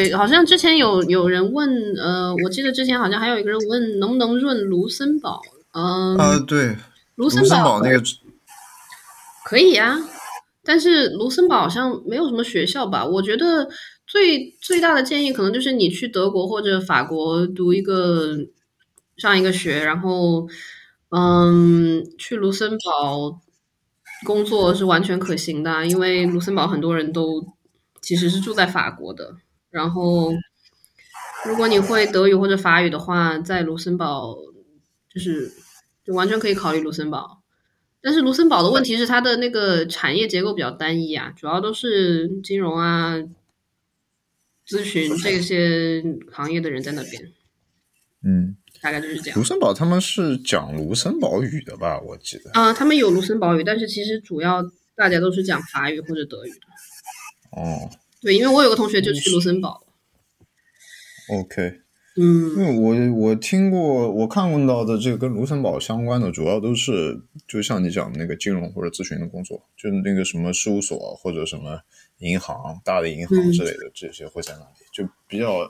对，好像之前有有人问，呃，我记得之前好像还有一个人问能不能润卢森堡，嗯、啊，对，卢森堡那个可以呀、但是卢森堡好像没有什么学校吧？我觉得最最大的建议可能就是你去德国或者法国读一个上一个学，然后嗯，去卢森堡工作是完全可行的啊，因为卢森堡很多人都其实是住在法国的。然后，如果你会德语或者法语的话，在卢森堡就是就完全可以考虑卢森堡。但是卢森堡的问题是它的那个产业结构比较单一啊，主要都是金融啊、咨询这些行业的人在那边，嗯，大概就是这样卢。森堡他们是讲卢森堡语的吧？我记得。啊、他们有卢森堡语，但是其实主要大家都是讲法语或者德语的。哦对，因为我有个同学就去卢森堡，，OK，嗯因为我我听过，我看过到的这个跟卢森堡相关的，主要都是就像你讲的那个金融或者咨询的工作，就是那个什么事务所或者什么银行、大的银行之类的，这些会在那里，就比较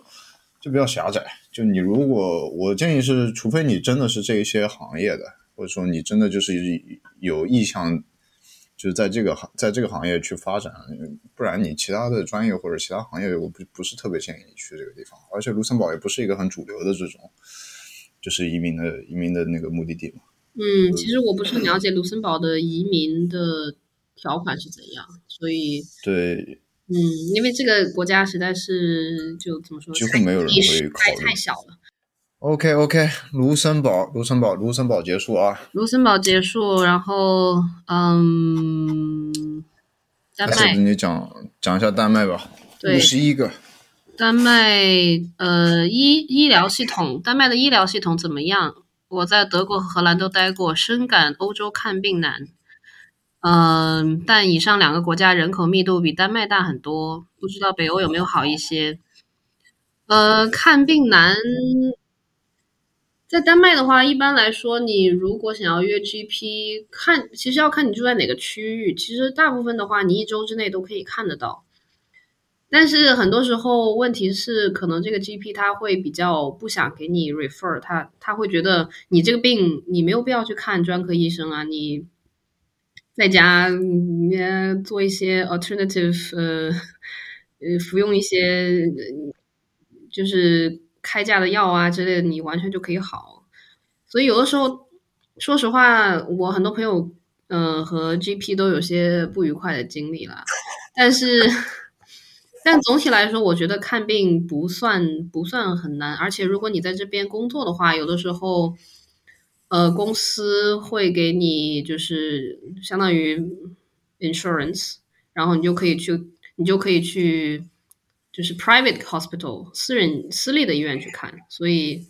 就比较狭窄。就你如果我建议是，除非你真的是这一些行业的，或者说你真的就是有意向。就是在这个行，在这个行业去发展，不然你其他的专业或者其他行业，我不不是特别建议你去这个地方。而且卢森堡也不是一个很主流的这种，就是移民的移民的那个目的地嘛。嗯，其实我不是很了解卢森堡的移民的条款是怎样，所以对，嗯，因为这个国家实在是就怎么说，几乎没有人会考虑太小了。OK OK，卢森堡，卢森堡，卢森堡结束啊。卢森堡结束，然后嗯，丹麦你讲讲一下丹麦吧，对五十一个。丹麦呃医医疗系统，丹麦的医疗系统怎么样？我在德国和荷兰都待过，深感欧洲看病难。嗯、但以上两个国家人口密度比丹麦大很多，不知道北欧有没有好一些？呃，看病难，在丹麦的话，一般来说，你如果想要约 GP，看其实要看你住在哪个区域。其实大部分的话，你一周之内都可以看得到。但是很多时候，问题是可能这个 GP 他会比较不想给你 refer，他他会觉得你这个病你没有必要去看专科医生啊，你在家你做一些 alternative 呃呃服用一些就是开价的药啊之类的，你完全就可以好。所以有的时候，说实话，我很多朋友呃和 GP 都有些不愉快的经历啦，但是。但总体来说，我觉得看病不算不算很难，而且如果你在这边工作的话，有的时候，呃，公司会给你就是相当于 insurance，然后你就可以去，你就可以去就是 private hospital 私人私立的医院去看，所以，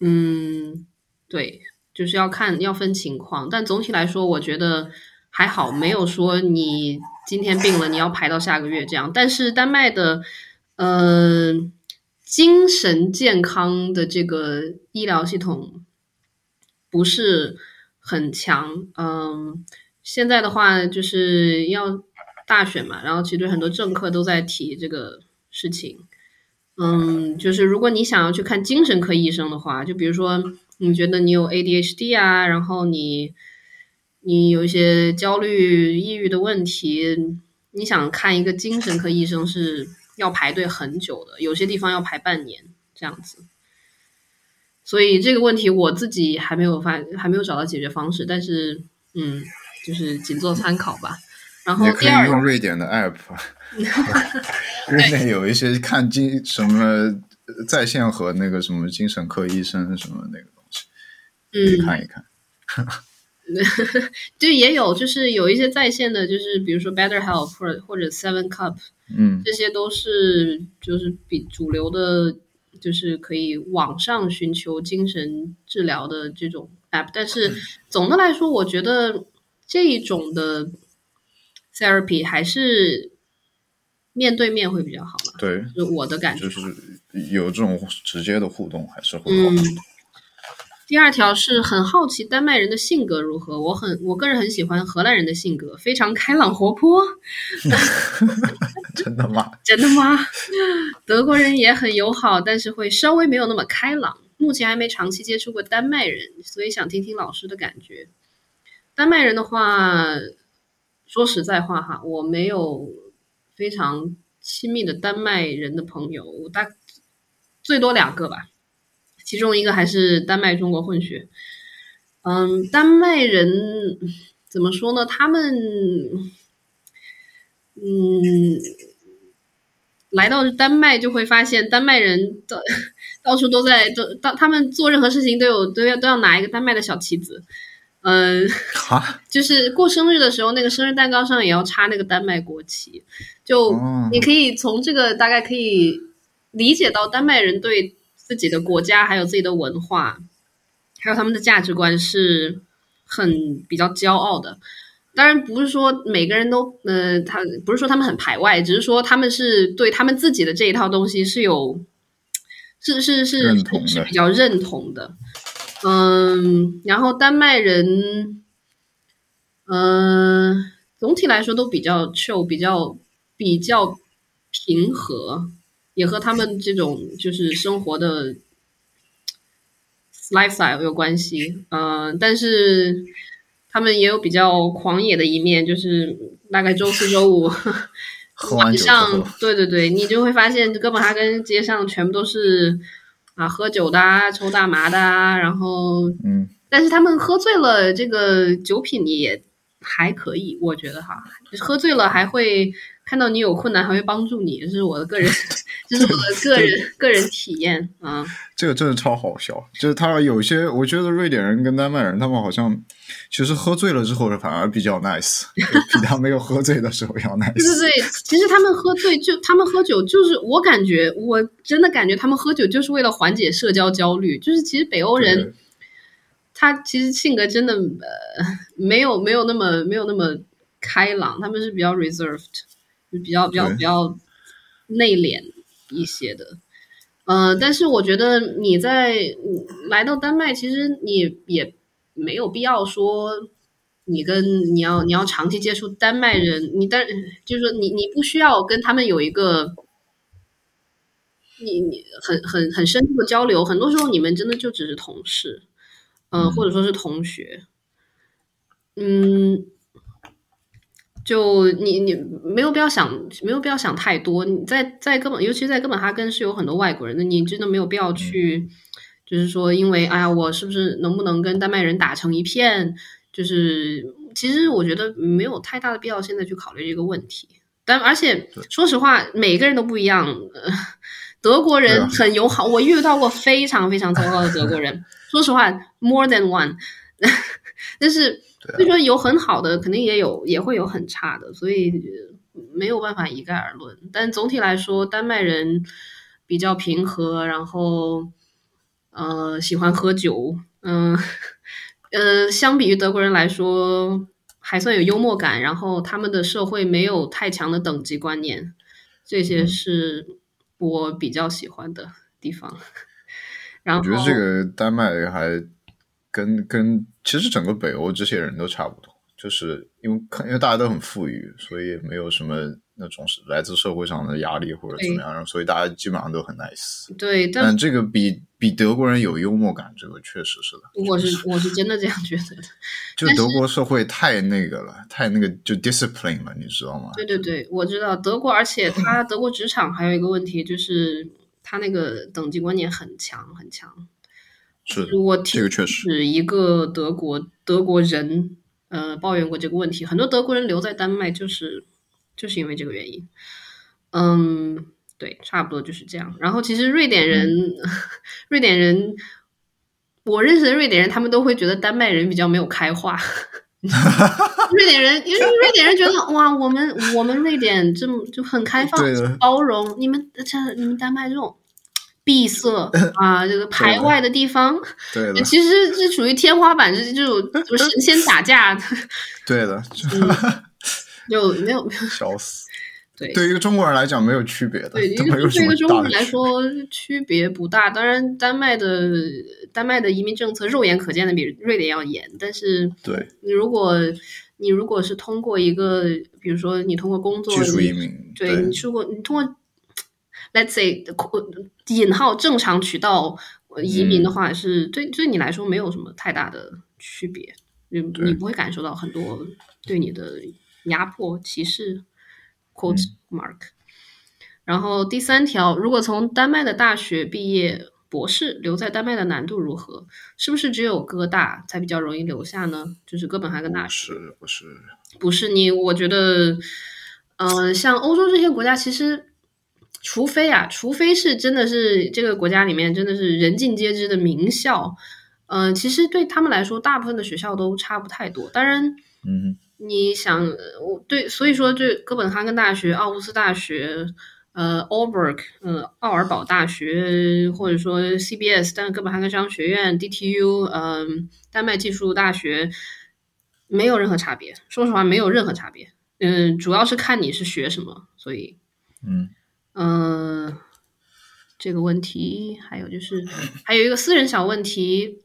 嗯，对，就是要看要分情况，但总体来说，我觉得还好，没有说你今天病了你要排到下个月这样。但是丹麦的，呃，精神健康的这个医疗系统不是很强，嗯，现在的话就是要大选嘛，然后其实很多政客都在提这个事情。嗯，就是如果你想要去看精神科医生的话，就比如说你觉得你有 ADHD 啊，然后你你有一些焦虑、抑郁的问题，你想看一个精神科医生是要排队很久的，有些地方要排半年这样子。所以这个问题我自己还没有发，还没有找到解决方式，但是嗯，就是仅做参考吧。然后也可以用瑞典的 app，瑞典有一些看精什么呃在线和那个什么精神科医生什么那个东西，可以嗯，看一看。对，也有，就是有一些在线的，就是比如说 BetterHelp 或者或者 Seven Cup，嗯这些都是就是比主流的，就是可以网上寻求精神治疗的这种 app。但是总的来说，我觉得这一种的 therapy 还是面对面会比较好嘛，对，就我的感觉就。是有这种直接的互动还是会好。嗯，第二条是很好奇丹麦人的性格如何，我很我个人很喜欢荷兰人的性格，非常开朗活泼。真的吗？真的吗？德国人也很友好，但是会稍微没有那么开朗。目前还没长期接触过丹麦人，所以想听听老师的感觉。丹麦人的话，说实在话哈，我没有非常亲密的丹麦人的朋友，我大最多两个吧。其中一个还是丹麦中国混血。嗯，丹麦人怎么说呢？他们嗯，来到丹麦就会发现，丹麦人到 到处都在都到，他们做任何事情都有都要都要拿一个丹麦的小旗子。嗯，啊，就是过生日的时候，那个生日蛋糕上也要插那个丹麦国旗。就哦你可以从这个大概可以理解到丹麦人对自己的国家还有自己的文化，还有他们的价值观是很比较骄傲的。当然不是说每个人都，呃，他不是说他们很排外，只是说他们是对他们自己的这一套东西是有，是是是是比较认同的。嗯，然后丹麦人，嗯、总体来说都比较 chill，比较比较平和，也和他们这种就是生活的 lifestyle 有关系。嗯、但是他们也有比较狂野的一面，就是大概周四周五晚上，，对对对，你就会发现哥本哈根街上全部都是啊喝酒的、啊、抽大麻的啊，然后嗯，但是他们喝醉了，这个酒品也还可以，我觉得哈，就是喝醉了还会看到你有困难，还会帮助你，这是我的个人，这是我的个人个人体验啊。这个真的超好笑。就是他有些，我觉得瑞典人跟丹麦人，他们好像其实喝醉了之后反而比较 nice，比他没有喝醉的时候要 nice。对对对，其实他们喝醉就他们喝酒，就是我感觉我真的感觉他们喝酒就是为了缓解社交焦虑，就是其实北欧人他其实性格真的呃没有没有那么没有那么开朗，他们是比较 reserved，就比较比较比较内敛一些的。呃，但是我觉得你在嗯来到丹麦，其实你也没有必要说你跟你要你要长期接触丹麦人，你但就是说你你不需要跟他们有一个你你很很很深度的交流，很多时候你们真的就只是同事，嗯、或者说是同学，嗯，就你你没有必要想没有必要想太多，你在在哥本尤其在哥本哈根是有很多外国人的，你真的没有必要去，就是说因为哎呀我是不是能不能跟丹麦人打成一片，就是其实我觉得没有太大的必要现在去考虑这个问题。但而且说实话，每个人都不一样。呃、德国人很友好，我遇到过非常非常糟糕的德国人。说实话，more than one。但是对啊所以说有很好的，肯定也有也会有很差的，所以呃没有办法一概而论。但总体来说，丹麦人比较平和，然后呃喜欢喝酒，嗯呃相比于德国人来说，还算有幽默感，然后他们的社会没有太强的等级观念，这些是我比较喜欢的地方。然后我觉得这个丹麦还跟跟其实整个北欧这些人都差不多，就是因为看因为大家都很富裕，所以没有什么那种是来自社会上的压力或者怎么样，然后所以大家基本上都很 nice。对，但但这个比比德国人有幽默感，这个确实是的。我是我是真的这样觉得的。就德国社会太那个了，太那个就 discipline 了，你知道吗？对对对，我知道德国，而且他德国职场还有一个问题，就是他那个等级观念很强很强。是就是我听这个确实是一个德国德国人呃抱怨过这个问题，很多德国人留在丹麦就是就是因为这个原因。嗯，对，差不多就是这样。然后其实瑞典人，瑞典人，我认识的瑞典人，他们都会觉得丹麦人比较没有开化。瑞典人，因为 瑞典人觉得哇，我们我们瑞典这么就很开放、包容，你们这你们丹麦这种闭塞啊，这个排外的地方，对的，其实是属于天花板，这这种就是神仙打架，对的，就就没有没有笑死。对，对于一个中国人来讲没有区别的，对，一都没有个对一个中国人来。说区别不大。当然，丹麦的丹麦的移民政策肉眼可见的比瑞典要严，但是对，你如果你如果是通过一个，比如说你通过工作，技术移民，对你如果你通过，let's say 呃引号正常渠道呃移民的嗯话，是对对你来说没有什么太大的区别，你你不会感受到很多对你的压迫、歧视 （quote 嗯 mark）。然后第三条，如果从丹麦的大学毕业。博士留在丹麦的难度如何？是不是只有哥大才比较容易留下呢？就是哥本哈根大不学。是不是，不是你，我觉得，呃，像欧洲这些国家，其实除非啊，除非是真的是这个国家里面真的是人尽皆知的名校，呃，其实对他们来说，大部分的学校都差不太多。当然，嗯你想，呃我对，所以说，这哥本哈根大学、奥胡斯大学。呃，Alberg，呃，奥尔堡大学，或者说 CBS，但是哥本哈根商学院、DTU，嗯、丹麦技术大学，没有任何差别。说实话，没有任何差别。嗯、主要是看你是学什么，所以，嗯嗯、这个问题还有就是，还有一个私人小问题：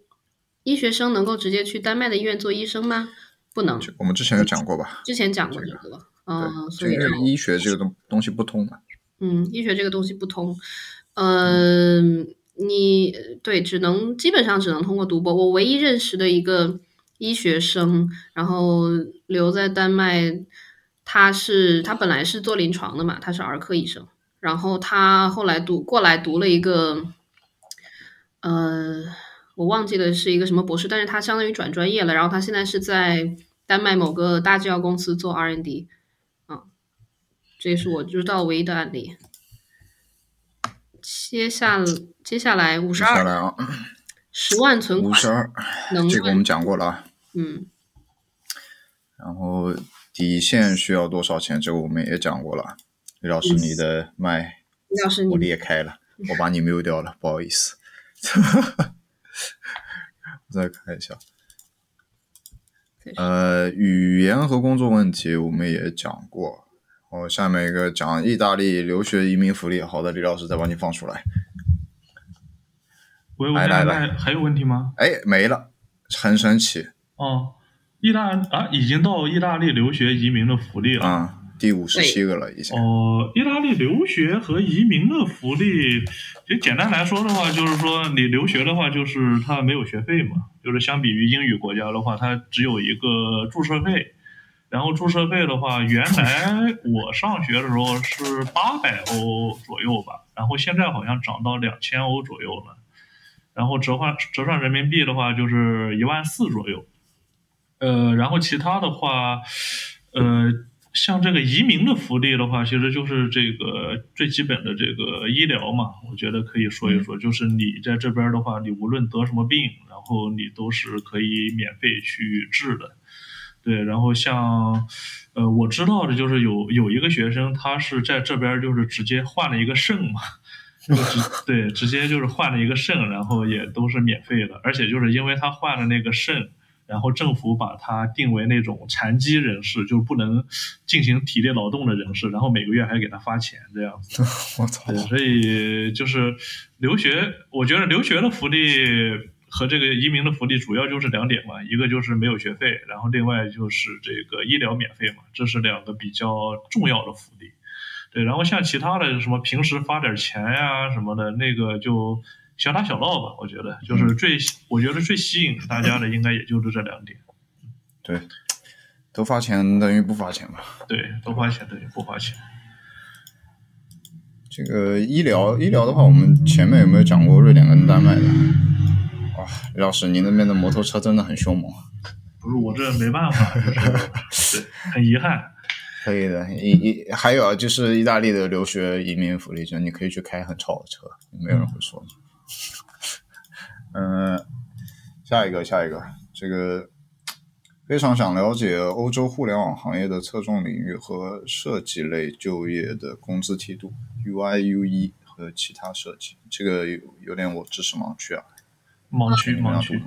医学生能够直接去丹麦的医院做医生吗？不能，我们之前有讲过吧？之前讲过这个了。嗯、所以医学这个东东西不通嘛。嗯，医学这个东西不通，嗯、你对只能基本上只能通过读博。我唯一认识的一个医学生，然后留在丹麦，他是他本来是做临床的嘛，他是儿科医生，然后他后来读过来读了一个，呃，我忘记了是一个什么博士，但是他相当于转专业了，然后他现在是在丹麦某个大制药公司做 R&D 啊。这也是我知道唯一的案例。接下接下来五十二十万存款五十二，能这个我们讲过了啊。嗯然后底线需要多少钱？这个我们也讲过了。李老师，你的麦李老师你我裂开了，我把你 mute 掉了，不好意思。我再看一下，呃，语言和工作问题我们也讲过。然后下面一个讲意大利留学移民福利，好的，李老师再帮你放出来。喂，我来来来还有问题吗？哎，没了，很神奇哦，意大啊，已经到意大利留学移民的福利了。啊、第五十七个了已经。哦，意大利留学和移民的福利，就简单来说的话，就是说你留学的话，就是它没有学费嘛，就是相比于英语国家的话，它只有一个注册费。然后注册费的话，原来我上学的时候是八百欧左右吧，然后现在好像涨到两千欧左右了。然后折换折算人民币的话，就是一万四左右。呃，然后其他的话，呃，像这个移民的福利的话，其实就是这个最基本的这个医疗嘛，我觉得可以说一说。就是你在这边的话，你无论得什么病，然后你都是可以免费去治的。对，然后像，呃，我知道的就是有有一个学生，他是在这边就是直接换了一个肾嘛，就直 对，直接就是换了一个肾，然后也都是免费的，而且就是因为他换了那个肾，然后政府把他定为那种残疾人士，就不能进行体力劳动的人士，然后每个月还给他发钱这样子。我操，！所以就是留学，我觉得留学的福利和这个移民的福利主要就是两点嘛，一个就是没有学费，然后另外就是这个医疗免费嘛，这是两个比较重要的福利。对，然后像其他的什么平时发点钱呀、什么的，那个就小打小闹吧。我觉得就是最，我觉得最吸引大家的应该也就是这两点。对，都发钱等于不发钱吧？对，都花钱等于不花钱。这个医疗医疗的话，我们前面有没有讲过瑞典跟丹麦的？哇，李老师，您那边的摩托车真的很凶猛。不是我这没办法，是 对，很遗憾。可以的，一一还有啊，就是意大利的留学移民福利，就你可以去开很吵的车，没有人会说你。嗯、下一个，下一个，这个非常想了解欧洲互联网行业的侧重领域和设计类就业的工资梯度，UI、UE 和其他设计，这个有有点我知识盲区啊。盲区，盲区。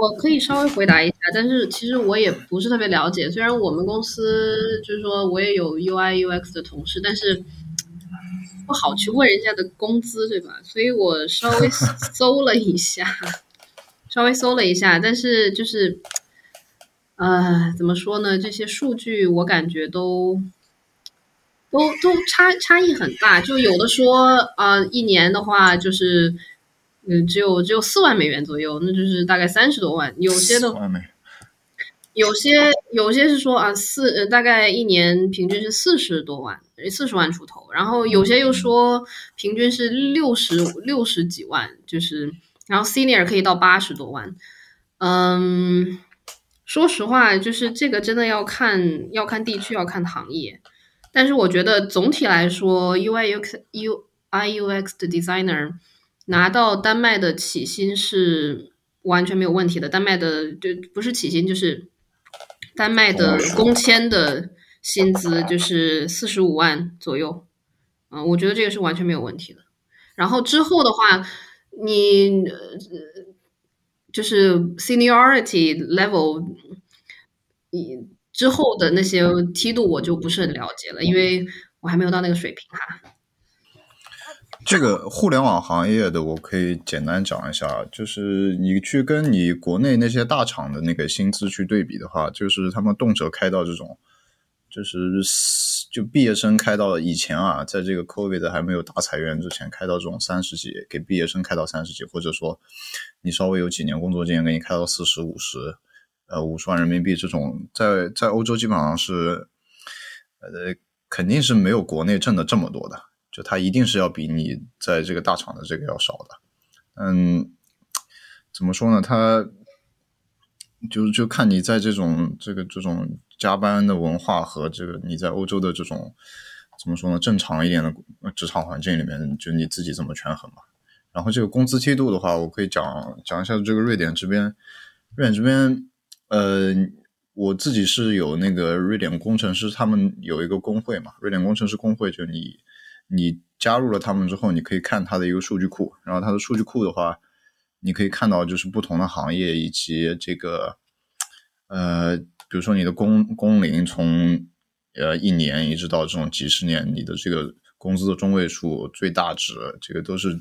我可以稍微回答一下，但是其实我也不是特别了解。虽然我们公司就是说我也有 UI UX 的同事，但是不好去问人家的工资，对吧？所以我稍微搜了一下，稍微搜了一下，但是就是，呃，怎么说呢？这些数据我感觉都都都差差异很大。就有的说，呃，一年的话就是。嗯，只有只有四万美元左右，那就是大概三十多万。有些的，有些有些是说啊，四呃大概一年平均是四十多万，四十万出头。然后有些又说平均是六十六十几万，就是然后 senior 可以到八十多万。嗯，说实话，就是这个真的要看要看地区，要看行业。但是我觉得总体来说，UI UX UI UX 的 designer。拿到丹麦的起薪是完全没有问题的，丹麦的就不是起薪就是丹麦的工签的薪资就是四十五万左右，嗯，我觉得这个是完全没有问题的。然后之后的话，你呃就是 seniority level，你之后的那些梯度我就不是很了解了，因为我还没有到那个水平哈。这个互联网行业的，我可以简单讲一下，就是你去跟你国内那些大厂的那个薪资去对比的话，就是他们动辄开到这种，就是就毕业生开到以前啊，在这个 COVID 还没有大裁员之前，开到这种三十几，给毕业生开到三十几，或者说你稍微有几年工作经验，给你开到四十五十，呃五十万人民币这种，在在欧洲基本上是，呃肯定是没有国内挣的这么多的。就他一定是要比你在这个大厂的这个要少的，嗯，怎么说呢？他就就看你在这种这个这种加班的文化和这个你在欧洲的这种怎么说呢？正常一点的职场环境里面，就你自己怎么权衡嘛。然后这个工资梯度的话，我可以讲讲一下这个瑞典这边，瑞典这边，呃，我自己是有那个瑞典工程师，他们有一个工会嘛，瑞典工程师工会，就你。你加入了他们之后，你可以看他的一个数据库，然后他的数据库的话，你可以看到就是不同的行业以及这个，呃，比如说你的工工龄从呃一年一直到这种几十年，你的这个工资的中位数、最大值，这个都是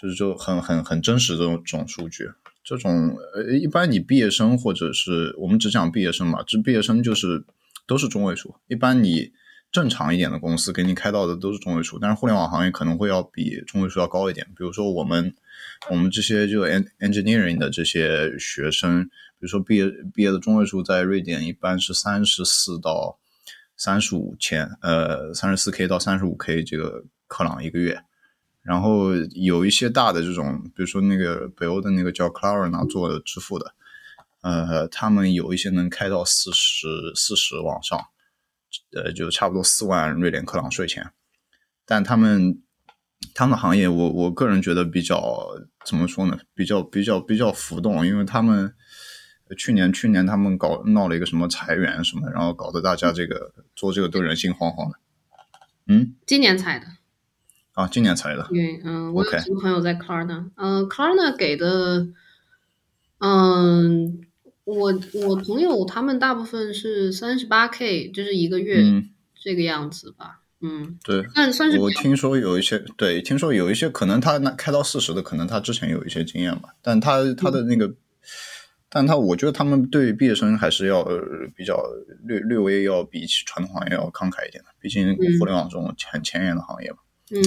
就是就很很很真实的这种数据。这种呃，一般你毕业生或者是我们只讲毕业生嘛，这毕业生就是都是中位数。一般你。正常一点的公司给你开到的都是中位数，但是互联网行业可能会要比中位数要高一点。比如说我们我们这些就 engineering 的这些学生，比如说毕业毕业的中位数在瑞典一般是三十四到三十五千，呃，三十四 k 到三十五 k 这个克朗一个月。然后有一些大的这种，比如说那个北欧的那个叫 Klarna 做支付的，呃，他们有一些能开到四十四十往上。呃，就差不多四万瑞典克朗税前，但他们他们行业，我我个人觉得比较怎么说呢？比较比较比较浮动，因为他们去年去年他们搞闹了一个什么裁员什么，然后搞得大家这个做这个都人心惶惶的。嗯，今年裁的啊，今年裁的。对，嗯，我有几个朋友在 Klarna，嗯，Klarna 给的，嗯。我我朋友他们大部分是三十八 k，就是一个月这个样子吧，嗯，对，算算是。我听说有一些，对，听说有一些可能他那开到四十的，可能他之前有一些经验吧，但他他的那个，但他我觉得他们对毕业生还是要比较略略微要比起传统行业要慷慨一点的，毕竟互联网这种很前沿的行业嘛。嗯，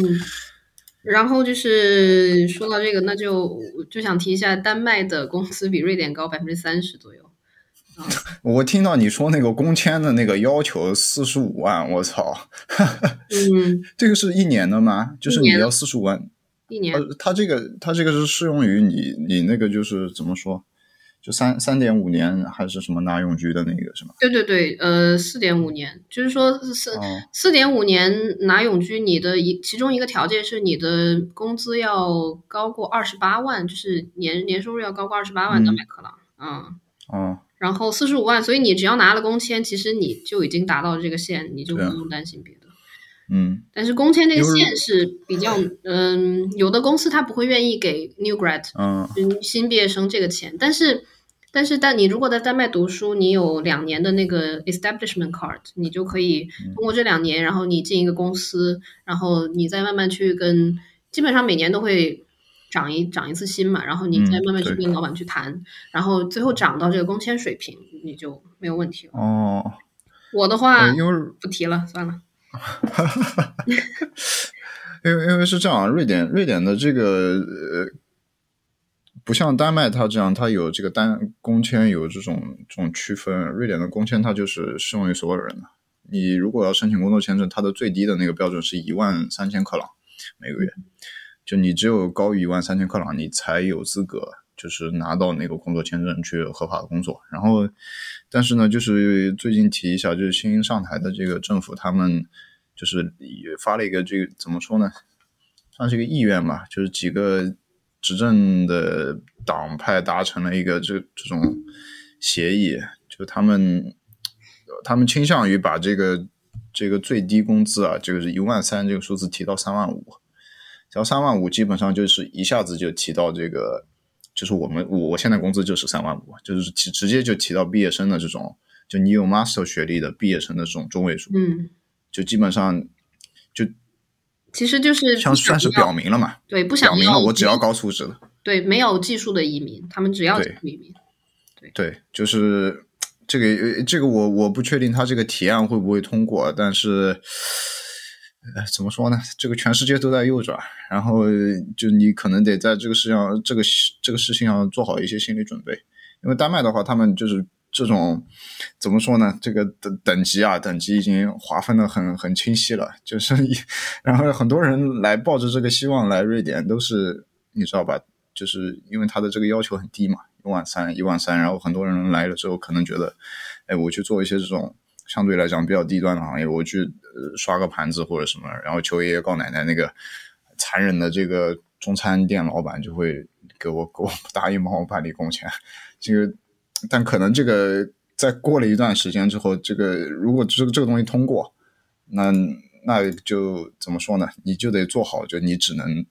然后就是说到这个，那就就想提一下，丹麦的工资比瑞典高百分之三十左右。我听到你说那个工签的那个要求四十五万，我操！嗯，这个是一年的吗？就是你要四十五万一年？呃，他这个他这个是适用于你你那个就是怎么说？就三三点五年还是什么拿永居的那个是吗？对对对，呃，四点五年，就是说四四点五年拿永居，你的一其中一个条件是你的工资要高过二十八万，就是年年收入要高过二十八万的麦克朗，嗯，哦。然后四十五万，所以你只要拿了工签，其实你就已经达到这个线，你就不用担心别的。嗯。但是工签那个线是比较，嗯，有的公司他不会愿意给 new grad，嗯，新毕业生这个钱。但是但是，但你如果在丹麦读书，你有两年的那个 establishment card，你就可以通过这两年，然后你进一个公司，然后你再慢慢去跟，基本上每年都会涨一涨一次薪嘛，然后你再慢慢去跟老板去谈，然后最后涨到这个工签水平，你就没有问题了。哦，我的话因为不提了，算了。因为因为是这样，瑞典瑞典的这个呃。不像丹麦，它这样，它有这个单工签有这种这种区分。瑞典的工签它就是适用于所有人的。你如果要申请工作签证，它的最低的那个标准是一万三千克朗每个月。就你只有高于一万三千克朗，你才有资格就是拿到那个工作签证去合法的工作。然后，但是呢，就是最近提一下，就是新上台的这个政府，他们就是也发了一个这个怎么说呢，算是一个意愿吧，就是几个。执政的党派达成了一个这这种协议，就他们他们倾向于把这个这个最低工资啊，这个是一万三这个数字提到三万五，只要三万五，基本上就是一下子就提到这个，就是我们我我现在工资就是三万五，就是直直接就提到毕业生的这种，就你有 master 学历的毕业生的这种中位数，嗯，就基本上就。其实就是像算是表明了嘛？对，不想表明了我只要高素质的。对，没有技术的移民，他们只要移民。对对，就是这个这个，我我不确定他这个提案会不会通过，但是，呃，怎么说呢？这个全世界都在右转，然后就你可能得在这个事上，这个这个事情上做好一些心理准备，因为丹麦的话，他们就是。这种怎么说呢？这个等等级啊，等级已经划分的很很清晰了。就是，然后很多人来抱着这个希望来瑞典，都是你知道吧？就是因为他的这个要求很低嘛，一万三，一万三。然后很多人来了之后，可能觉得，哎，我去做一些这种相对来讲比较低端的行业，我去呃刷个盘子或者什么，然后求爷爷告奶奶，那个残忍的这个中餐店老板就会给我给我答应帮我办理工钱，这个。但可能这个在过了一段时间之后，这个如果这个这个东西通过，那那就怎么说呢？你就得做好，就你只能，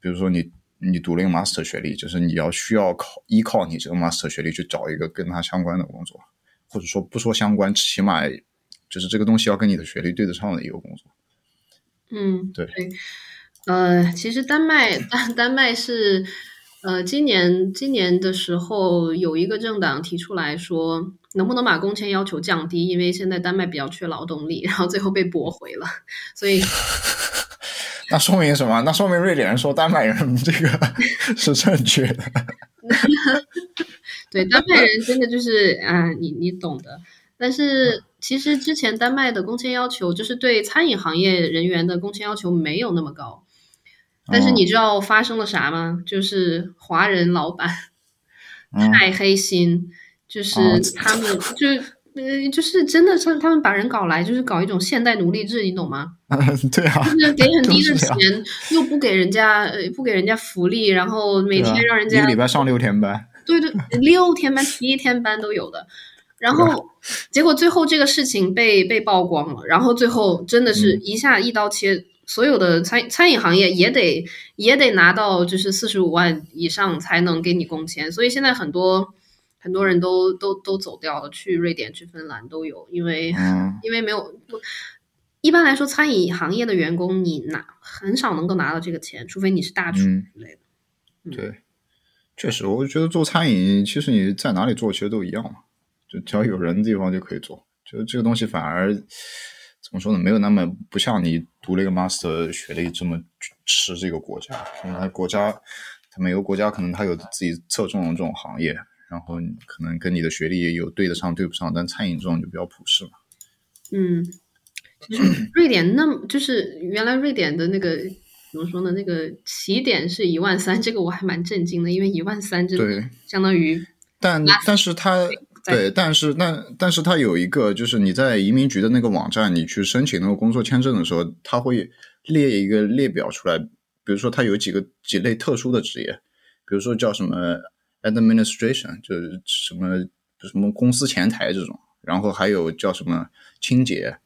比如说你你读了一个 master 学历，就是你要需要靠依靠你这个 master 学历去找一个跟他相关的工作，或者说不说相关，起码就是这个东西要跟你的学历对得上的一个工作。嗯，对，呃，其实丹麦丹丹麦是。呃，今年今年的时候，有一个政党提出来说，能不能把工签要求降低？因为现在丹麦比较缺劳动力，然后最后被驳回了。所以，那说明什么？那说明瑞典人说丹麦人这个 是正确的。对，丹麦人真的就是啊，你你懂的。但是其实之前丹麦的工签要求，就是对餐饮行业人员的工签要求没有那么高。但是你知道发生了啥吗？就是华人老板太黑心，就是他们就呃，就是真的是他们把人搞来，就是搞一种现代奴隶制，你懂吗？对啊，就是给很 低的钱，又不给人家呃不给人家福利，然后每天让人家一个礼拜上六天班，对对，六天班、七天班都有的。然后结果最后这个事情被被曝光了，然后最后真的是一下一刀切。所有的餐餐饮行业也得也得拿到就是四十五万以上才能给你工签，所以现在很多很多人都都都走掉了，去瑞典、去芬兰都有，因为 因为没有一般来说餐饮行业的员工你拿很少能够拿到这个钱，除非你是大厨之类的。对，确实，我觉得做餐饮其实你在哪里做其实都一样嘛，就只要有人的地方就可以做，就这个东西反而。怎么说呢？没有那么不像你读了一个 master 学历这么吃这个国家。因为国家，它每个国家可能它有自己侧重的这种行业，然后可能跟你的学历也有对得上对不上。但餐饮这种就比较普适嘛。嗯，瑞典那么就是原来瑞典的那个怎么说呢？那个起点是一万三，这个我还蛮震惊的，因为一万三这个相当于。但但是它。对，但是但但是它有一个，就是你在移民局的那个网站，你去申请那个工作签证的时候，它会列一个列表出来，比如说它有几个几类特殊的职业，比如说叫什么 administration，就是什么什么公司前台这种，然后还有叫什么清洁，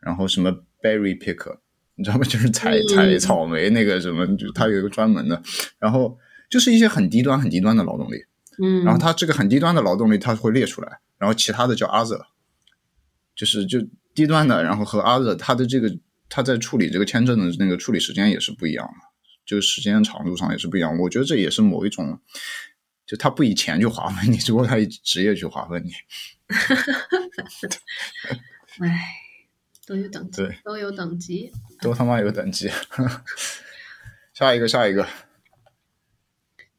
然后什么 berry picker，你知道吗？就是采采草莓那个什么，就它有一个专门的，然后就是一些很低端很低端的劳动力。嗯，然后它这个很低端的劳动力它会列出来，然后其他的叫 other，就是就低端的，然后和 other 它的这个它在处理这个签证的那个处理时间也是不一样的，就时间长度上也是不一样。我觉得这也是某一种，就他不以钱去划分你，只不过他以职业去划分你。唉，都有等级，都有等级。都他妈有等级。下一个，下一个，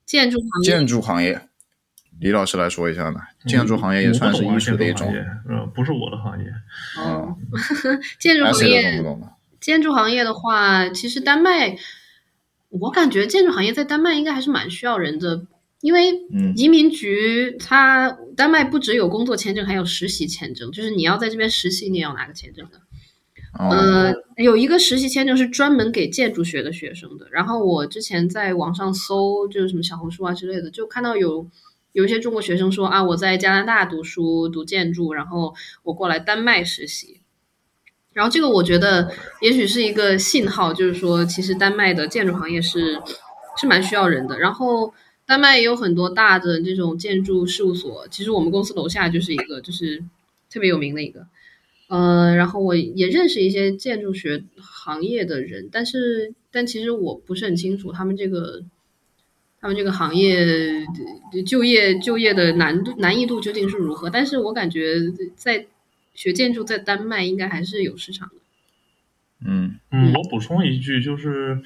建筑行业，建筑行业，李老师来说一下呢？建筑行业也算是艺术的一种嗯不是我的行业。哦，建筑行业不，懂的？建筑行业的话，其实丹麦，我感觉建筑行业在丹麦应该还是蛮需要人的，因为嗯移民局它丹麦不只有工作签证，还有实习签证，就是你要在这边实习，你也要拿个签证的。哦，呃，有一个实习签证是专门给建筑学的学生的。然后我之前在网上搜，就是什么小红书啊之类的，就看到有有一些中国学生说啊，我在加拿大读书读建筑，然后我过来丹麦实习。然后这个我觉得也许是一个信号，就是说其实丹麦的建筑行业是是蛮需要人的。然后丹麦也有很多大的这种建筑事务所，其实我们公司楼下就是一个，就是特别有名的一个。呃，然后我也认识一些建筑学行业的人，但是但其实我不是很清楚他们这个他们这个行业呃就业就业的难度难易度究竟是如何。但是我感觉在学建筑在丹麦应该还是有市场的。嗯嗯，我补充一句，就是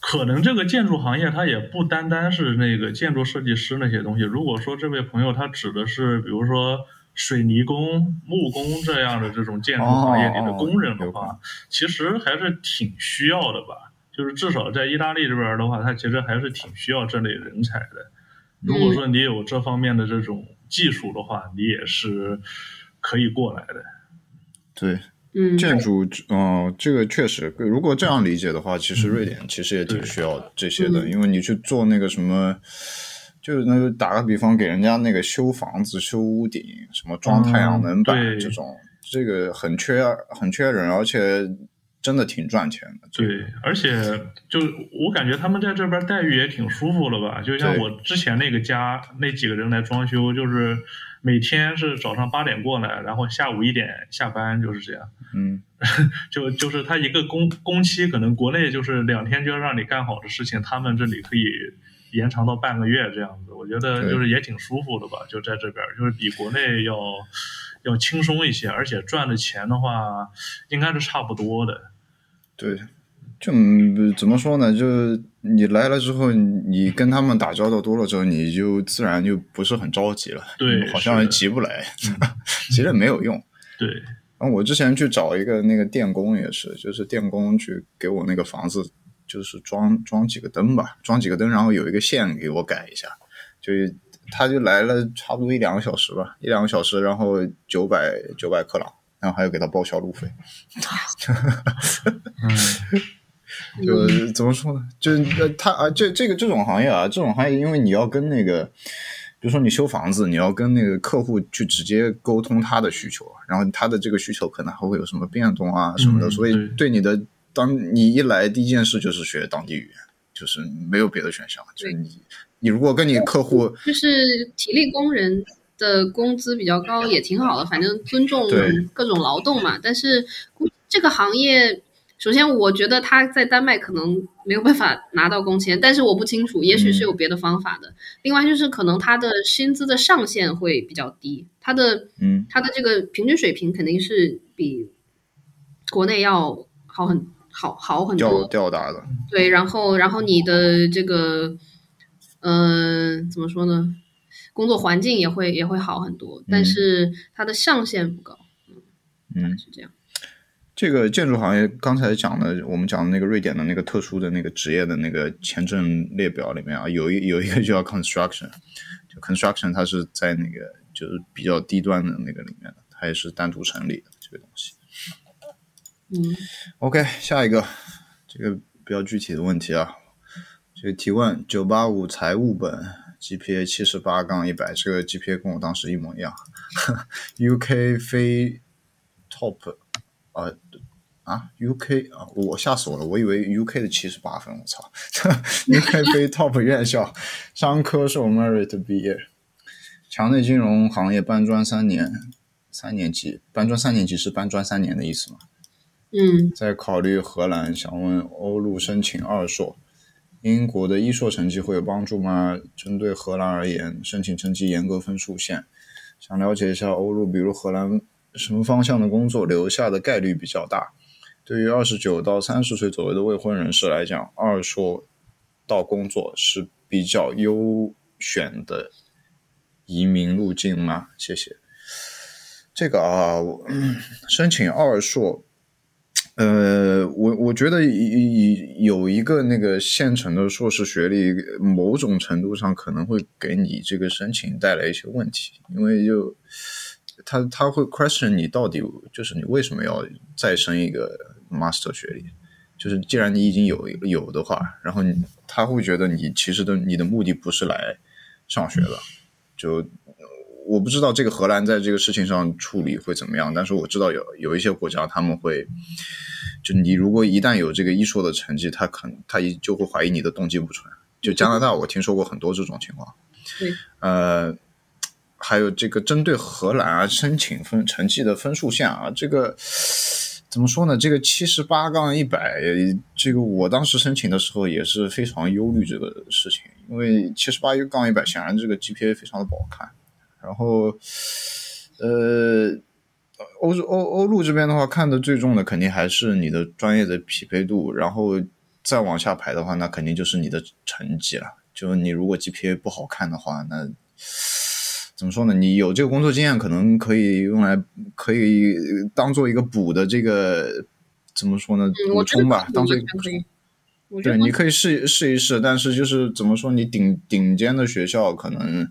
可能这个建筑行业它也不单单是那个建筑设计师那些东西。如果说这位朋友他指的是，比如说水泥工、木工这样的这种建筑行业里的工人的哦哦话，其实还是挺需要的吧。就是至少在意大利这边的话，它其实还是挺需要这类人才的。如果说你有这方面的这种技术的话，你也是可以过来的。对，嗯，建筑，嗯、这个确实，如果这样理解的话，其实瑞典其实也挺需要这些的，嗯因为你去做那个什么，就是那个打个比方，给人家那个修房子、修屋顶，什么装太阳能板、嗯这种，这个很缺很缺人，而且真的挺赚钱的。这个对，而且就我感觉他们在这边待遇也挺舒服的吧。就像我之前那个家那几个人来装修，就是每天是早上八点过来，然后下午一点下班，就是这样。嗯，就就是他一个工工期，可能国内就是两天就要让你干好的事情，他们这里可以延长到半个月这样子。我觉得就是也挺舒服的吧，就在这边，就是比国内要要轻松一些，而且赚的钱的话应该是差不多的。对，就嗯怎么说呢？就你来了之后，你跟他们打交道多了之后，你就自然就不是很着急了。对嗯好像急不来，急了没有用。对，然后我之前去找一个那个电工也是，就是电工去给我那个房子，就是装装几个灯吧，装几个灯，然后有一个线给我改一下，就他就来了差不多一两个小时吧，一两个小时，然后九百九百克朗，然后还要给他报销路费，嗯，就怎么说呢？就是呃他啊，这这个这种行业啊，这种行业，因为你要跟那个，比如说你修房子，你要跟那个客户去直接沟通他的需求，然后他的这个需求可能还会有什么变动啊什么的，嗯所以对对你的，当你一来第一件事就是学当地语言，就是没有别的选项，就是你你如果跟你客户就是体力工人的工资比较高，也挺好的，反正尊重各种劳动嘛。但是这个行业，首先我觉得他在丹麦可能没有办法拿到工签，但是我不清楚，也许是有别的方法的。另外就是可能他的薪资的上限会比较低，他的嗯他的这个平均水平肯定是比国内要好很好好很吊多。吊打的，对，然后然后你的这个，嗯、怎么说呢？工作环境也会也会好很多，但嗯是它的上限不高，嗯。是这样。这个建筑行业刚才讲的，我们讲的那个瑞典的那个特殊的那个职业的那个签证列表里面啊，有一有一个就叫 construction，就 construction 它是在那个就是比较低端的那个里面的，它也是单独成立的这个东西。嗯 OK，下一个这个比较具体的问题啊，这个提问九八五财务本 GPA 七十八杠一百，这个 GPA 跟我当时一模一样。UK 非 top 啊啊 UK 啊，我吓死我了，我以为 UK 的七十八分，我操！UK 非 top 院校，商科硕 merit 毕业。墙内金融行业搬砖三年，三年级搬砖三年级是搬砖三年的意思吗？嗯，在考虑荷兰，想问欧陆申请二硕，英国的一硕成绩会有帮助吗？针对荷兰而言，申请成绩严格分数线，想了解一下欧陆，比如荷兰什么方向的工作留下的概率比较大？对于二十九到三十岁左右的未婚人士来讲，二硕到工作是比较优选的移民路径吗？谢谢。这个啊，申请二硕。呃，我我觉得有一个那个现成的硕士学历，某种程度上可能会给你这个申请带来一些问题，因为就他他会 question 你到底就是你为什么要再升一个 master 学历，就是既然你已经有有的话，然后你他会觉得你其实的你的目的不是来上学的，就我不知道这个荷兰在这个事情上处理会怎么样，但是我知道有有一些国家他们会。就你如果一旦有这个一硕的成绩，他可能他一就会怀疑你的动机不纯。就加拿大，我听说过很多这种情况。对，呃，还有这个针对荷兰啊申请分成绩的分数线啊，这个怎么说呢？这个七十八杠一百，这个我当时申请的时候也是非常忧虑这个事情，因为七十八杠一百显然这个 GPA 非常的不好看。然后，呃。欧洲欧欧陆这边的话，看的最重的肯定还是你的专业的匹配度，然后再往下排的话，那肯定就是你的成绩了。就你如果 GPA 不好看的话，那怎么说呢？你有这个工作经验，可能可以用来可以当做一个补的这个怎么说呢？补充吧，当做一个补充。对，你可以试试一试，但是就是怎么说，你顶顶尖的学校可能。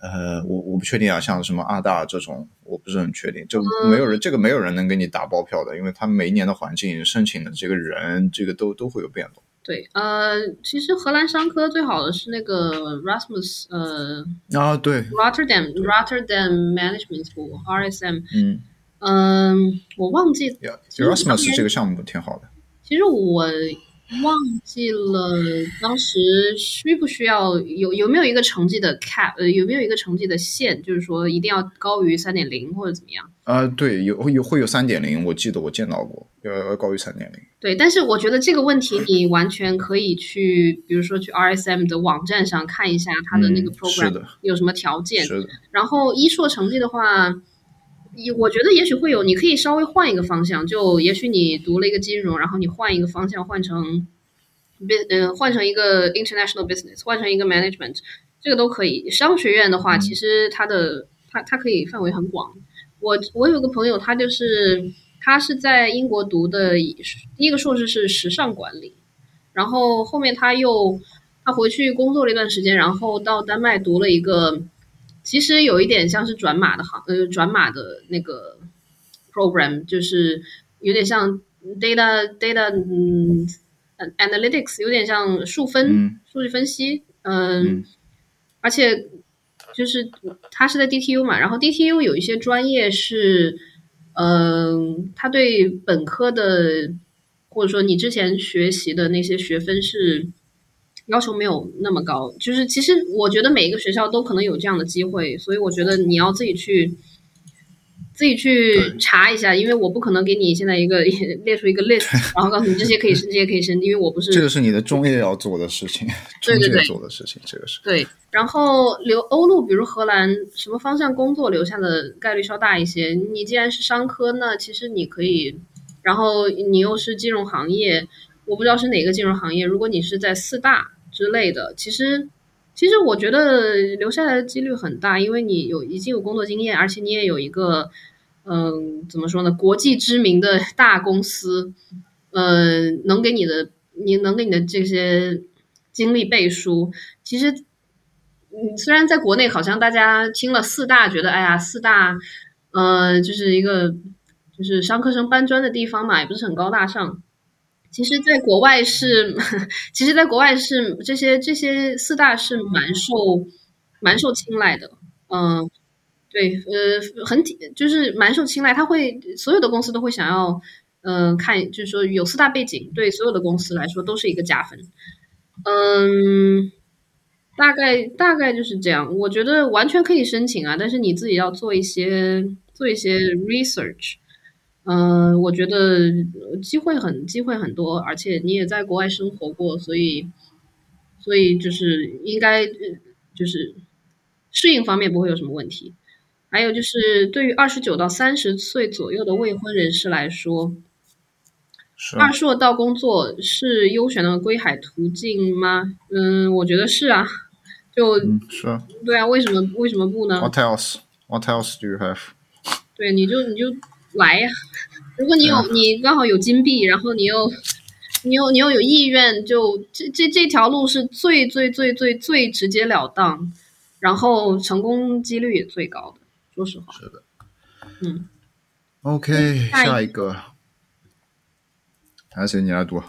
呃，我我不确定啊，像什么二大这种，我不是很确定，就没有人，这个没有人能给你打包票的，因为他每一年的环境、申请的这个人，这个都都会有变动。对，呃，其实荷兰商科最好的是那个 Rasmus，呃，啊，对，Rotterdam Rotterdam Management School，RSM，嗯嗯，我忘记，Rasmus 这个项目挺好的。其实我。忘记了当时需不需要有有没有一个成绩的 cap，呃，有没有一个成绩的线，就是说一定要高于三点零或者怎么样？啊，对，有有会有三点零，我记得我见到过，要要高于三点零。对，但是我觉得这个问题你完全可以去，比如说去 RSM 的网站上看一下它的那个 program 有什么条件。是的。然后一硕成绩的话。我觉得也许会有，你可以稍微换一个方向，就也许你读了一个金融，然后你换一个方向，换成 b 嗯，换成一个 international business，换成一个 management，这个都可以。商学院的话，其实它的它它可以范围很广。我我有个朋友，他就是他是在英国读的第一个硕士是时尚管理，然后后面他又他回去工作了一段时间，然后到丹麦读了一个。其实有一点像是转码的行，呃，转码的那个 program，就是有点像 data data，嗯，analytics，有点像数分数据分析，嗯，而且就是他是在 DTU 嘛，然后 DTU 有一些专业是，嗯，他对本科的或者说你之前学习的那些学分是。要求没有那么高，就是其实我觉得每一个学校都可能有这样的机会，所以我觉得你要自己去自己去查一下，因为我不可能给你现在一个 列出一个 list，然后告诉你这些可以申，这些可以申，因为我不是这个是你的中业要做的事情，对对对，做的事情，这个是对。然后留欧陆，比如荷兰，什么方向工作留下的概率稍大一些。你既然是商科，那其实你可以，然后你又是金融行业，我不知道是哪个金融行业。如果你是在四大。之类的，其实，其实我觉得留下来的几率很大，因为你有已经有工作经验，而且你也有一个，嗯，怎么说呢，国际知名的大公司，嗯，能给你的，你能给你的这些经历背书。其实，嗯，虽然在国内好像大家听了四大，觉得哎呀，四大，呃，就是一个就是商科生搬砖的地方嘛，也不是很高大上。其实，在国外是，其实，在国外是这些这些四大是蛮受蛮受青睐的，嗯，对，呃，很就是蛮受青睐，他会所有的公司都会想要，嗯，看就是说有四大背景，对所有的公司来说都是一个加分，嗯，大概大概就是这样。我觉得完全可以申请啊，但是你自己要做一些做一些 research。嗯、我觉得机会很机会很多，而且你也在国外生活过，所以所以就是应该呃就是适应方面不会有什么问题。还有就是对于二十九到三十岁左右的未婚人士来说，二硕到工作是优选的归海途径吗？嗯，我觉得是啊。就嗯是啊。对啊，为什么为什么不呢？What else? What else do you have? 对，你就你就来呀。如果你有、你刚好有金币，然后你又你又你又有意愿，就这这这条路是最最最最最直截了当，然后成功几率也最高的。说实话，是的。嗯，OK，下一下一个，还是你来读。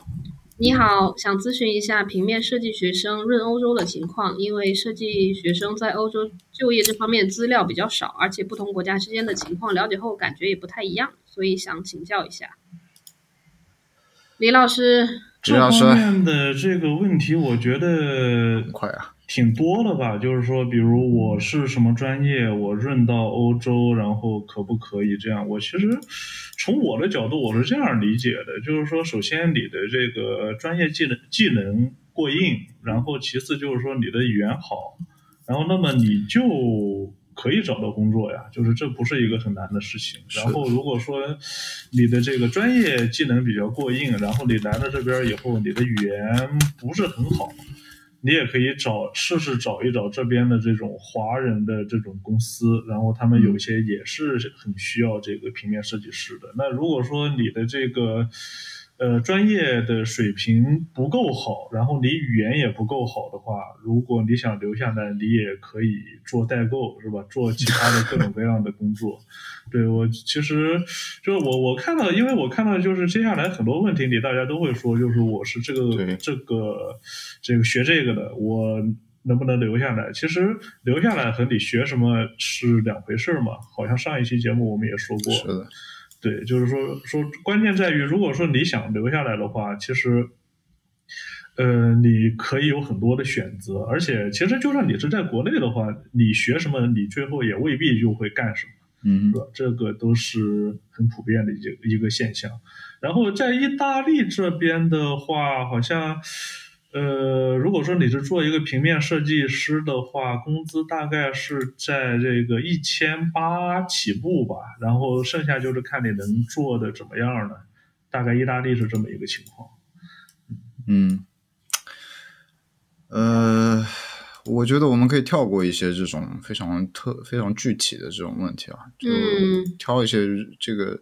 你好，想咨询一下平面设计学生润欧洲的情况，因为设计学生在欧洲就业这方面资料比较少，而且不同国家之间的情况了解后感觉也不太一样，所以想请教一下。李老师，这李老师方面的这个问题，我觉得很快啊，挺多的吧。就是说，比如我是什么专业，我润到欧洲，然后可不可以这样？我其实从我的角度，我是这样理解的，就是说，首先你的这个专业技能技能过硬，然后其次就是说你的语言好，然后那么你就可以找到工作呀，就是这不是一个很难的事情。然后如果说你的这个专业技能比较过硬，然后你来了这边以后，你的语言不是很好，你也可以找试试找一找这边的这种华人的这种公司，然后他们有些也是很需要这个平面设计师的。那如果说你的这个呃专业的水平不够好，然后你语言也不够好的话，如果你想留下来，你也可以做代购，是吧？做其他的各种各样的工作。对我其实就是我我看到，因为我看到就是接下来很多问题里大家都会说，就是我是这个这个这个学这个的，我能不能留下来？其实留下来和你学什么是两回事儿嘛。好像上一期节目我们也说过，是的，对，就是说说关键在于，如果说你想留下来的话，其实，呃，你可以有很多的选择，而且其实就算你是在国内的话，你学什么，你最后也未必就会干什么。嗯是吧？这个都是很普遍的一个一个现象。然后在意大利这边的话，好像，呃，如果说你是做一个平面设计师的话，工资大概是在这个一千八起步吧，然后剩下就是看你能做的怎么样了。大概意大利是这么一个情况。嗯，呃，我觉得我们可以跳过一些这种非常特、非常具体的这种问题啊，就嗯挑一些这个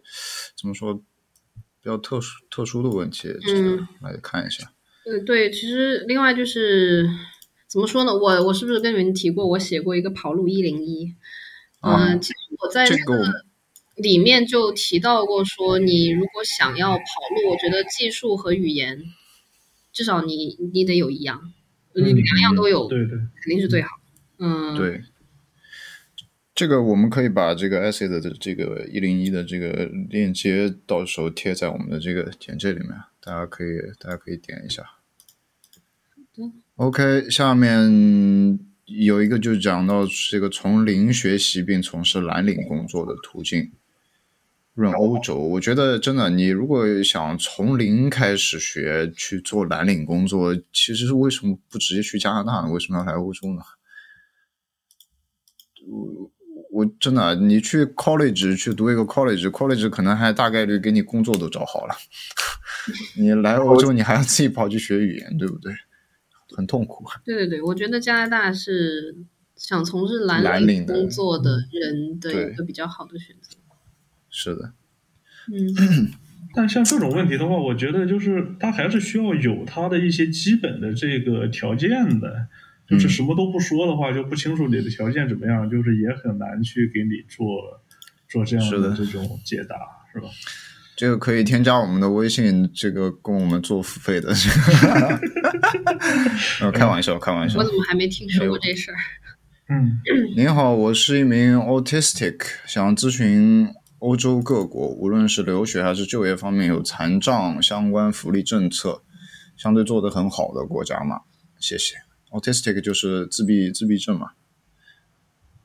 怎么说比较特殊、特殊的问题，这个嗯来看一下。嗯，对，其实另外就是怎么说呢？我我是不是跟你们提过，我写过一个跑路一零一？啊嗯，其实我在那这个里面就提到过，说你如果想要跑路，我觉得技术和语言至少你你得有一样，你嗯两样都有，对对，肯定是最好。嗯，对，这个我们可以把这个 essay 的这个一零一的这个链接，到时候贴在我们的这个简介里面，大家可以大家可以点一下。的 OK，下面有一个就讲到这个从零学习并从事蓝领工作的途径。润欧洲，我觉得真的，你如果想从零开始学去做蓝领工作，其实是为什么不直接去加拿大呢？为什么要来欧洲呢？我我真的，你去 college 去读一个 college，college 可能还大概率给你工作都找好了。你来欧洲，你还要自己跑去学语言，对不对？很痛苦。对对对，我觉得加拿大是想从事蓝蓝领工作的人的一个比较好的选择。是的，嗯，但像这种问题的话，我觉得就是他还是需要有他的一些基本的这个条件的。就是什么都不说的话，就不清楚你的条件怎么样，就是也很难去给你做做这样的这种解答，是吧？这个可以添加我们的微信，这个供我们做付费的。这个 呃开玩笑，开玩笑我。怎么还没听说过这事儿？嗯您好，我是一名 autistic，想咨询欧洲各国，无论是留学还是就业方面有残障相关福利政策，相对做得很好的国家嘛？谢谢。，autistic 就是自闭自闭症嘛。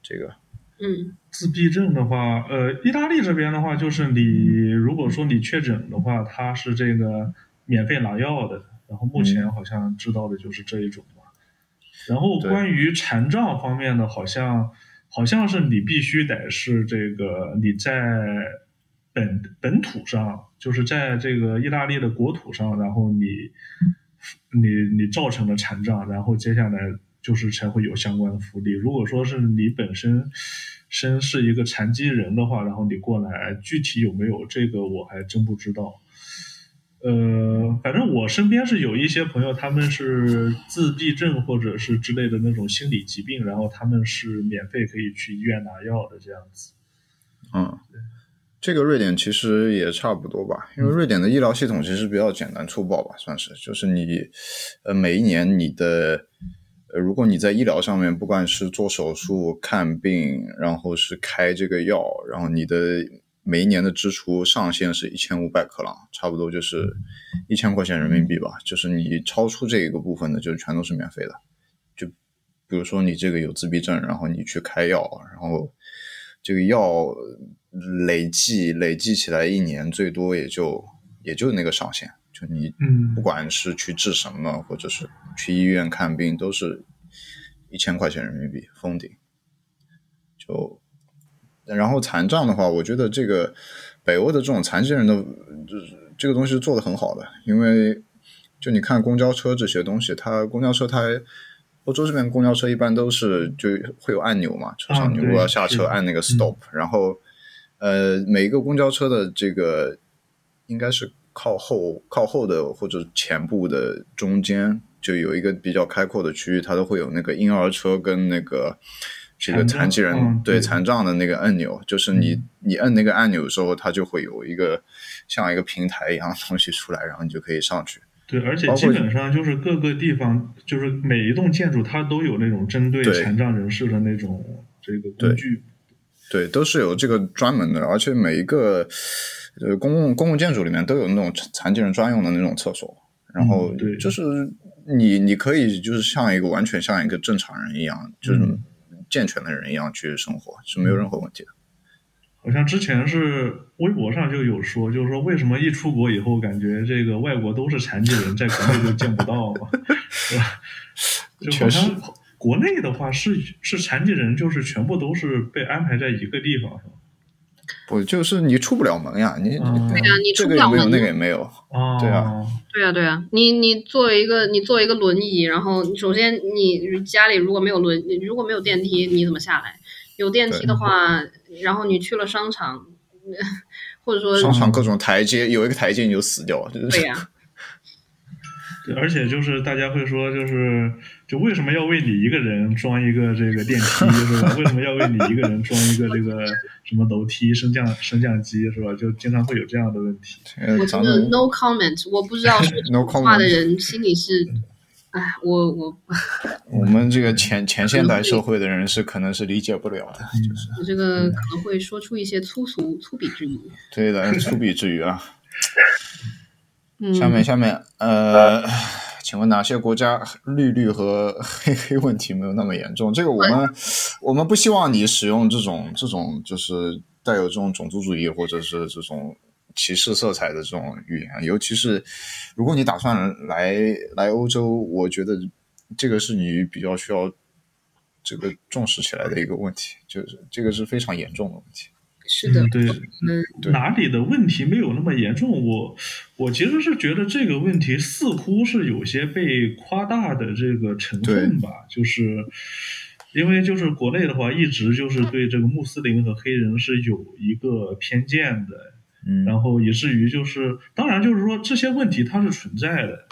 这个嗯自闭症的话，呃，意大利这边的话，就是你如果说你确诊的话，它是这个免费拿药的。然后目前好像知道的就是这一种吧。然后关于残障方面的，好像好像是你必须得是这个你在本本土上，就是在这个意大利的国土上，然后你你你造成了残障，然后接下来就是才会有相关的福利。如果说是你本身身是一个残疾人的话，然后你过来，具体有没有这个我还真不知道。呃，反正我身边是有一些朋友，他们是自闭症或者是之类的那种心理疾病，然后他们是免费可以去医院拿药的这样子。嗯，这个瑞典其实也差不多吧，因为瑞典的医疗系统其实比较简单粗暴吧，算是，就是你呃每一年你的呃如果你在医疗上面，不管是做手术、看病，然后是开这个药，然后你的每一年的支出上限是一千五百克朗，差不多就是一千块钱人民币吧，就是你超出这一个部分的，就全都是免费的。就比如说你这个有自闭症，然后你去开药，然后这个药累计累计起来一年最多也就也就那个上限，就你嗯不管是去治什么，或者是去医院看病，都是一千块钱人民币封顶。就然后残障的话，我觉得这个北欧的这种残疾人的，就是这个东西做的很好的，因为就你看公交车这些东西，它公交车它欧洲这边公交车一般都是就会有按钮嘛，车上啊你如果要下车按那个 stop，、然后呃每一个公交车的这个应该是靠后靠后的或者前部的中间就有一个比较开阔的区域，它都会有那个婴儿车跟那个这个残疾人、嗯对对残障的那个按钮，就是你、嗯你摁那个按钮的时候，它就会有一个像一个平台一样的东西出来，然后你就可以上去。对，而且基本上就是各个地方，就是每一栋建筑它都有那种针对对残障人士的那种这个工具。对，都是有这个专门的，而且每一个呃公共公共建筑里面都有那种残残疾人专用的那种厕所，然后就是你你可以就是像一个完全像一个正常人一样，就是嗯健全的人一样去生活，是没有任何问题的。好像之前是微博上就有说，就是说为什么一出国以后，感觉这个外国都是残疾人，在国内就见不到嘛，是吧？就好像国内的话是是残疾人，就是全部都是被安排在一个地方，是吧？不就是你出不了门呀？你、你对呀你这个也没有，出不了门那个也没有。哦，对啊，对啊，对啊，你你作为一个你作为一个轮椅，然后首先你家里如果没有轮，如果没有电梯，你怎么下来？有电梯的话，然后你去了商场，或者说商场各种台阶，有一个台阶你就死掉了。就是对呀、对，而且就是大家会说，就是就为什么要为你一个人装一个这个电梯是吧？为什么要为你一个人装一个这个什么楼梯、升降升降机是吧？就经常会有这样的问题。呃我真的 no comment，我不知道说这话的人心里是，哎，我我 我们这个前前现代社会的人是可能是理解不了的，就是我这个可能会说出一些粗俗粗鄙之语。对的，粗鄙之语啊。嗯，下面下面呃，请问哪些国家绿绿和黑黑问题没有那么严重？这个我们我们不希望你使用这种这种就是带有这种种族主义或者是这种歧视色彩的这种语言，尤其是如果你打算来来欧洲，我觉得这个是你比较需要这个重视起来的一个问题，就是这个是非常严重的问题。是的，嗯对嗯，哪里的问题没有那么严重？我我其实是觉得这个问题似乎是有些被夸大的这个成分吧，就是因为就是国内的话，一直就是对这个穆斯林和黑人是有一个偏见的，嗯然后以至于就是，当然就是说这些问题它是存在的，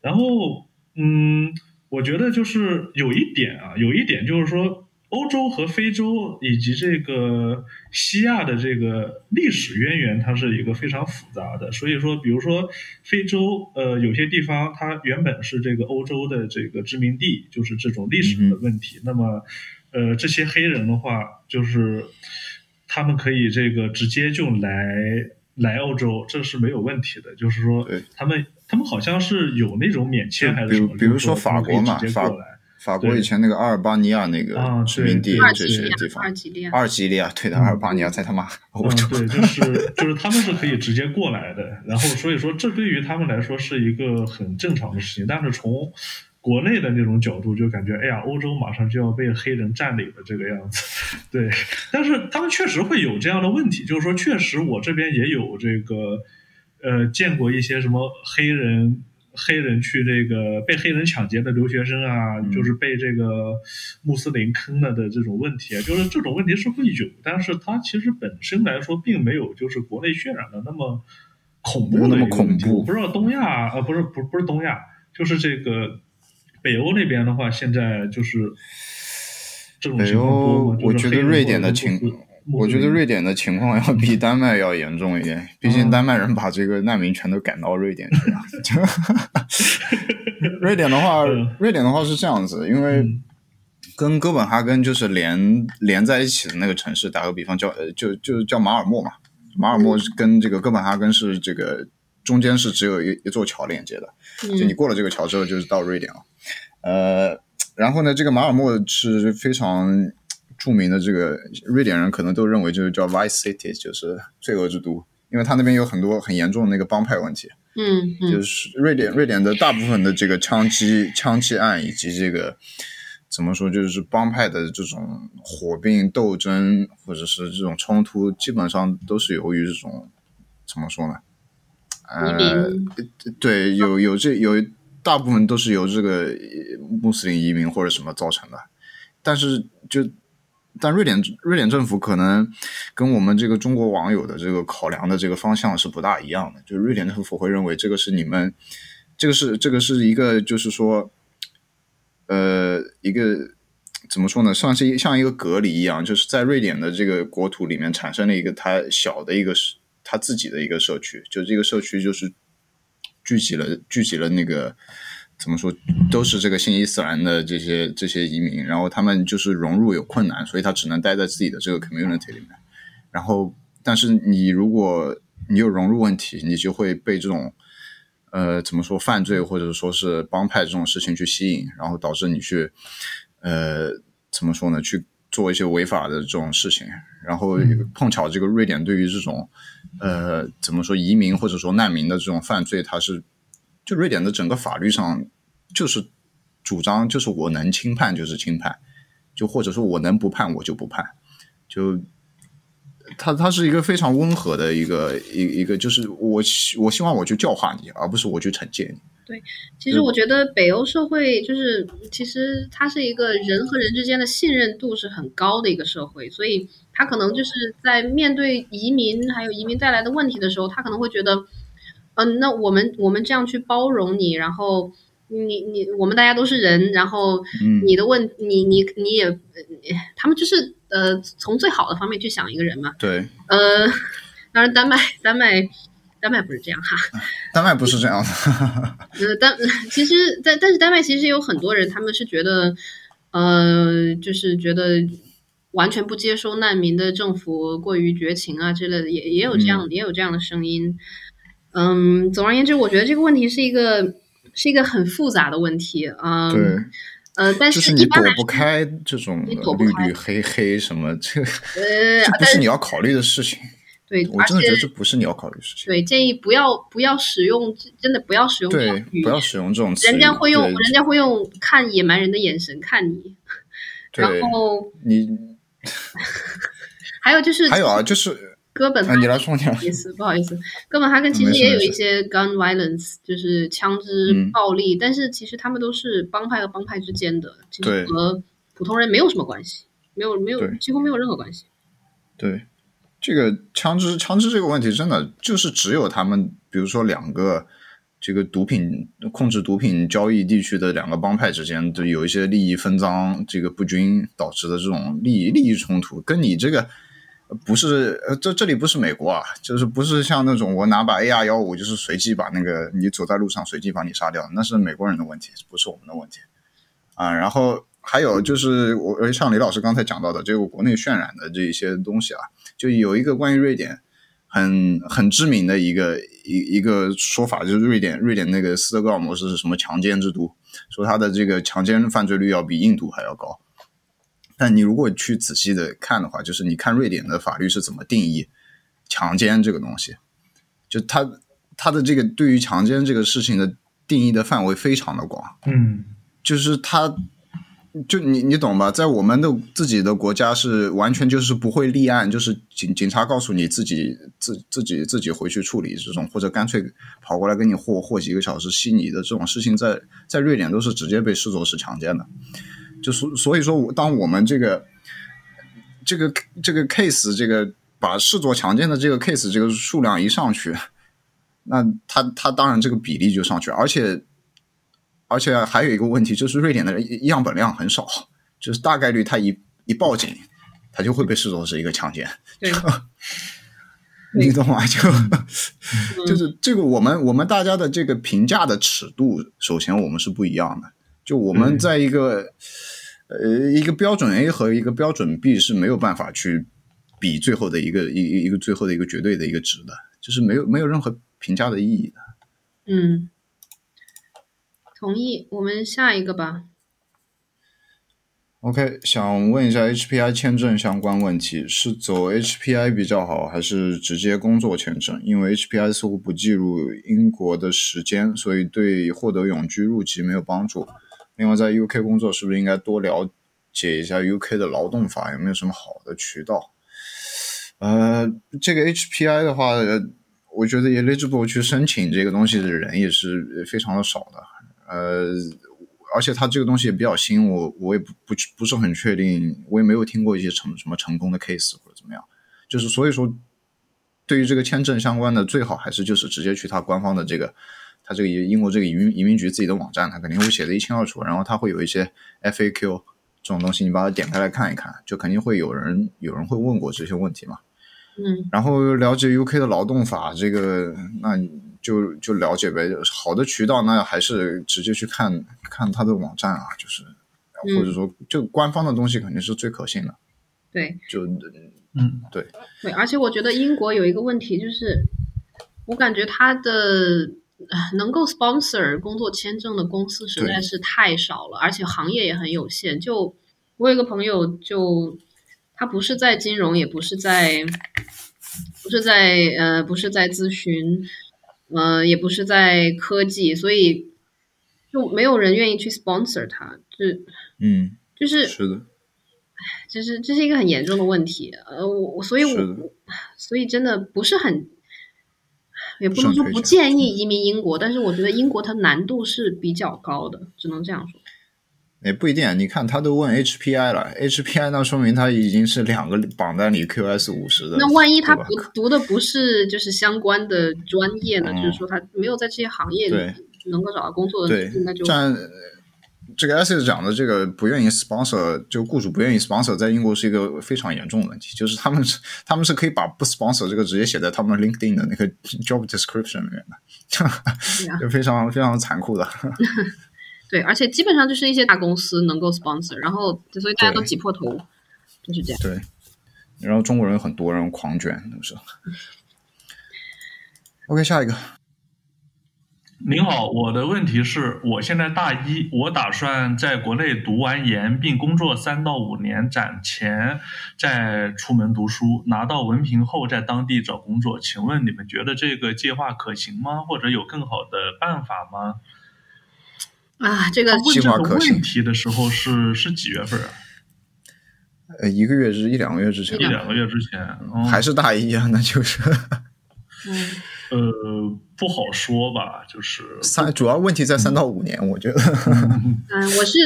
然后嗯，我觉得就是有一点啊，有一点就是说，欧洲和非洲以及这个西亚的这个历史渊源，它是一个非常复杂的。所以说，比如说非洲，呃，有些地方它原本是这个欧洲的这个殖民地，就是这种历史的问题。那么，呃，这些黑人的话，就是他们可以这个直接就来来欧洲，这是没有问题的。就是说对，他们他们好像是有那种免签还是什么，如比如说法国嘛法直接过来。法国以前那个阿尔巴尼亚那个啊殖民地对阿尔这及利亚，些地方阿尔，及利亚，阿尔及利亚，对的，阿尔巴尼亚在他妈欧嗯，洲，对，就是就是他们是可以直接过来的，然后所以说这对于他们来说是一个很正常的事情，但是从国内的那种角度就感觉，哎呀，欧洲马上就要被黑人占领了这个样子，对，但是他们确实会有这样的问题，就是说确实我这边也有这个呃见过一些什么黑人。黑人去这个被黑人抢劫的留学生啊，嗯。就是被这个穆斯林坑了的这种问题啊，就是这种问题是会有，但是它其实本身来说并没有就是国内渲染的那么恐怖的那么恐怖。我不知道东亚呃不是不不是东亚，就是这个北欧那边的话，现在就是这种北情况多欧吗？，我觉得瑞典的情者是穆斯，穆我觉得瑞典的情况要比丹麦要严重一点，毕竟嗯丹麦人把这个难民全都赶到瑞典去了。就 瑞典的话嗯，瑞典的话是这样子，因为嗯。跟哥本哈根就是连连在一起的那个城市，打个比方叫呃就就叫马尔默嘛，马尔默跟这个哥本哈根是这个中间是只有一一座桥连接的，就你嗯过了这个桥之后就是到瑞典了。呃，然后呢，这个马尔默是非常著名的，这个瑞典人可能都认为就是叫 Vice City，就是罪恶之都，因为他那边有很多很严重的那个帮派问题。嗯嗯就是瑞典瑞典的大部分的这个枪击枪击案以及这个怎么说，就是帮派的这种火并斗争或者是这种冲突，基本上都是由于这种怎么说呢？呃，对，有有这有大部分都是由这个呃穆斯林移民或者什么造成的，但是就但瑞典瑞典政府可能跟我们这个中国网友的这个考量的这个方向是不大一样的，就是瑞典政府会认为这个是你们这个是这个是一个就是说呃一个。怎么说呢？算是像一个隔离一样，就是在瑞典的这个国土里面产生了一个它小的一个它自己的一个社区，就这个社区就是聚集了聚集了那个怎么说，都是这个新伊斯兰的这些这些移民，然后他们就是融入有困难，所以他只能待在自己的这个 community 里面。然后，但是你如果你有融入问题，你就会被这种呃怎么说犯罪或者说是帮派这种事情去吸引，然后导致你去呃怎么说呢，去做一些违法的这种事情。然后碰巧这个瑞典对于这种呃怎么说移民或者说难民的这种犯罪，它是就瑞典的整个法律上就是主张就是我能轻判就是轻判，就或者说我能不判我就不判，就他他是一个非常温和的一个一一个就是我希我希望我去教化你，而不是我去惩戒你。对其实我觉得北欧社会就是，其实它是一个人和人之间的信任度是很高的一个社会，所以他可能就是在面对移民还有移民带来的问题的时候，他可能会觉得，嗯、那我们我们这样去包容你，然后你你我们大家都是人，然后嗯你的问你你你也，呃他们就是呃从最好的方面去想一个人嘛，对，呃，当然丹麦丹麦丹麦不是这样哈，丹麦不是这样的。呃，丹其实，但但是丹麦其实有很多人，他们是觉得，呃，就是觉得完全不接收难民的政府过于绝情啊之类的，也也有这样、也有这样的声音。嗯，总而言之，我觉得这个问题是一个是一个很复杂的问题啊。对，呃，但就是你躲不开这种绿绿黑黑什么，这呃 这，不是你要考虑的事情。对，我真的觉得这不是你要考虑的事情。对建议不要不要使用，真的不要使用这对不要使用这种词。人家会用人家会用看野蛮人的眼神看你，然后你还有就是还有啊，就是啊，哥本哈你来说，你来说。不好意思，不好意思，哥本哈根其实也有一些 gun violence，就是枪支嗯暴力，但是其实他们都是帮派和帮派之间的，其实对和普通人没有什么关系，没有没有几乎没有任何关系。对，这个枪支枪支这个问题，真的就是只有他们，比如说两个这个毒品控制毒品交易地区的两个帮派之间，就有一些利益分赃这个不均导致的这种利益利益冲突，跟你这个。不是，呃，这这里不是美国啊，就是不是像那种我拿把 AR 幺五，就是随机把那个你走在路上随机把你杀掉，那是美国人的问题，不是我们的问题啊。然后还有就是我像李老师刚才讲到的这个国内渲染的这一些东西啊，就有一个关于瑞典很很知名的一个一一个说法，就是瑞典瑞典那个斯德哥尔摩是什么强奸之都，说它的这个强奸犯罪率要比印度还要高。但你如果去仔细的看的话，就是你看瑞典的法律是怎么定义强奸这个东西，就他他的这个对于强奸这个事情的定义的范围非常的广，嗯就是他。就你你懂吧？在我们的自己的国家是完全就是不会立案，就是警警察告诉你自己自自己自己回去处理这种，或者干脆跑过来跟你和和几个小时吸你的这种事情，在在瑞典都是直接被视作是强奸的。就所所以说，当我们这个这个这个 case 这个把视作强奸的这个 case 这个数量一上去，那他他当然这个比例就上去，而且。而且还有一个问题，就是瑞典的样本量很少，就是大概率他一一报警，他就会被视作是一个强奸。对，你懂吗？就 就是这个，我们我们大家的这个评价的尺度，首先我们是不一样的。就我们在一个呃一个标准 A 和一个标准 B 是没有办法去比最后的一个一一个最后的一个绝对的一个值的，就是没有没有任何评价的意义的。嗯。同意，我们下一个吧。OK，想问一下 HPI 签证相关问题，是走 HPI 比较好，还是直接工作签证？因为 HPI 似乎不计入英国的时间，所以对获得永居入籍没有帮助。另外，在 UK 工作是不是应该多了解一下 UK 的劳动法，有没有什么好的渠道？呃，这个 HPI 的话，我觉得 eligible 去申请这个东西的人也是非常的少的。呃，而且它这个东西也比较新，我我也不不不是很确定，我也没有听过一些成什么成功的 case 或者怎么样，就是所以说，对于这个签证相关的，最好还是就是直接去他官方的这个，他这个英国这个移民移民局自己的网站，他肯定会写的一清二楚，然后他会有一些 FAQ 这种东西，你把它点开来看一看，就肯定会有人有人会问过这些问题嘛，嗯，然后了解 UK 的劳动法，这个那。就就了解呗，好的渠道那还是直接去看看他的网站啊，就是或者说就官方的东西肯定是最可信的。对，就嗯，对对，而且我觉得英国有一个问题就是，我感觉他的能够 sponsor 工作签证的公司实在是太少了，而且行业也很有限。就我有个朋友，就他不是在金融，也不是在不是在呃不是在咨询。呃，也不是在科技，所以就没有人愿意去 sponsor 他，就嗯，就是是的，就是这是一个很严重的问题。呃，我所以，我所以真的不是很，也不能说不建议移民英国，但是我觉得英国它难度是比较高的，只能这样说。也不一定，你看他都问 HPI 了，HPI 那说明他已经是两个榜单里 QS 五十的。那万一他读读的不是就是相关的专业呢？就是说他没有在这些行业里能够找到工作的，那就占这个 S 讲的这个不愿意 sponsor，就雇主不愿意 sponsor，在英国是一个非常严重的问题。就是他们是他们是可以把不 sponsor 这个直接写在他们 LinkedIn 的那个 job description 里面的，就非常非常残酷的。对，而且基本上就是一些大公司能够 sponsor，然后所以大家都挤破头，就是这样。对，然后中国人很多，然后狂卷，是不是？OK，下一个。您好，我的问题是我现在大一，我打算在国内读完研并工作三到五年，攒钱再出门读书，拿到文凭后在当地找工作。请问你们觉得这个计划可行吗？或者有更好的办法吗？啊，这个问这个问题的时候是是几月份啊？呃，一个月是一两个月之前，一两个月之前，还是大一啊？那就是，嗯，呃，不好说吧，就是三，主要问题在三到五年，我觉得。嗯，我是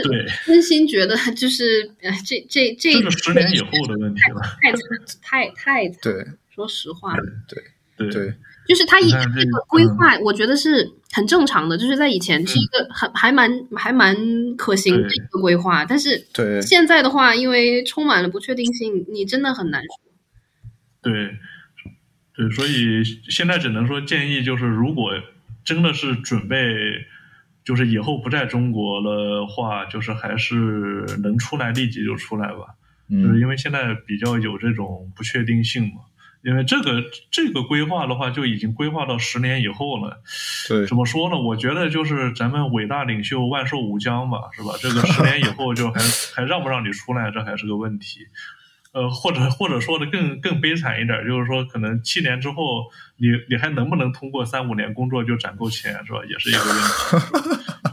真心觉得，就是这这这，这是十年以后的问题了，太太太 对，说实话，对对对。就是他以这个规划，我觉得是很正常的。就是在以前是一个很还蛮还蛮可行的一个规划，但是对现在的话，因为充满了不确定性，你真的很难说。对对，所以现在只能说建议，就是如果真的是准备，就是以后不在中国的话，就是还是能出来立即就出来吧。就是因为现在比较有这种不确定性嘛。因为这个这个规划的话，就已经规划到十年以后了。对怎么说呢？我觉得就是咱们伟大领袖万寿无疆吧，是吧？这个十年以后就还 还让不让你出来，这还是个问题。呃，或者或者说的更更悲惨一点，就是说可能七年之后，你你还能不能通过三五年工作就攒够钱，是吧？也是一个问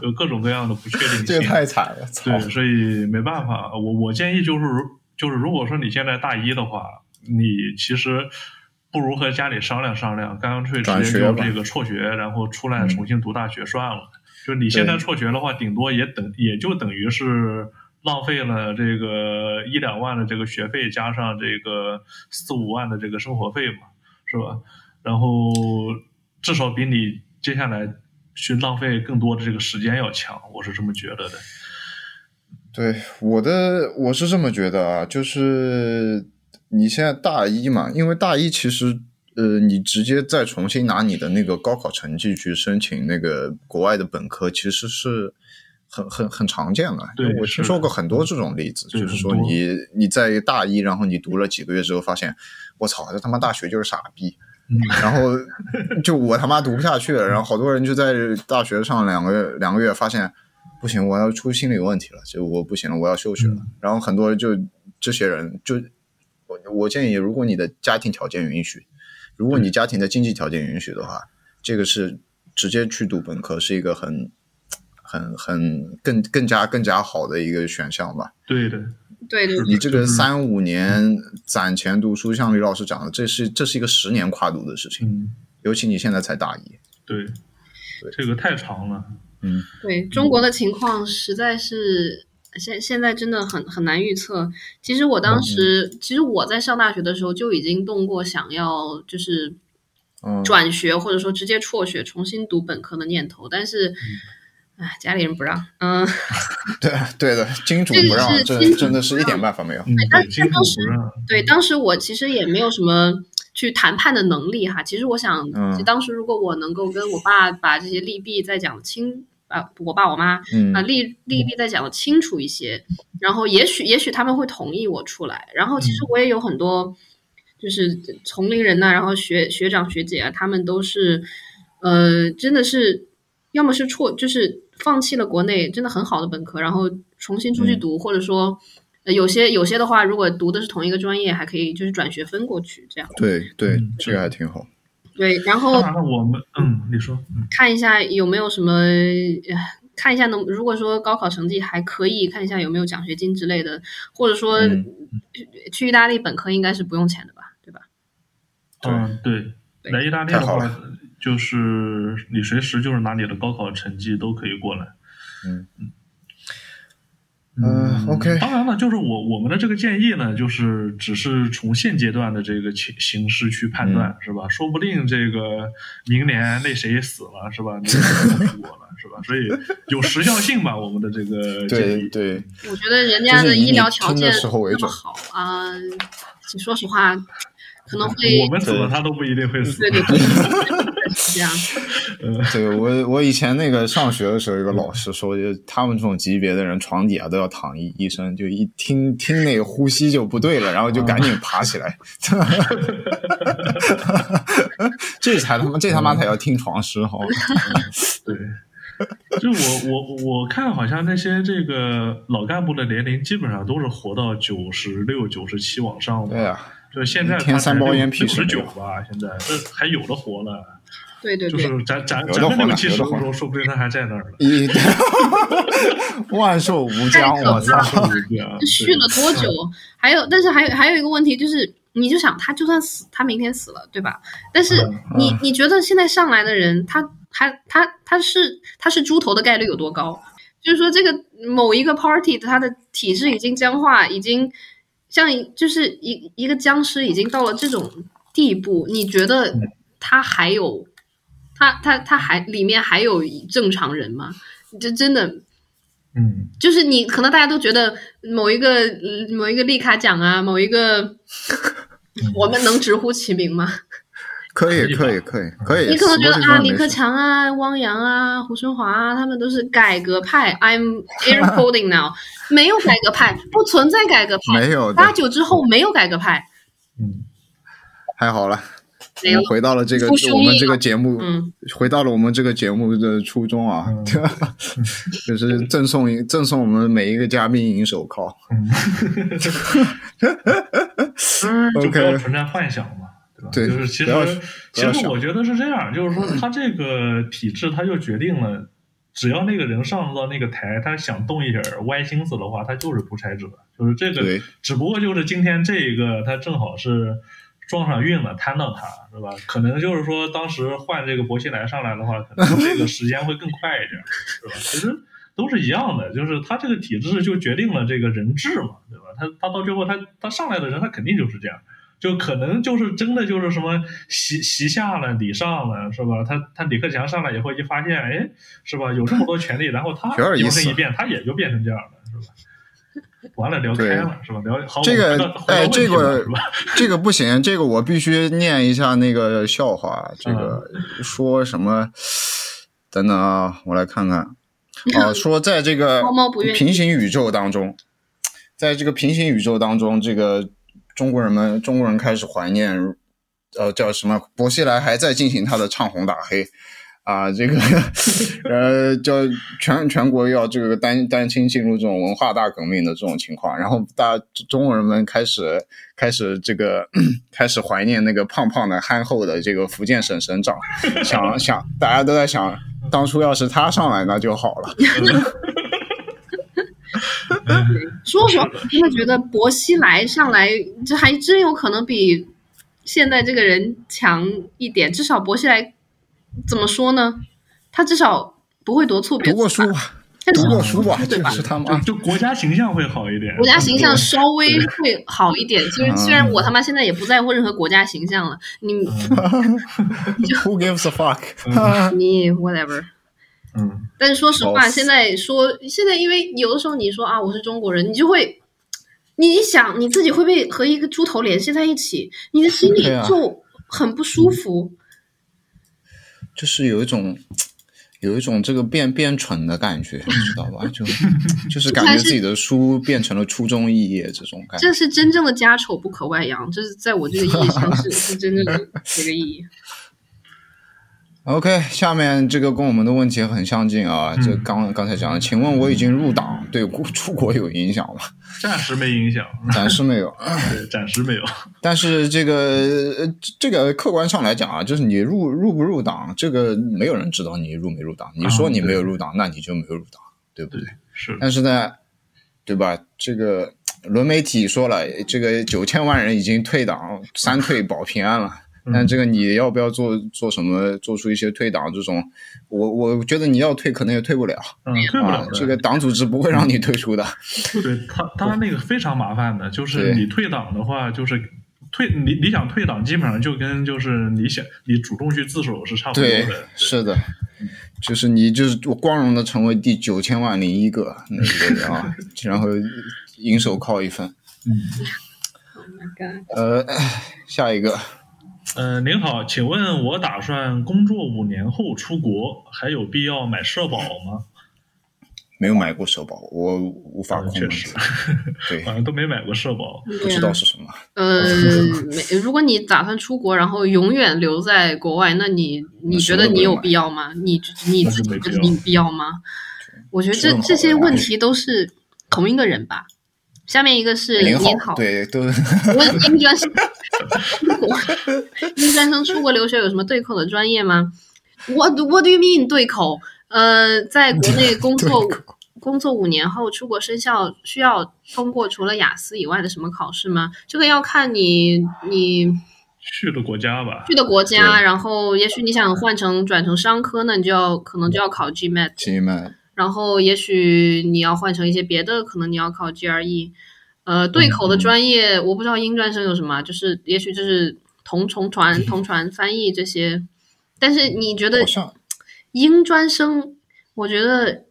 题，有各种各样的不确定性。这个太惨了，对，所以没办法，我我建议就是就是如果说你现在大一的话，你其实不如和家里商量商量，干脆直接就这个辍学，然后出来重新读大学算了。就你现在辍学的话，顶多也等也就等于是。浪费了这个一两万的这个学费，加上这个四五万的这个生活费嘛，是吧？然后至少比你接下来去浪费更多的这个时间要强，我是这么觉得的。对，我的我是这么觉得啊，就是你现在大一嘛，因为大一其实呃，你直接再重新拿你的那个高考成绩去申请那个国外的本科，其实是。很很很常见了，我听说过很多这种例子，就是说你你在大一，然后你读了几个月之后，发现我操，这他妈大学就是傻逼，然后 就我他妈读不下去了，然后好多人就在大学上两个月两个月，发现不行，我要出心理问题了，就我不行了，我要休学了，然后很多就这些人就我我建议，如果你的家庭条件允许，如果你家庭的经济条件允许的话，这个是直接去读本科是一个很。很很更更加更加好的一个选项吧。对的，对对。你这个三五年攒钱读书，像吕老师讲的，这是这是一个十年跨度的事情。嗯。尤其你现在才大一。对。对。这个太长了。嗯。对中国的情况，实在是现现在真的很很难预测。其实我当时，其实我在上大学的时候就已经动过想要就是转学或者说直接辍学重新读本科的念头，但是。哎，家里人不让，嗯，对对的，金主不让，这真的是一点办法没有。对，但是当时，对当时我其实也没有什么去谈判的能力哈。其实我想，当时如果我能够跟我爸把这些利弊再讲清，啊，我爸我妈，啊利利弊再讲的清楚一些，然后也许也许他们会同意我出来。然后其实我也有很多就是同龄人呐，然后学学长学姐啊，他们都是，呃，真的是要么是错，就是。放弃了国内真的很好的本科，然后重新出去读，或者说有些有些的话，如果读的是同一个专业，还可以就是转学分过去这样。对对，这个还挺好。对，然后我们嗯，你说看一下有没有什么，看一下能如果说高考成绩还可以，看一下有没有奖学金之类的，或者说去意大利本科应该是不用钱的吧，对吧？嗯，对，来意大利的话。就是你随时就是拿你的高考成绩都可以过来，嗯嗯嗯，OK。当然了，就是我我们的这个建议呢，就是只是从现阶段的这个形形势去判断，是吧？说不定这个明年那谁死了，是吧？你出国了，是吧？所以有时效性吧，我们的这个建议。对对。我觉得人家的医疗条件那么好啊，说实话，可能会我们死了，他都不一定会死。对对对。这样，对我我以前那个上学的时候，有个老师说，就他们这种级别的人，床底下都要躺一医生，就一听听那个呼吸就不对了，然后就赶紧爬起来。这才他妈这他妈才叫听床师哈。对，就我我我看好像那些这个老干部的年龄基本上都是活到九十六、九十七往上的。对啊，就现在天三包烟屁十九吧，现在这还有的活了。对对对，就是咱咱咱们六七十的时候，说不定他还在那儿呢。万寿无疆，我操！续了多久？还有，但是还有还有一个问题就是，你就想他就算死，他明天死了，对吧？但是你你觉得现在上来的人，他还他他是他是猪头的概率有多高？就是说，这个某一个 party 他的体质已经僵化，已经像就是一一个僵尸，已经到了这种地步，你觉得他还有？他他他还里面还有正常人吗？这真的，嗯，就是你可能大家都觉得某一个某一个丽卡奖啊，某一个，我们能直呼其名吗？可以可以可以可以。你可能觉得啊，李克强啊，汪洋啊，胡春华啊，他们都是改革派。I'm air quoting now，没有改革派，不存在改革派，没有八九之后没有改革派。嗯。太好了，回到了这个我们这个节目，嗯，回到了我们这个节目的初衷啊？就是赠送一赠送我们每一个嘉宾银手铐。嗯，就不要 OK，存在幻想嘛，对吧？对就是其实其实我觉得是这样，就是说他这个体制，他就决定了，只要那个人上到那个台，他想动一点歪心思的话，他就是独裁者，就是这个对。只不过就是今天这一个，他正好是撞上运了，摊到他是吧？可能就是说当时换这个薄熙来上来的话，可能这个时间会更快一点，是吧？其实。都是一样的，就是他这个体制就决定了这个人质嘛，对吧？他他到最后他他上来的人，他肯定就是这样，就可能就是真的就是什么习习下了，礼上了，是吧？他他李克强上来以后一发现，哎，是吧？有这么多权利，然后他摇身一变，他也就变成这样了？完了，聊开了，是吧？聊好，这个哎，这个？这个不行，这个我必须念一下那个笑话。这个嗯说什么？等等啊，我来看看。啊，说在这个平行宇宙当中，在这个平行宇宙当中，这个中国人们中国人开始怀念，呃，叫什么？薄熙来还在进行他的唱红打黑。啊，这个 呃，叫全全国要这个单单亲进入这种文化大革命的这种情况，然后大中国人们开始开始这个 开始怀念那个胖胖的憨厚的这个福建省省长，想想大家都在想，当初要是他上来那就好了。说实话，真的觉得薄熙来上来，这还真有可能比现在这个人强一点。至少薄熙来怎么说呢？他至少不会夺错别读过书吧，但是读过书吧，这对吧是他妈就就国家形象会好一点，国家形象稍微会好一点。其实嗯虽然我他妈现在也不在乎任何国家形象了，你 Who gives a fuck？你 whatever。嗯，但是说实话，现在说现在，因为有的时候你说啊，我是中国人，你就会，你一想你自己会被和一个猪头联系在一起，你的心里就很不舒服。就是有一种。有一种这个变变蠢的感觉，你知道吧？就 就是感觉自己的书变成了初中肄业这种感觉。这是真正的家丑不可外扬，这是在我这个意义上是是真正的这个意义。OK，下面这个跟我们的问题很相近啊。嗯这刚刚才讲的，请问我已经入党，对 出国有影响吗？暂时没影响，暂时没有，对，暂时没有。但是这个呃这个客观上来讲啊，就是你入入不入党，这个没有人知道你入没入党。你说你没有入党，那你就没有入党，对不对？是，但是呢，对吧？这个轮媒体说了，这个九千万人已经退党，三退保平安了。但这个你要不要做做什么，做出一些退党这种？我我觉得你要退，可能也退不了嗯，退不啊了。这个党组织不会让你退出的。对他，他那个非常麻烦的，就是你退党的话，就是退你你想退党，基本上就跟就是你想你主动去自首是差不多对的。，是的，就是你就是光荣的成为第九千万零一个那个人啊，然后银手铐一份。呃，下一个，呃，您好，请问我打算工作五年后出国，还有必要买社保吗？没有买过社保，我无法嗯控制确实。对，好像都没买过社保。不知道是什么。呃，没如果你打算出国，然后永远留在国外，那你你觉得你有必要吗？你你自己觉得你有必要吗？我觉得这这些的问题都是同一个人吧。下面一个是您您好，对，都问英专 英专生出国留学有什么对口的专业吗？What What do you mean 对口？呃，在国内工作工作五年后出国生效，需要通过除了雅思以外的什么考试吗？这个要看你你去的国家吧，去的国家，然后也许你想换成转成商科，那你就要可能就要考 GMAT，GMAT，，然后也许你要换成一些别的，可能你要考 GRE。呃，对口的专业，我不知道英专生有什么，就是也许就是同同传、同传翻译这些。但是你觉得英专生，我觉得，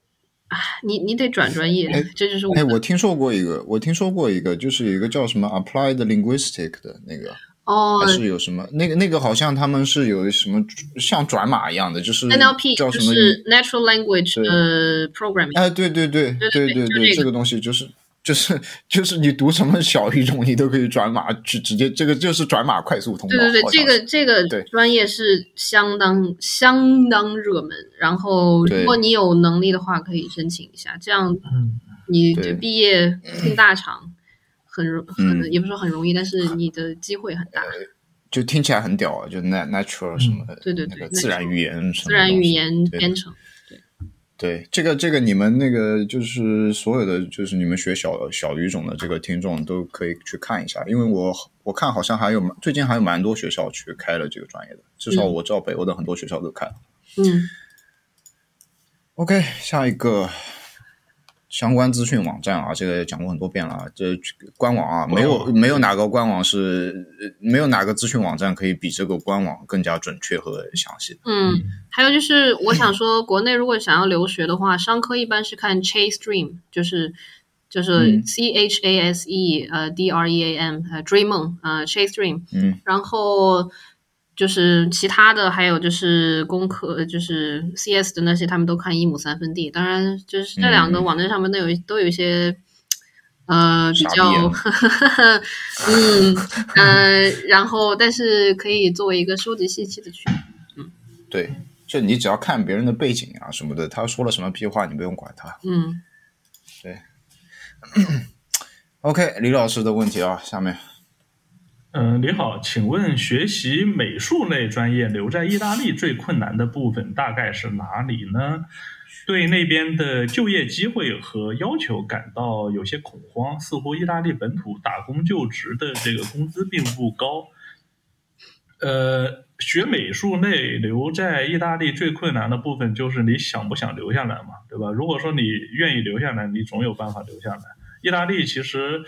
啊，你你得转专业哎，这就是我哎，我听说过一个，我听说过一个，就是有一个叫什么 Applied Linguistic 的那个，哦还是有什么那个那个好像他们是有什么像转码一样的，就是 NLP 叫什么？是 Natural Language 呃 Programming。哎，对对对对对对这个东西就是就是就是你读什么小语种，你都可以转码，直直接这个就是转码快速通道。对对对，这个这个专业是相当相当热门。然后，如果你有能力的话，可以申请一下，这样嗯，你对就毕业进大厂很容也不是说很容易，但是你的机会很大。就听起来很屌啊，就 nat natural 什么的，嗯对对对那个自然语言什么的自然语言编程，对，这个这个你们那个就是所有的就是你们学小小语种的这个听众都可以去看一下，因为我我看好像还有最近还有蛮多学校去开了这个专业的，至少嗯我知道北欧的很多学校都开了。嗯 OK，下一个相关资讯网站啊，这个讲过很多遍了啊，这官网啊，没有没有哪个官网是呃没有哪个资讯网站可以比这个官网更加准确和详细。嗯，还有就是我想说，国内如果想要留学的话，商科一般是看 Chase Dream，就是就是嗯。C H A S E 呃 D R E A M 呃追梦呃 Chase Dream，嗯，然后就是其他的还有就是工科就是 C S 的那些，他们都看一亩三分地。当然，就是这两个嗯网站上面都有都有一些。呃，比较啊，嗯呃，然后但是可以作为一个收集信息的渠道。对，就你只要看别人的背景啊什么的，他说了什么屁话，你不用管他。嗯，对 OK，李老师的问题啊，下面嗯，你好，请问学习美术类专业留在意大利最困难的部分大概是哪里呢？对那边的就业机会和要求感到有些恐慌，似乎意大利本土打工就职的这个工资并不高。呃，学美术类留在意大利最困难的部分就是你想不想留下来嘛，对吧？如果说你愿意留下来，你总有办法留下来。意大利其实，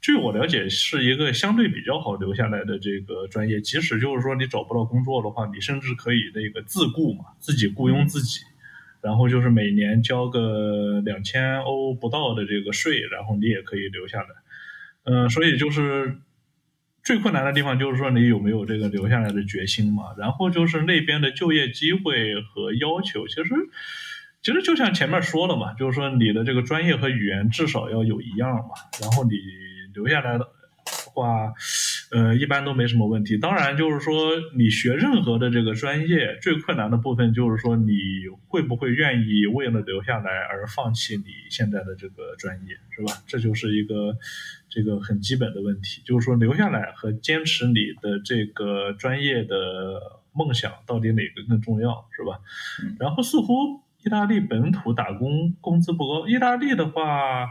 据我了解，是一个相对比较好留下来的这个专业。即使就是说你找不到工作的话，你甚至可以那个自雇嘛，自己雇佣自己，然后就是每年交个两千欧不到的这个税，然后你也可以留下来。嗯、所以就是最困难的地方就是说你有没有这个留下来的决心嘛。然后就是那边的就业机会和要求，其实其实就像前面说的嘛，就是说你的这个专业和语言至少要有一样嘛，然后你留下来的话，呃，一般都没什么问题。当然，就是说你学任何的这个专业，最困难的部分就是说你会不会愿意为了留下来而放弃你现在的这个专业，是吧？这就是一个这个很基本的问题，就是说留下来和坚持你的这个专业的梦想到底哪个更重要，是吧？然后似乎意大利本土打工工资不高，意大利的话，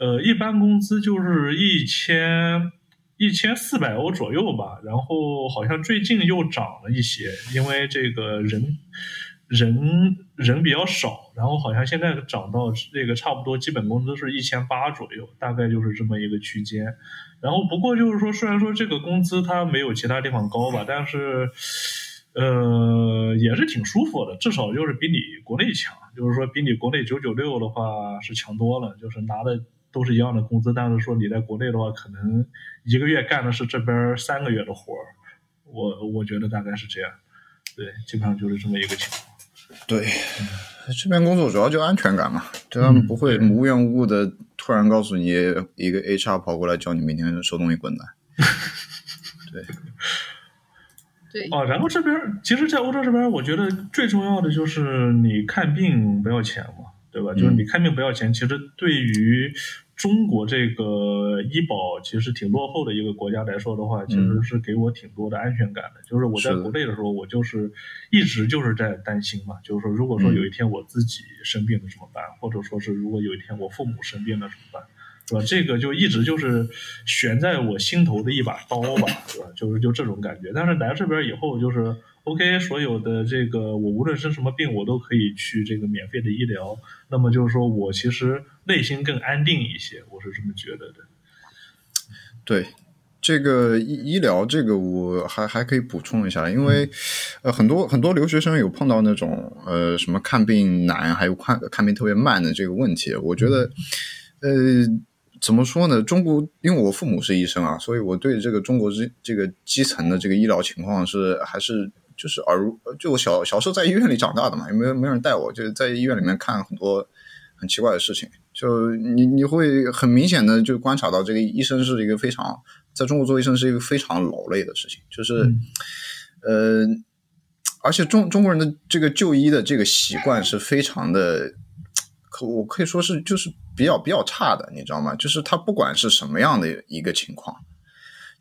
呃，一般工资就是一千一千四百欧左右吧，然后好像最近又涨了一些，因为这个人人人比较少，然后好像现在涨到这个差不多基本工资是一千八左右，大概就是这么一个区间。然后不过就是说，虽然说这个工资它没有其他地方高吧，但是。呃，也是挺舒服的，至少就是比你国内强，就是说比你国内九九六的话是强多了，就是拿的都是一样的工资，但是说你在国内的话，可能一个月干的是这边三个月的活儿，我我觉得大概是这样，对，基本上就是这么一个情况。对，这边工作主要就安全感嘛，就他们不会无缘无故的突然告诉你一个 HR 跑过来叫你明天收东西滚蛋。对，哦，然后这边其实，在欧洲这边，我觉得最重要的就是你看病不要钱嘛，对吧？就是你看病不要钱，其实对于中国这个医保其实挺落后的一个国家来说的话，其实是给我挺多的安全感的。就是我在国内的时候，我就是一直就是在担心嘛，就是说，如果说有一天我自己生病了怎么办，或者说是如果有一天我父母生病了怎么办？是吧？这个就一直就是悬在我心头的一把刀吧，是吧？就是就这种感觉。但是来这边以后，就是 OK，所有的这个我无论生什么病，我都可以去这个免费的医疗。那么就是说我其实内心更安定一些，我是这么觉得的。对，这个医医疗这个我还还可以补充一下，因为呃很多很多留学生有碰到那种呃什么看病难，还有看看病特别慢的这个问题，我觉得呃。怎么说呢？中国，因为我父母是医生啊，所以我对这个中国这这个基层的这个医疗情况是还是就是耳濡，就我小小时候在医院里长大的嘛，也没有没有人带我，就是在医院里面看很多很奇怪的事情，就你你会很明显的就观察到，这个医生是一个非常在中国做医生是一个非常劳累的事情，就是、呃，而且中中国人的这个就医的这个习惯是非常的，可我可以说是就是比较比较差的，你知道吗？就是他不管是什么样的一个情况，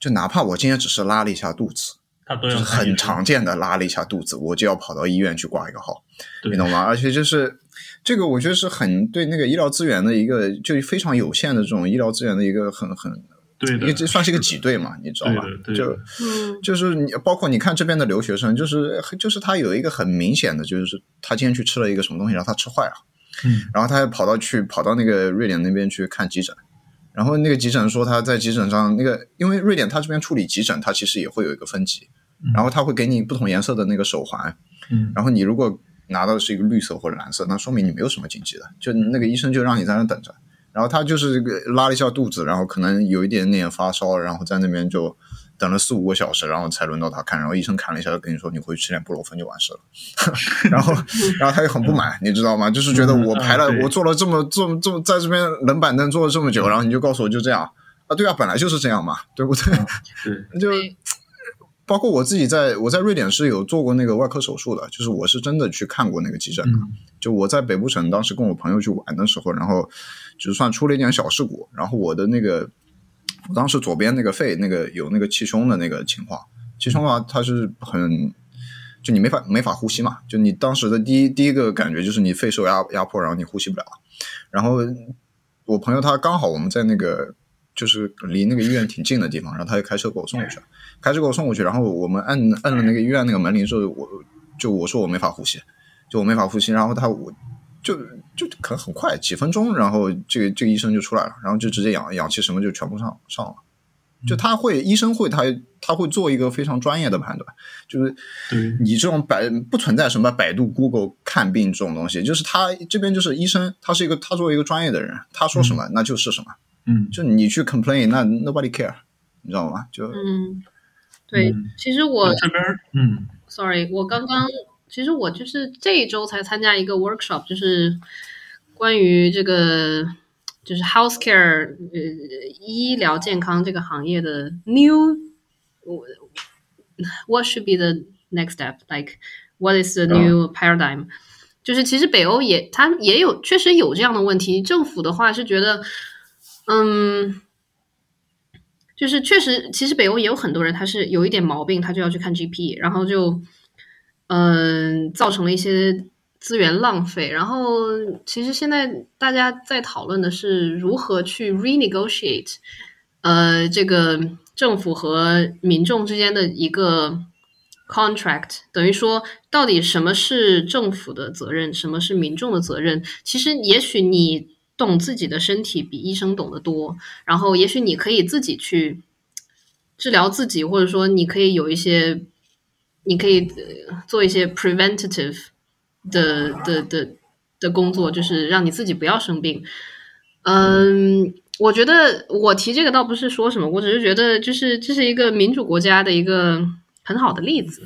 就哪怕我今天只是拉了一下肚子。他都就是很常见的拉了一下肚子，我就要跑到医院去挂一个号，你懂吗？而且就是这个，我觉得是很对那个医疗资源的一个，就非常有限的这种医疗资源的一个很很，对因为这算是一个挤兑嘛，你知道吧就嗯。就是你包括你看这边的留学生，就是就是他有一个很明显的，就是他今天去吃了一个什么东西，然后他吃坏了，嗯。然后他还跑到去跑到那个瑞典那边去看急诊，然后那个急诊说他在急诊上那个，因为瑞典他这边处理急诊，他其实也会有一个分级，然后他会给你不同颜色的那个手环，嗯然后你如果拿到的是一个绿色或者蓝色，那说明你没有什么紧急的，就那个医生就让你在那等着。然后他就是这个拉了一下肚子，然后可能有一点点发烧，然后在那边就等了四五个小时，然后才轮到他看。然后医生看了一下，就跟你说你回去吃点布洛芬就完事了。然后，然后他又很不满，你知道吗？就是觉得我排了，我坐了这么这么这么在这边冷板凳坐了这么久，然后你就告诉我就这样啊？对啊，本来就是这样嘛，对不对？对，就对包括我自己在我在瑞典是有做过那个外科手术的，就是我是真的去看过那个急诊的。嗯就我在北部城当时跟我朋友去玩的时候，然后就算出了一点小事故，然后我的那个我当时左边那个肺那个有那个气胸的那个情况，气胸的话它是很。就你没法没法呼吸嘛，就你当时的第一第一个感觉就是你肺受压压迫，然后你呼吸不了。然后我朋友他刚好我们在那个就是离那个医院挺近的地方，然后他就开车给我送过去，开车给我送过去，然后我们按按了那个医院那个门铃之后，我就我说我没法呼吸，就我没法呼吸，然后他我就就可能很快几分钟，然后这个这个医生就出来了，然后就直接氧氧气什么就全部上上了。就他会，医生会他他会做一个非常专业的判断，就是对你这种百不存在什么百度、Google 看病这种东西，就是他这边就是医生，他是一个他作为一个专业的人，他说什么、那就是什么，嗯就你去 complain 那 nobody care，你知道吗？就嗯，对嗯，其实我这边嗯 sorry，我刚刚其实我就是这一周才参加一个 workshop，就是关于这个就是 healthcare 呃医疗健康这个行业的 new 我 what should be the next step，like what is the new paradigm？、就是其实北欧也它也有确实有这样的问题，政府的话是觉得嗯。就是确实，其实北欧也有很多人，他是有一点毛病，他就要去看 GP，然后就嗯、造成了一些资源浪费。然后其实现在大家在讨论的是如何去 renegotiate，呃，这个政府和民众之间的一个 contract，等于说到底什么是政府的责任，什么是民众的责任？其实也许你懂自己的身体比医生懂得多，然后也许你可以自己去治疗自己，或者说你可以有一些，你可以做一些 preventative 的的的的工作，就是让你自己不要生病。嗯，我觉得我提这个倒不是说什么，我只是觉得就是这是一个民主国家的一个很好的例子。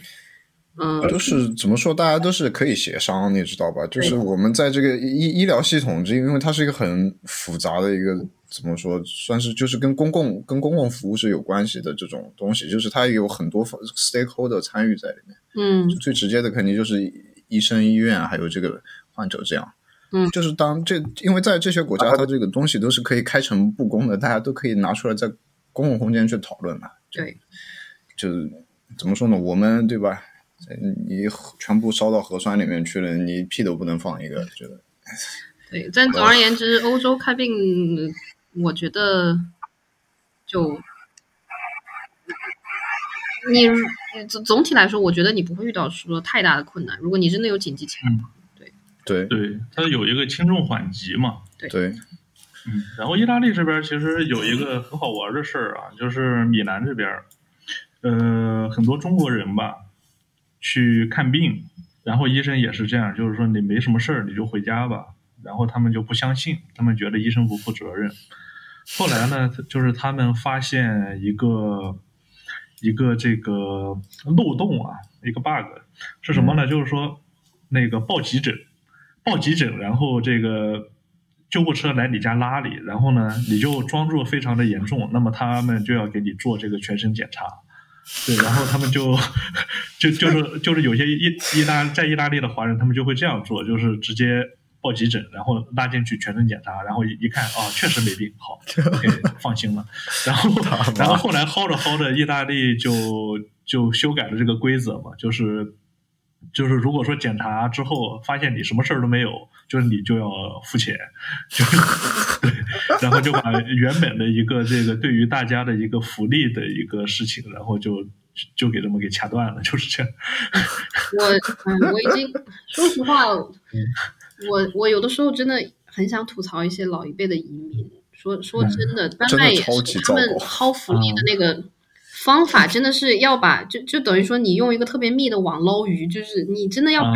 嗯，都是怎么说，大家都是可以协商，你知道吧？就是我们在这个医医疗系统，这因为它是一个很复杂的一个怎么说，算是就是跟公共跟公共服务是有关系的这种东西，就是它有很多 stakeholder 参与在里面。嗯最直接的肯定就是医生、医院还有这个患者这样。嗯就是当这，因为在这些国家，它这个东西都是可以开诚布公的，大家都可以拿出来在公共空间去讨论嘛。对，就是怎么说呢？我们对吧？你全部烧到核酸里面去了，你屁都不能放一个，觉得。对，但总而言之，欧洲看病，我觉得就你总总体来说，我觉得你不会遇到说太大的困难。如果你真的有紧急情况，对。对。对，它有一个轻重缓急嘛。对，嗯，然后意大利这边其实有一个很好玩的事儿啊，就是米兰这边儿，呃，很多中国人吧去看病，然后医生也是这样，就是说你没什么事儿你就回家吧，然后他们就不相信，他们觉得医生不负责任。后来呢，就是他们发现一个一个这个漏洞啊，一个 bug 是什么呢？就是说那个报急诊，报急诊，然后这个救护车来你家拉你，然后呢，你就装作非常的严重，那么他们就要给你做这个全身检查。对，然后他们就 就就是就是有些意意大在意大利的华人，他们就会这样做，就是直接报急诊，然后拉进去全身检查，然后一看啊，确实没病，好，OK，放心了。然后 然后后来薅着薅着，意大利就就修改了这个规则嘛，就是就是如果说检查之后发现你什么事儿都没有，就是你就要付钱，就是 对，然后就把原本的一个这个对于大家的一个福利的一个事情，然后就就给他们给掐断了，就是这样。我嗯，我已经说实话，我我有的时候真的很想吐槽一些老一辈的移民。说说真的，丹麦也是他们薅福利的那个方法，真的是要把就就等于说你用一个特别密的网捞鱼，就是你真的要把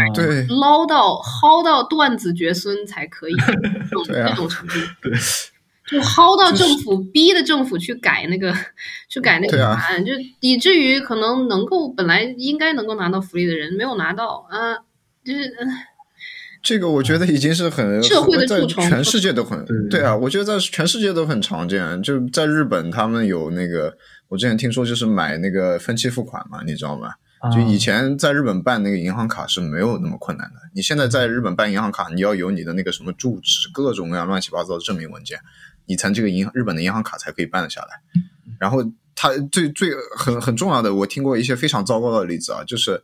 捞到薅到断子绝孙才可以，这种这种程度。对，就薅到政府，逼的政府去改那个，去改那个对啊法案，就以至于可能能够本来应该能够拿到福利的人没有拿到，啊、就是呃这个我觉得已经是很社会的在蛀虫全世界都很对对啊，我觉得在全世界都很常见。就在日本，他们有那个，我之前听说就是买那个分期付款嘛，你知道吗？就以前在日本办那个银行卡是没有那么困难的。你现在在日本办银行卡，你要有你的那个什么住址，各种各样乱七八糟的证明文件，你才这个银日本的银行卡才可以办得下来。然后它最最很很重要的，我听过一些非常糟糕的例子啊，就是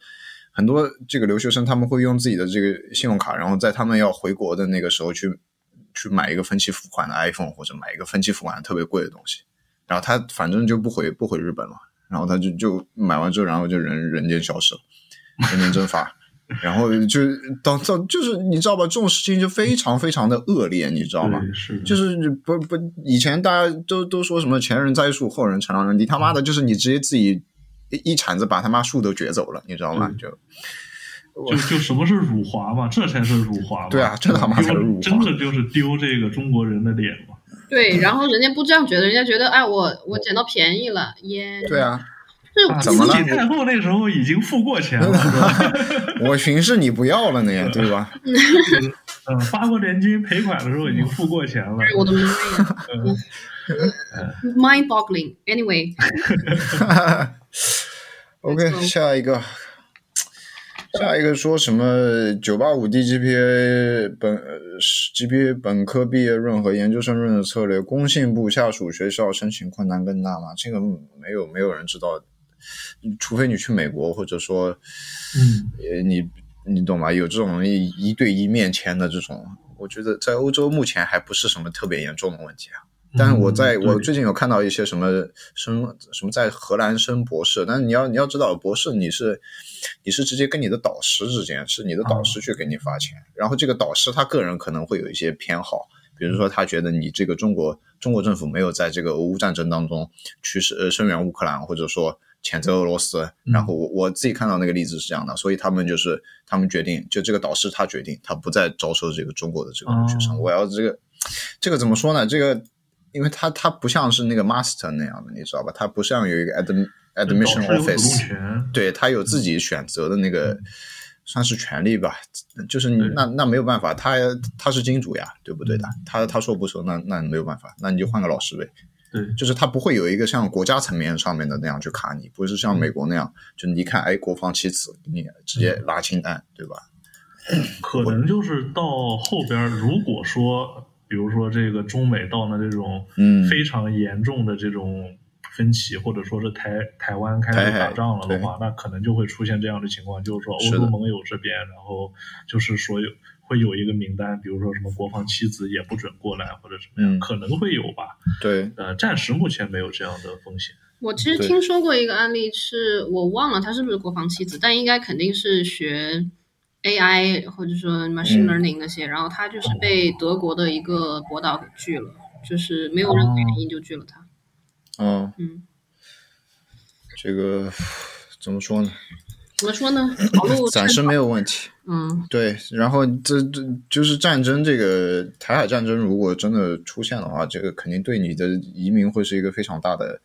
很多这个留学生他们会用自己的这个信用卡，然后在他们要回国的那个时候去去买一个分期付款的 iPhone 或者买一个分期付款的特别贵的东西，然后他反正就不回不回日本了，然后他就就买完之后，然后就人人间消失了，人间蒸发。然后就到到就是你知道吧，这种事情就非常非常的恶劣，你知道吗？是就是不不，以前大家都都说什么前人栽树，后人乘凉人，你他妈的就是你直接自己一一铲子把他妈树都掘走了，你知道吗？嗯就就就什么是辱华嘛，这才是辱华嘛。对啊这他妈才是辱华真的就是丢这个中国人的脸嘛。对，然后人家不这样觉得，人家觉得哎，我我捡到便宜了，耶，对啊，这啊怎么了慈禧太后那时候已经付过钱了 我寻思你不要了呢，对吧？嗯，八国联军赔款的时候已经付过钱了。哎我的妈呀嗯，mind boggling。Anyway，OK，下一个，下一个说什么九八五 DGPA 本呃 GPA 本科毕业论和研究生论的策略，工信部下属学校申请困难更大吗？这个没有没有人知道，除非你去美国，或者说，嗯，呃，你你懂吗？有这种一一对一面签的这种，我觉得在欧洲目前还不是什么特别严重的问题啊。但是我在嗯我最近有看到一些什么升什么在荷兰升博士，但是你要你要知道，博士你是你是直接跟你的导师之间，是你的导师去给你发钱，然后这个导师他个人可能会有一些偏好，比如说他觉得你这个中国中国政府没有在这个俄乌战争当中去呃声援乌克兰，或者说谴责俄罗斯，然后我我自己看到那个例子是这样的，所以他们就是他们决定，就这个导师他决定，他不再招收这个中国的这个留学生，哦。我要这个这个怎么说呢？这个因为他他不像是那个 master 那样的，你知道吧？他不像有一个 adm admission office，对他有自己选择的那个算是权利吧，就是你那那没有办法，他他是金主呀，对不对的？他他说不收，那那没有办法，那你就换个老师呗。对，就是他不会有一个像国家层面上面的那样去卡你，不是像美国那样，就你一看哎国防棋子，你直接拉清单，对吧？可能就是到后边，如果说，比如说这个中美到了这种嗯。非常严重的这种分歧，或者说是台台湾开始打仗了的话，那可能就会出现这样的情况，就是说欧洲盟友这边，然后就是所有会有一个名单，比如说什么国防妻子也不准过来，或者什么样，嗯。可能会有吧。对，呃，暂时目前没有这样的风险。我其实听说过一个案例是，我忘了他是不是国防妻子，但应该肯定是学 AI 或者说 machine 嗯 learning 那些，然后他就是被德国的一个博导给拒了，就是没有任何原因就拒了他。嗯，嗯，这个怎么说呢？怎么说呢？跑路 暂时没有问题。嗯，对，然后这这就是战争，这个台海战争如果真的出现的话，这个肯定对你的移民会是一个非常大的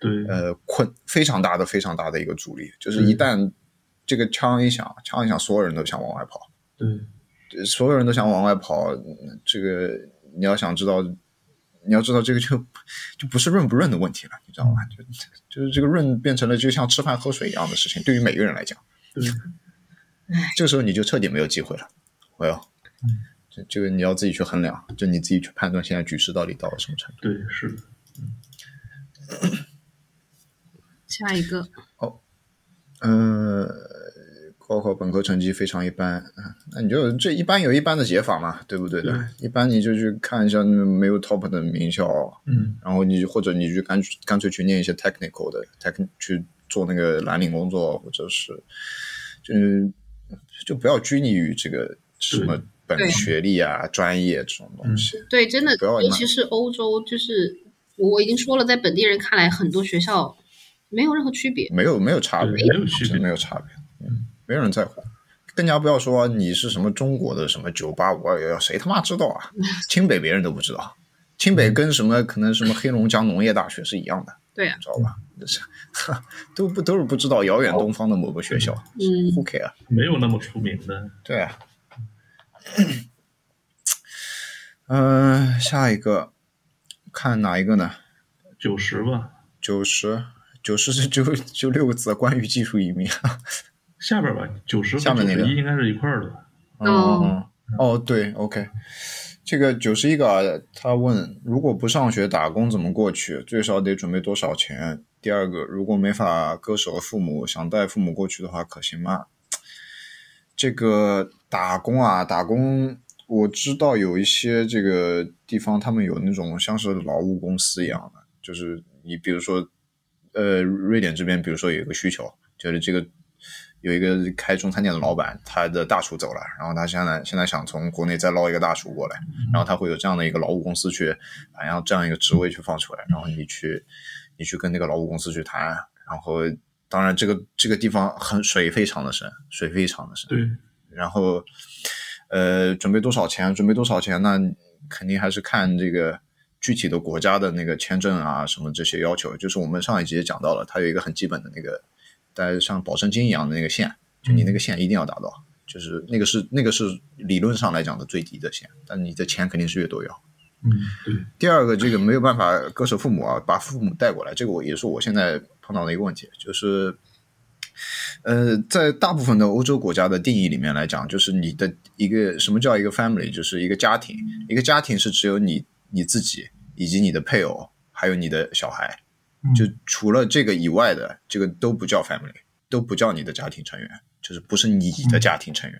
对，呃困，非常大的非常大的一个阻力。就是一旦这个枪一响，枪一响，所有人都想往外跑，对，所有人都想往外跑，嗯这个你要想知道，你要知道这个就就不是润不润的问题了，你知道吗？就就是这个润变成了就像吃饭喝水一样的事情，对于每个人来讲，对，这个时候你就彻底没有机会了。我要，这这个你要自己去衡量，就你自己去判断现在局势到底到了什么程度。对，是的。下一个，呃，高考本科成绩非常一般，啊那你就这一般有一般的解法嘛，对不对的？一般你就去看一下那没有 top 的名校，嗯然后你或者你就干干脆去念一些 technical 的 tech 去做那个蓝领工作，或者是就是就不要拘泥于这个什么本学历啊、专业这种东西。对，真的尤其是欧洲，就是我已经说了，在本地人看来，很多学校没有任何区别。没有没有差别，没有区别没有差别，嗯，没有人在乎。更加不要说你是什么中国的什么九八五二幺幺，谁他妈知道啊？清北别人都不知道，清北跟什么可能什么黑龙江农业大学是一样的，对啊，知道吧？就是 都不都是不知道遥远东方的某个学校嗯，，Who care？没有那么出名的。对啊。嗯、下一个看哪一个呢？九十吧，九十，九十是就就六个字，关于技术移民。下边吧，九十下面那个一应该是一块儿的吧？哦嗯，哦，对，OK，这个九十一个啊，他问如果不上学打工怎么过去，最少得准备多少钱？第二个，如果没法割舍父母，想带父母过去的话，可行吗？这个打工啊，打工，我知道有一些这个地方他们有那种像是劳务公司一样的，就是你比如说，呃，瑞典这边比如说有一个需求，就是这个有一个开中餐店的老板，他的大厨走了，然后他现在现在想从国内再捞一个大厨过来，然后他会有这样的一个劳务公司去，好像这样一个职位去放出来，然后你去你去跟那个劳务公司去谈，然后当然这个这个地方很水非常的深，水非常的深，对，然后呃准备多少钱，准备多少钱，那肯定还是看这个。具体的国家的那个签证啊，什么这些要求，就是我们上一集也讲到了，它有一个很基本的那个，大家像保证金一样的那个线，就你那个线一定要达到，就是那个是那个是理论上来讲的最低的线，但你的钱肯定是越多越好。嗯，对，第二个，这个没有办法割舍父母啊，把父母带过来，这个我也是我现在碰到的一个问题，就是，呃，在大部分的欧洲国家的定义里面来讲，就是你的一个什么叫一个 family，就是一个家庭，一个家庭是只有你你自己以及你的配偶，还有你的小孩，嗯。就除了这个以外的，这个都不叫 family，都不叫你的家庭成员，就是不是你的家庭成员，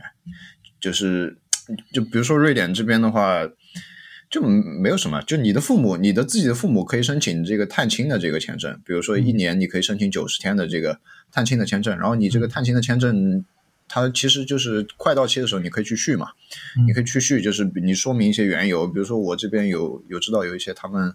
就是就比如说瑞典这边的话，就没有什么，就你的父母，你的自己的父母可以申请这个探亲的这个签证，比如说一年你可以申请九十天的这个探亲的签证，然后你这个探亲的签证。它其实就是快到期的时候，你可以去续嘛，你可以去续，就是你说明一些缘由，比如说我这边有有知道有一些他们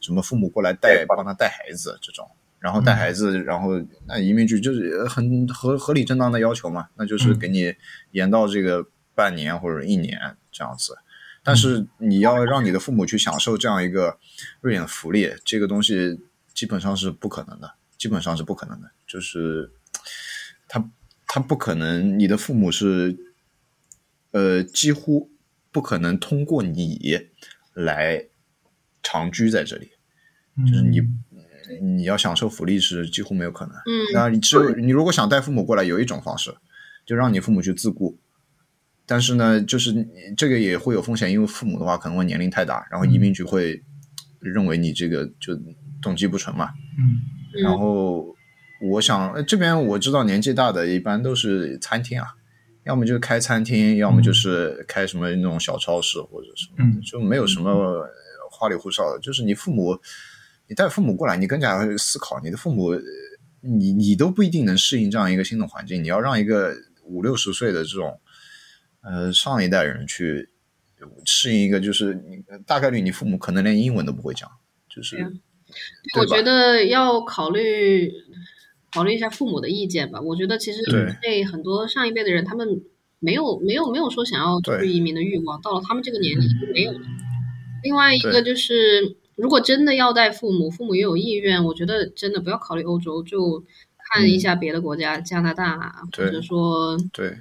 什么父母过来带帮他带孩子这种，然后带孩子，然后那移民局就是很合合理正当的要求嘛，那就是给你延到这个半年或者一年这样子。但是你要让你的父母去享受这样一个瑞典的福利，这个东西基本上是不可能的，基本上是不可能的。就是他他不可能，你的父母是呃几乎不可能通过你来长居在这里，就是你你要享受福利是几乎没有可能。嗯，那你只有你如果想带父母过来，有一种方式，就让你父母去自雇。但是呢，就是这个也会有风险，因为父母的话可能会年龄太大，然后移民局会认为你这个就动机不纯嘛。嗯然后我想呃这边我知道年纪大的一般都是餐厅啊，要么就是开餐厅，要么就是开什么那种小超市或者什么的，嗯。就没有什么花里胡哨的。就是你父母，你带父母过来，你更加要思考你的父母，呃你你都不一定能适应这样一个新的环境。你要让一个五六十岁的这种呃上一代人去适应一个，就是你大概率你父母可能连英文都不会讲，就是我觉得要考虑考虑一下父母的意见吧。我觉得其实对。对很多上一辈的人，他们没有没有没有说想要出去移民的欲望，到了他们这个年龄就没有了。另外一个就是，如果真的要带父母，父母也有意愿，我觉得真的不要考虑欧洲，就看一下别的国家，加拿大啊或者说对。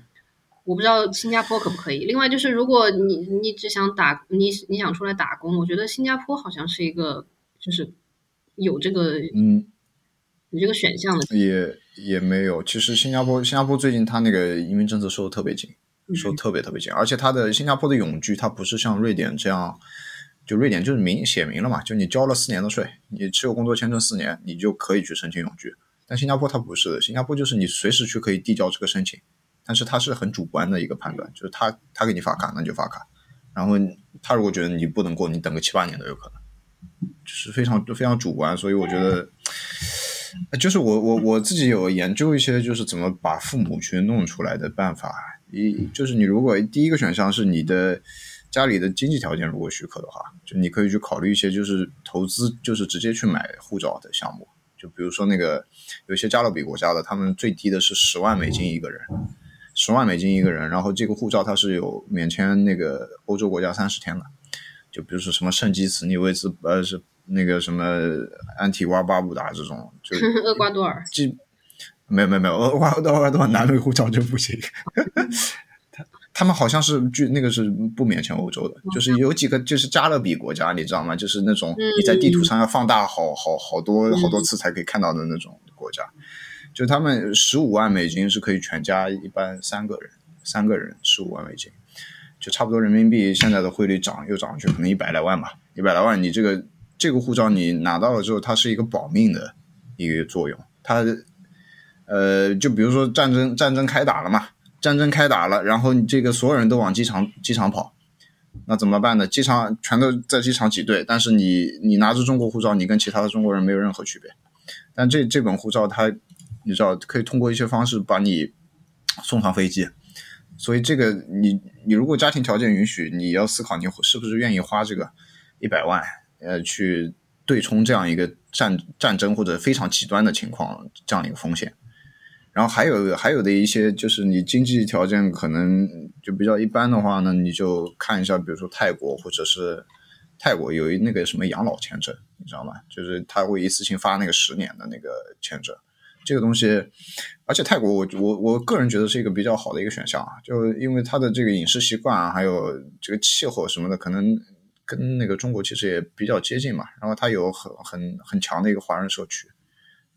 我不知道新加坡可不可以。另外就是，如果你你只想打你你想出来打工，我觉得新加坡好像是一个就是有这个嗯，有这个选项的。也也没有。其实新加坡新加坡最近它那个移民政策收的特别紧，嗯收得特别特别紧，而且它的新加坡的永居，它不是像瑞典这样，就瑞典就是明写明了嘛，就你交了四年的税，你持有工作签证四年，你就可以去申请永居。但新加坡它不是的，新加坡就是你随时去可以递交这个申请，但是它是很主观的一个判断，就是他他给你发卡那就发卡，然后他如果觉得你不能过，你等个七八年都有可能，就是非常非常主观，所以我觉得。就是我我我自己有研究一些，就是怎么把父母去弄出来的办法。一就是你如果第一个选项是你的家里的经济条件如果许可的话，就你可以去考虑一些就是投资，就是直接去买护照的项目。就比如说那个有些加勒比国家的，他们最低的是十万美金一个人，十万美金一个人，然后这个护照它是有免签那个欧洲国家三十天的。就比如说什么圣基茨、尼维兹，呃是。那个什么安提瓜巴布达这种，就 厄瓜多尔，基没有没有没有，厄瓜多尔的南美护照就不行。他他们好像是据那个是不免签欧洲的，就是有几个就是加勒比国家，你知道吗？就是那种你在地图上要放大好好好多好多次才可以看到的那种国家。就他们十五万美金是可以全家一般三个人，三个人十五万美金，就差不多人民币现在的汇率涨又涨上去，可能一百来万吧，一百来万你这个。这个护照你拿到了之后，它是一个保命的一个作用。它，呃，就比如说战争战争开打了嘛，战争开打了，然后你这个所有人都往机场机场跑，那怎么办呢？机场全都在机场挤兑，但是你你拿着中国护照，你跟其他的中国人没有任何区别。但这这本护照它，你知道可以通过一些方式把你送上飞机，所以这个你你如果家庭条件允许，你要思考你是不是愿意花这个一百万。呃，去对冲这样一个战战争或者非常极端的情况这样一个风险，然后还有还有的一些就是你经济条件可能就比较一般的话呢，你就看一下，比如说泰国或者是泰国有一那个什么养老签证，你知道吗？就是他会一次性发那个十年的那个签证，这个东西，而且泰国我我我个人觉得是一个比较好的一个选项啊，就因为它的这个饮食习惯啊，还有这个气候什么的，可能。跟那个中国其实也比较接近嘛，然后它有很很很强的一个华人社区，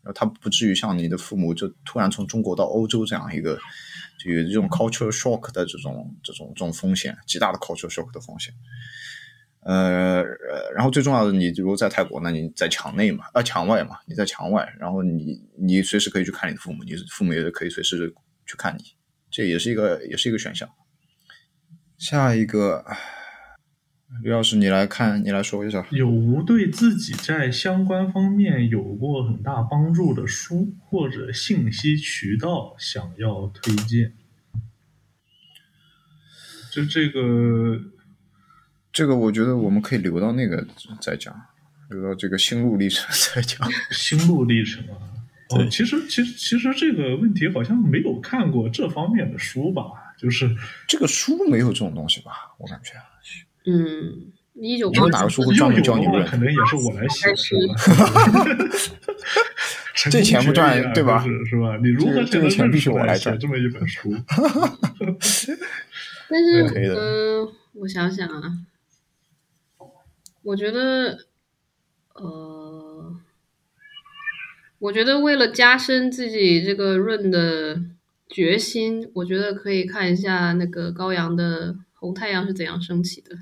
然后它不至于像你的父母就突然从中国到欧洲这样一个就有这种 cultural shock 的这种这种这种风险，极大的 cultural shock 的风险。呃，然后最重要的，你如果在泰国，那你在墙内嘛，啊墙外嘛，你在墙外，然后你你随时可以去看你的父母，你父母也可以随时去看你，这也是一个也是一个选项。下一个。刘老师，你来看，你来说一下，有无对自己在相关方面有过很大帮助的书或者信息渠道想要推荐？就这个，这个我觉得我们可以留到那个再讲，留到这个心路历程再讲。心路历程啊，哦，其实其实其实这个问题好像没有看过这方面的书吧？就是这个书没有这种东西吧？我感觉。嗯，一九八哪个书会专门教你润？可能也是我来写的。这钱不赚，对吧？是是吧？你如何这个钱必须我来赚这么一本书？但是，嗯，我想想啊，我觉得，呃，我觉得为了加深自己这个润的决心，我觉得可以看一下那个高阳的《红太阳是怎样升起的》。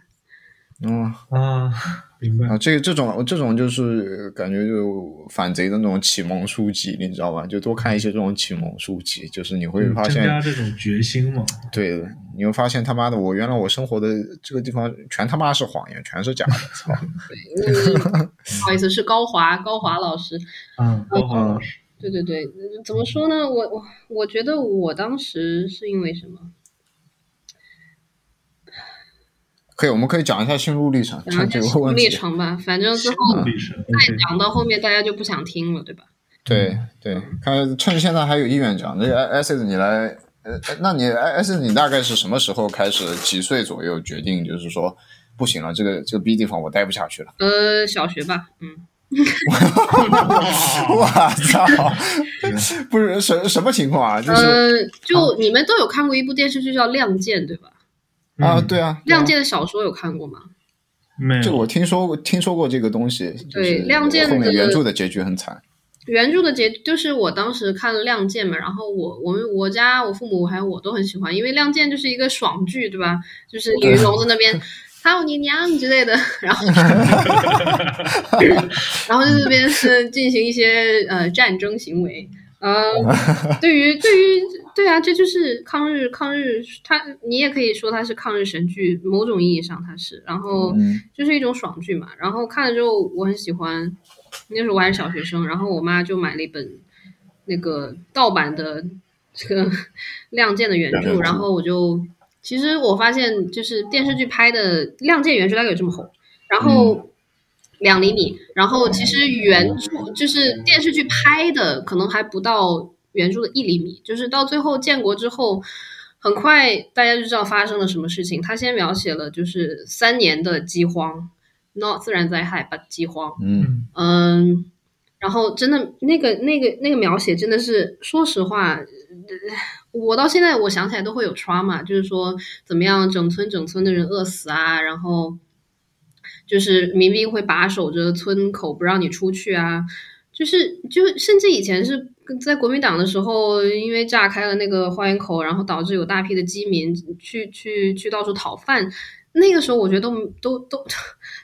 嗯啊，明白啊，这个这种这种就是感觉就反贼的那种启蒙书籍，你知道吧？就多看一些这种启蒙书籍，就是你会发现增加这种决心嘛。对，你会发现他妈的，我原来我生活的这个地方全他妈是谎言，全是假的。操！不好意思，是高华高华老师。嗯，高华老师。对对对，怎么说呢？我我我觉得我当时是因为什么？可以，我们可以讲一下心路历程，讲这个问历程吧。反正之后再讲到后面，大家就不想听了，对吧？对对，看趁现在还有意愿讲，那 S S 你来，呃，那你 S S 你大概是什么时候开始？几岁左右决定就是说不行了，这个这个 B 地方我待不下去了？呃，小学吧，嗯。我操！不是什什么情况啊？就是、呃，就你们都有看过一部电视剧叫《亮剑》，对吧？啊，嗯对啊，《亮剑》的小说有看过吗？没有，这个我听说过，听说过这个东西。对亮剑后面的原著的结局很惨。原著的结就是我当时看了《亮剑》嘛，然后我我们我家我父母还有我都很喜欢，因为《亮剑》就是一个爽剧，对吧？就是李云龙在那边“ 操你娘”之类的，然后 然后在这边是进行一些呃战争行为。呃，对于对于对啊，这就是抗日抗日，它你也可以说它是抗日神剧，某种意义上它是。然后嗯就是一种爽剧嘛。然后看了之后我很喜欢，那时候我还是小学生，然后我妈就买了一本那个盗版的这个《亮剑》的原著，原著然后我就其实我发现就是电视剧拍的《亮剑》原著大概有这么厚，然后。两厘米，然后其实原著就是电视剧拍的，可能还不到原著的一厘米，就是到最后建国之后，很快大家就知道发生了什么事情。他先描写了就是三年的饥荒，not 自然灾害，but 饥荒，嗯。嗯，然后真的那个那个那个描写真的是，说实话，呃我到现在我想起来都会有 trauma，就是说怎么样整村整村的人饿死啊，然后就是民兵会把守着村口不让你出去啊，就是就甚至以前是在国民党的时候，因为炸开了那个花园口，然后导致有大批的饥民去去去到处讨饭。那个时候我觉得都都都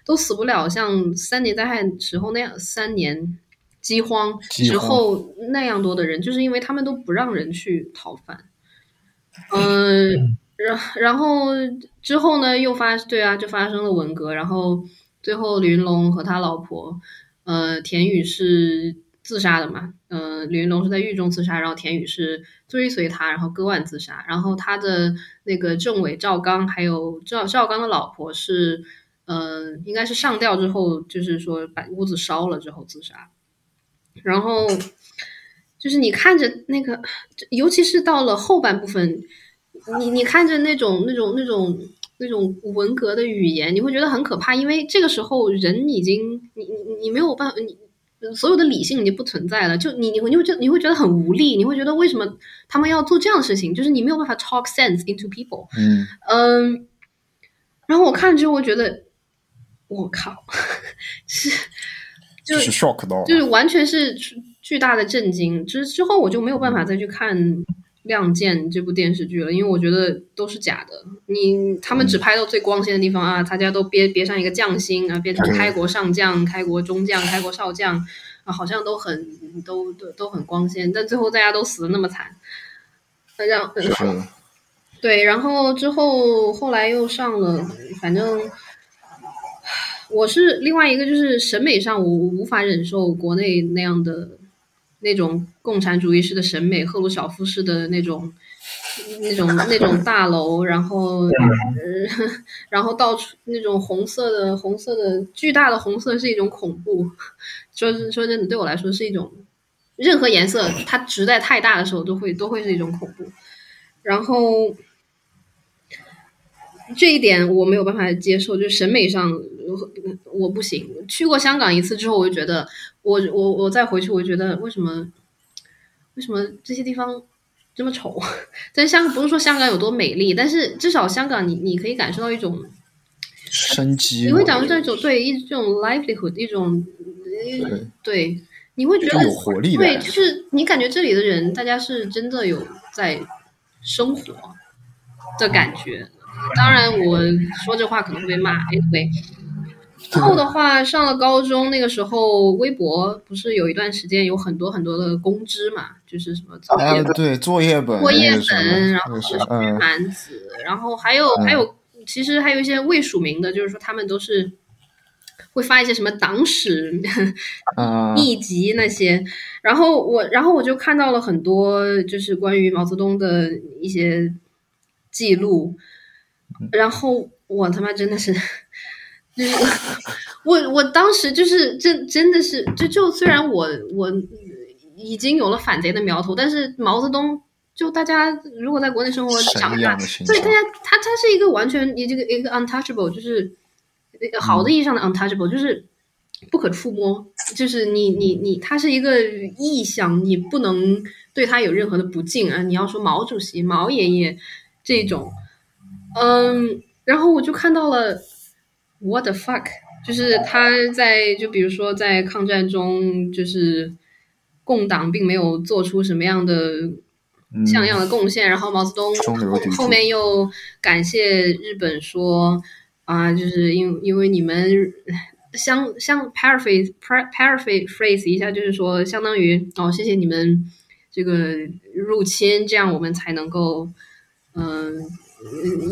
都死不了，像三年灾害时候那样，三年饥荒之后那样多的人，就是因为他们都不让人去讨饭。嗯，然然后之后呢，又发对啊，就发生了文革，然后最后李云龙和他老婆，呃，田雨是自杀的嘛，呃，李云龙是在狱中自杀，然后田雨是追随他，然后割腕自杀，然后他的那个政委赵刚，还有赵赵刚的老婆是，呃，应该是上吊之后，就是说把屋子烧了之后自杀，然后就是你看着那个，尤其是到了后半部分，你你看着那种那种那种那种文革的语言，你会觉得很可怕，因为这个时候人已经你你你没有办法，你所有的理性已经不存在了，就你你会你会觉得你会觉得很无力，你会觉得为什么他们要做这样的事情？就是你没有办法 talk sense into people，嗯嗯，然后我看之后，我觉得我靠，是就就是 shock 到。就是完全是巨大的震惊。之之后我就没有办法再去看《亮剑》这部电视剧了，因为我觉得都是假的。你他们只拍到最光鲜的地方啊，大家都别别上一个将星啊，变成开国上将、开国中将、开国少将啊，好像都很都都都很光鲜，但最后大家都死的那么惨。呃让是的，对，然后之后后来又上了，反正我是另外一个，就是审美上我无法忍受国内那样的那种共产主义式的审美，赫鲁晓夫式的那种那种那种大楼，然后呃，然后到处那种红色的红色的巨大的红色是一种恐怖，说是说真的，对我来说是一种任何颜色它实在太大的时候都会都会是一种恐怖。然后这一点我没有办法接受，就是审美上我我不行。去过香港一次之后，我就觉得我我我再回去，我就觉得为什么为什么这些地方这么丑？在香不是说香港有多美丽，但是至少香港你你可以感受到一种生机。你会感受到一种对一这种 livelihood 一种呃对，你会觉得有活力的对，就是你感觉这里的人大家是真的有在生活的感觉。当然，我说这话可能会被骂。Anyway，之后的话，上了高中那个时候，微博不是有一段时间有很多很多的公知嘛，就是什么作业啊，对，作业本，作业本，然后那个是是嗯蛮子，然后还有还有，其实还有一些未署名的，就是说他们都是会发一些什么党史啊秘籍那些，然后我然后我就看到了很多就是关于毛泽东的一些记录，然后我他妈真的是。就是我，我当时就是真真的是，就就虽然我我已经有了反贼的苗头，但是毛泽东就大家如果在国内生活长大对大家他他是一个完全一这个一个 untouchable，就是好的意义上的 untouchable，就是不可触摸，就是你你你，他是一个意象，你不能对他有任何的不敬啊！你要说毛主席、毛爷爷这种，嗯，然后我就看到了 what the fuck，就是他在就比如说在抗战中，就是共党并没有做出什么样的像样的贡献，然后毛泽东后面又感谢日本说啊，就是因因为你们。相相 paraphrase paraphrase 一下，就是说，相当于哦，谢谢你们这个入侵，这样我们才能够嗯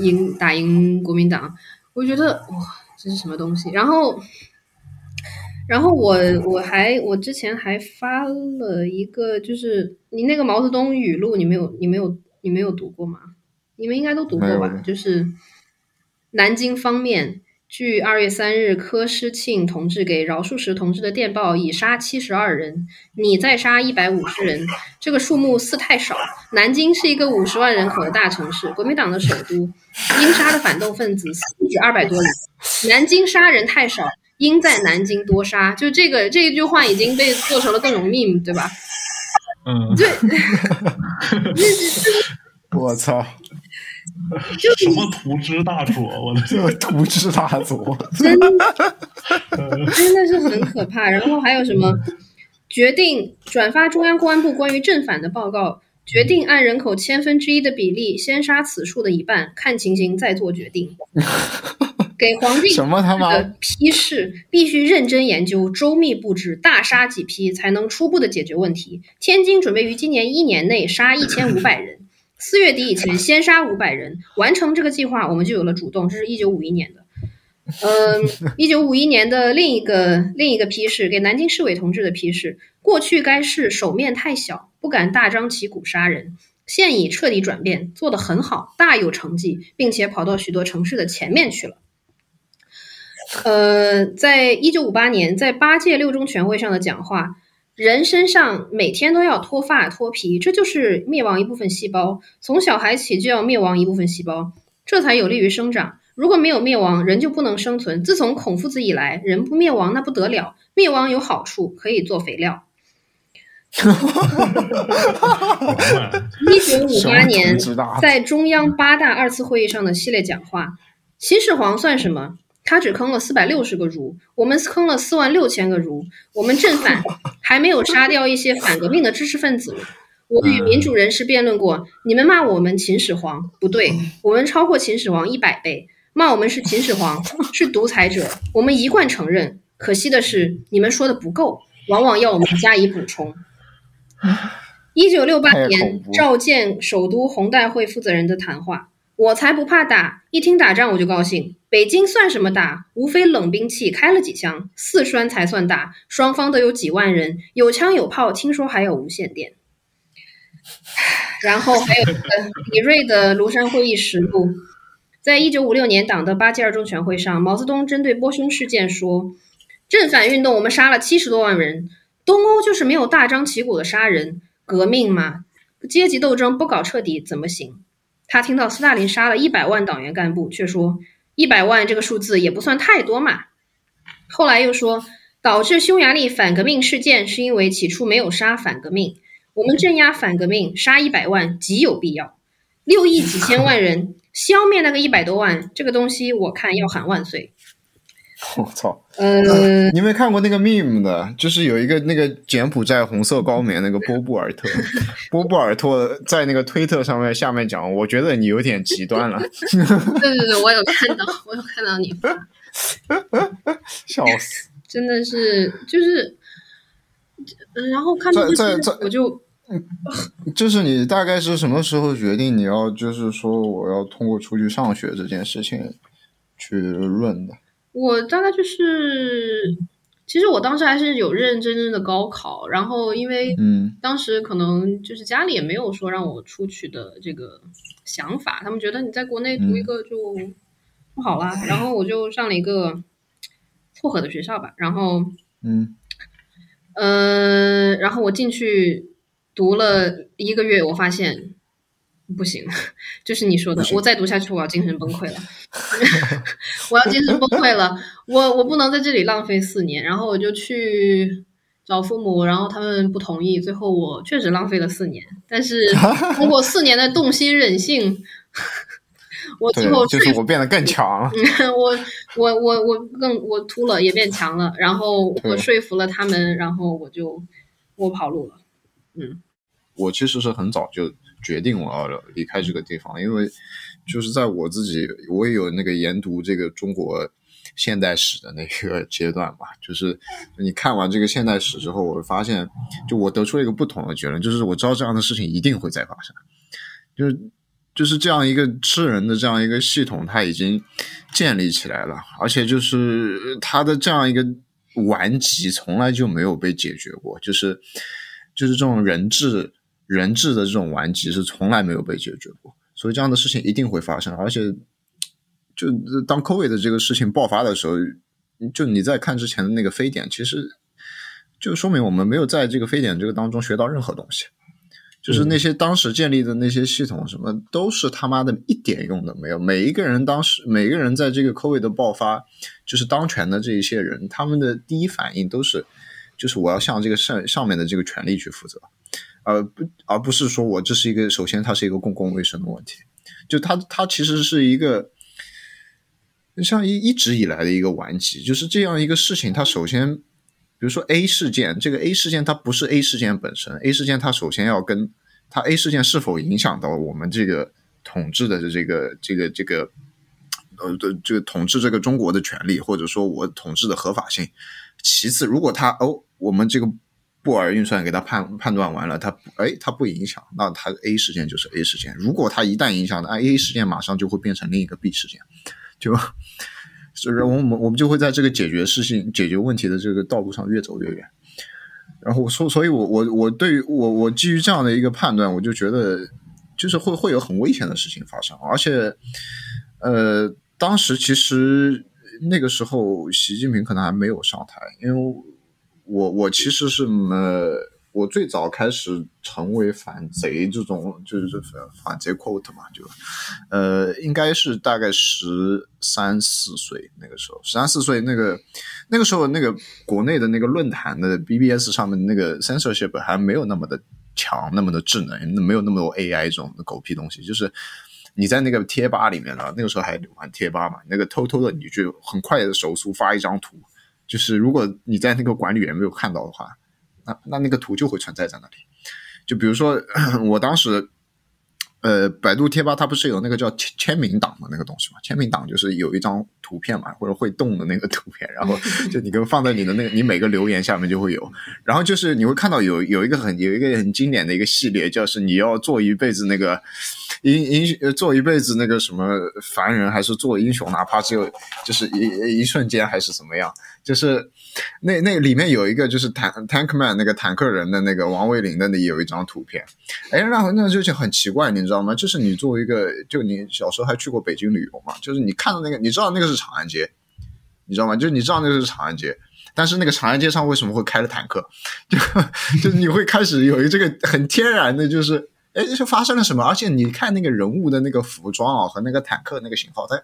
赢打赢国民党。我觉得哇，这是什么东西？然后，然后我我还我之前还发了一个，就是你那个毛泽东语录，你没有你没有你没有读过吗？你们应该都读过吧？就是南京方面。据二月三日柯诗庆同志给饶漱石同志的电报，已杀七十二人，你再杀一百五十人，这个数目似太少。南京是一个五十万人口的大城市，国民党的首都，应杀的反动分子不止二百多人。南京杀人太少，应在南京多杀。就这个这一句话已经被做成了各种 meme，对吧？嗯，对，我操。什么图之大佐？我的这图之大佐，真的真的是很可怕。然后还有什么？决定转发中央公安部关于正反的报告，决定按人口千分之一的比例先杀此数的一半，看情形再做决定。给皇帝什么他妈批示，必须认真研究，周密布置，大杀几批，才能初步的解决问题。天津准备于今年一年内杀一千五百人。四月底以前先杀五百人，完成这个计划，我们就有了主动。这是一九五一年的，嗯，一九五一年的另一个另一个批示，给南京市委同志的批示。过去该市手面太小，不敢大张旗鼓杀人，现已彻底转变，做得很好，大有成绩，并且跑到许多城市的前面去了。呃，在一九五八年，在八届六中全会上的讲话。人身上每天都要脱发脱皮，这就是灭亡一部分细胞。从小孩起就要灭亡一部分细胞，这才有利于生长。如果没有灭亡，人就不能生存。自从孔夫子以来，人不灭亡那不得了。灭亡有好处，可以做肥料。一九五八年，在中央八大二次会议上的系列讲话，秦始皇算什么？他只坑了四百六十个儒，我们坑了四万六千个儒。我们正反还没有杀掉一些反革命的知识分子。我与民主人士辩论过，你们骂我们秦始皇不对，我们超过秦始皇一百倍。骂我们是秦始皇，是独裁者，我们一贯承认。可惜的是，你们说的不够，往往要我们加以补充。一九六八年召见首都红代会负责人的谈话。我才不怕打，一听打仗我就高兴。北京算什么打？无非冷兵器，开了几枪。四川才算打，双方都有几万人，有枪有炮，听说还有无线电。然后还有李锐的庐山会议实录，在一九五六年党的八届二中全会上，毛泽东针对波匈事件说：“正反运动我们杀了七十多万人，东欧就是没有大张旗鼓的杀人，革命嘛，阶级斗争不搞彻底怎么行？”他听到斯大林杀了一百万党员干部，却说一百万这个数字也不算太多嘛。后来又说，导致匈牙利反革命事件是因为起初没有杀反革命，我们镇压反革命杀一百万极有必要。六亿几千万人消灭那个一百多万，这个东西我看要喊万岁。我操！嗯，你没看过那个 meme 的，就是有一个那个柬埔寨红色高棉那个波布尔特，波布尔特在那个推特上面下面讲，我觉得你有点极端了。对对对，我有看到，我有看到你，笑死！真的是就是，然后看到这这我就，就是你大概是什么时候决定你要就是说我要通过出去上学这件事情去论的？我大概就是，其实我当时还是有认认真真的高考，然后因为嗯。当时可能就是家里也没有说让我出去的这个想法，他们觉得你在国内读一个就不好啦，然后我就上了一个凑合的学校吧，然后嗯，呃，然后我进去读了一个月，我发现不行，就是你说的我再读下去 我要精神崩溃了，我要精神崩溃了，我我不能在这里浪费四年，然后我就去找父母，然后他们不同意，最后我确实浪费了四年，但是通过四年的动心忍性，我最后，对就是我变得更强了。我我我我更我秃了也变强了，然后我说服了他们，然后我就我跑路了。嗯我其实是很早就决定我要离开这个地方，因为就是在我自己，我也有那个研读这个中国现代史的那个 阶段嘛，就是你看完这个现代史之后，我会发现，就我得出了一个不同的结论，就是我知道这样的事情一定会再发生，就是就是这样一个吃人的这样一个系统，它已经建立起来了，而且就是它的这样一个顽疾从来就没有被解决过，就是就是这种人质人质的这种顽疾是从来没有被解决过，所以这样的事情一定会发生，而且就当 COVID 的这个事情爆发的时候，就你在看之前的那个非典，其实就说明我们没有在这个非典这个当中学到任何东西。就是那些当时建立的那些系统，什么都是他妈的一点用都没有。每一个人当时，每一个人在这个 COVID 的爆发，就是当权的这一些人，他们的第一反应都是，就是我要向这个上上面的这个权力去负责，而不而不是说我这是一个，首先它是一个公共卫生的问题，就它它其实是一个。像一一直以来的一个顽疾，就是这样一个事情。它首先，比如说 A 事件，这个 A 事件它不是 A 事件本身，A 事件它首先要跟它 A 事件是否影响到我们这个统治的这个这个这个呃的这个统治这个中国的权利，或者说我统治的合法性。其次，如果它哦，我们这个布尔运算给它判判断完了，它哎它不影响，那它 A 事件就是 A 事件。如果它一旦影响，那 A 事件马上就会变成另一个 B 事件。就，所以我们我们就会在这个解决事情、解决问题的这个道路上越走越远。然后所所以我我我对于我我基于这样的一个判断，我就觉得就是会会有很危险的事情发生，而且呃，当时其实那个时候习近平可能还没有上台，因为我我其实是呃。我最早开始成为反贼这种，就是反贼 quote 嘛，就，呃，应该是大概十三四岁那个时候，十三四岁那个那个时候，那个国内的那个论坛的 BBS 上面那个 censorship 还没有那么的强，那么的智能，没有那么多 AI 这种狗屁东西，就是你在那个贴吧里面呢，那个时候还玩贴吧嘛，那个偷偷的你就很快的手速发一张图，就是如果你在那个管理员没有看到的话。那那那个图就会存在在那里，就比如说 我当时，呃，百度贴吧它不是有那个叫签签名档的那个东西嘛？签名档就是有一张图片嘛，或者会动的那个图片，然后就你跟放在你的那个你每个留言下面就会有，然后就是你会看到有有一个很有一个很经典的一个系列，就是你要做一辈子那个英英做一辈子那个什么凡人，还是做英雄，哪怕只有就是一一瞬间还是怎么样，就是。那那里面有一个就是坦 Tankman 那个坦克人的那个王卫林的那有一张图片，哎，然后那就很奇怪，你知道吗？就是你作为一个，就你小时候还去过北京旅游嘛？就是你看到那个，你知道那个是长安街，你知道吗？就是你知道那个是长安街，但是那个长安街上为什么会开了坦克？就就你会开始有一这个很天然的，就是哎，是发生了什么？而且你看那个人物的那个服装啊和那个坦克那个型号，它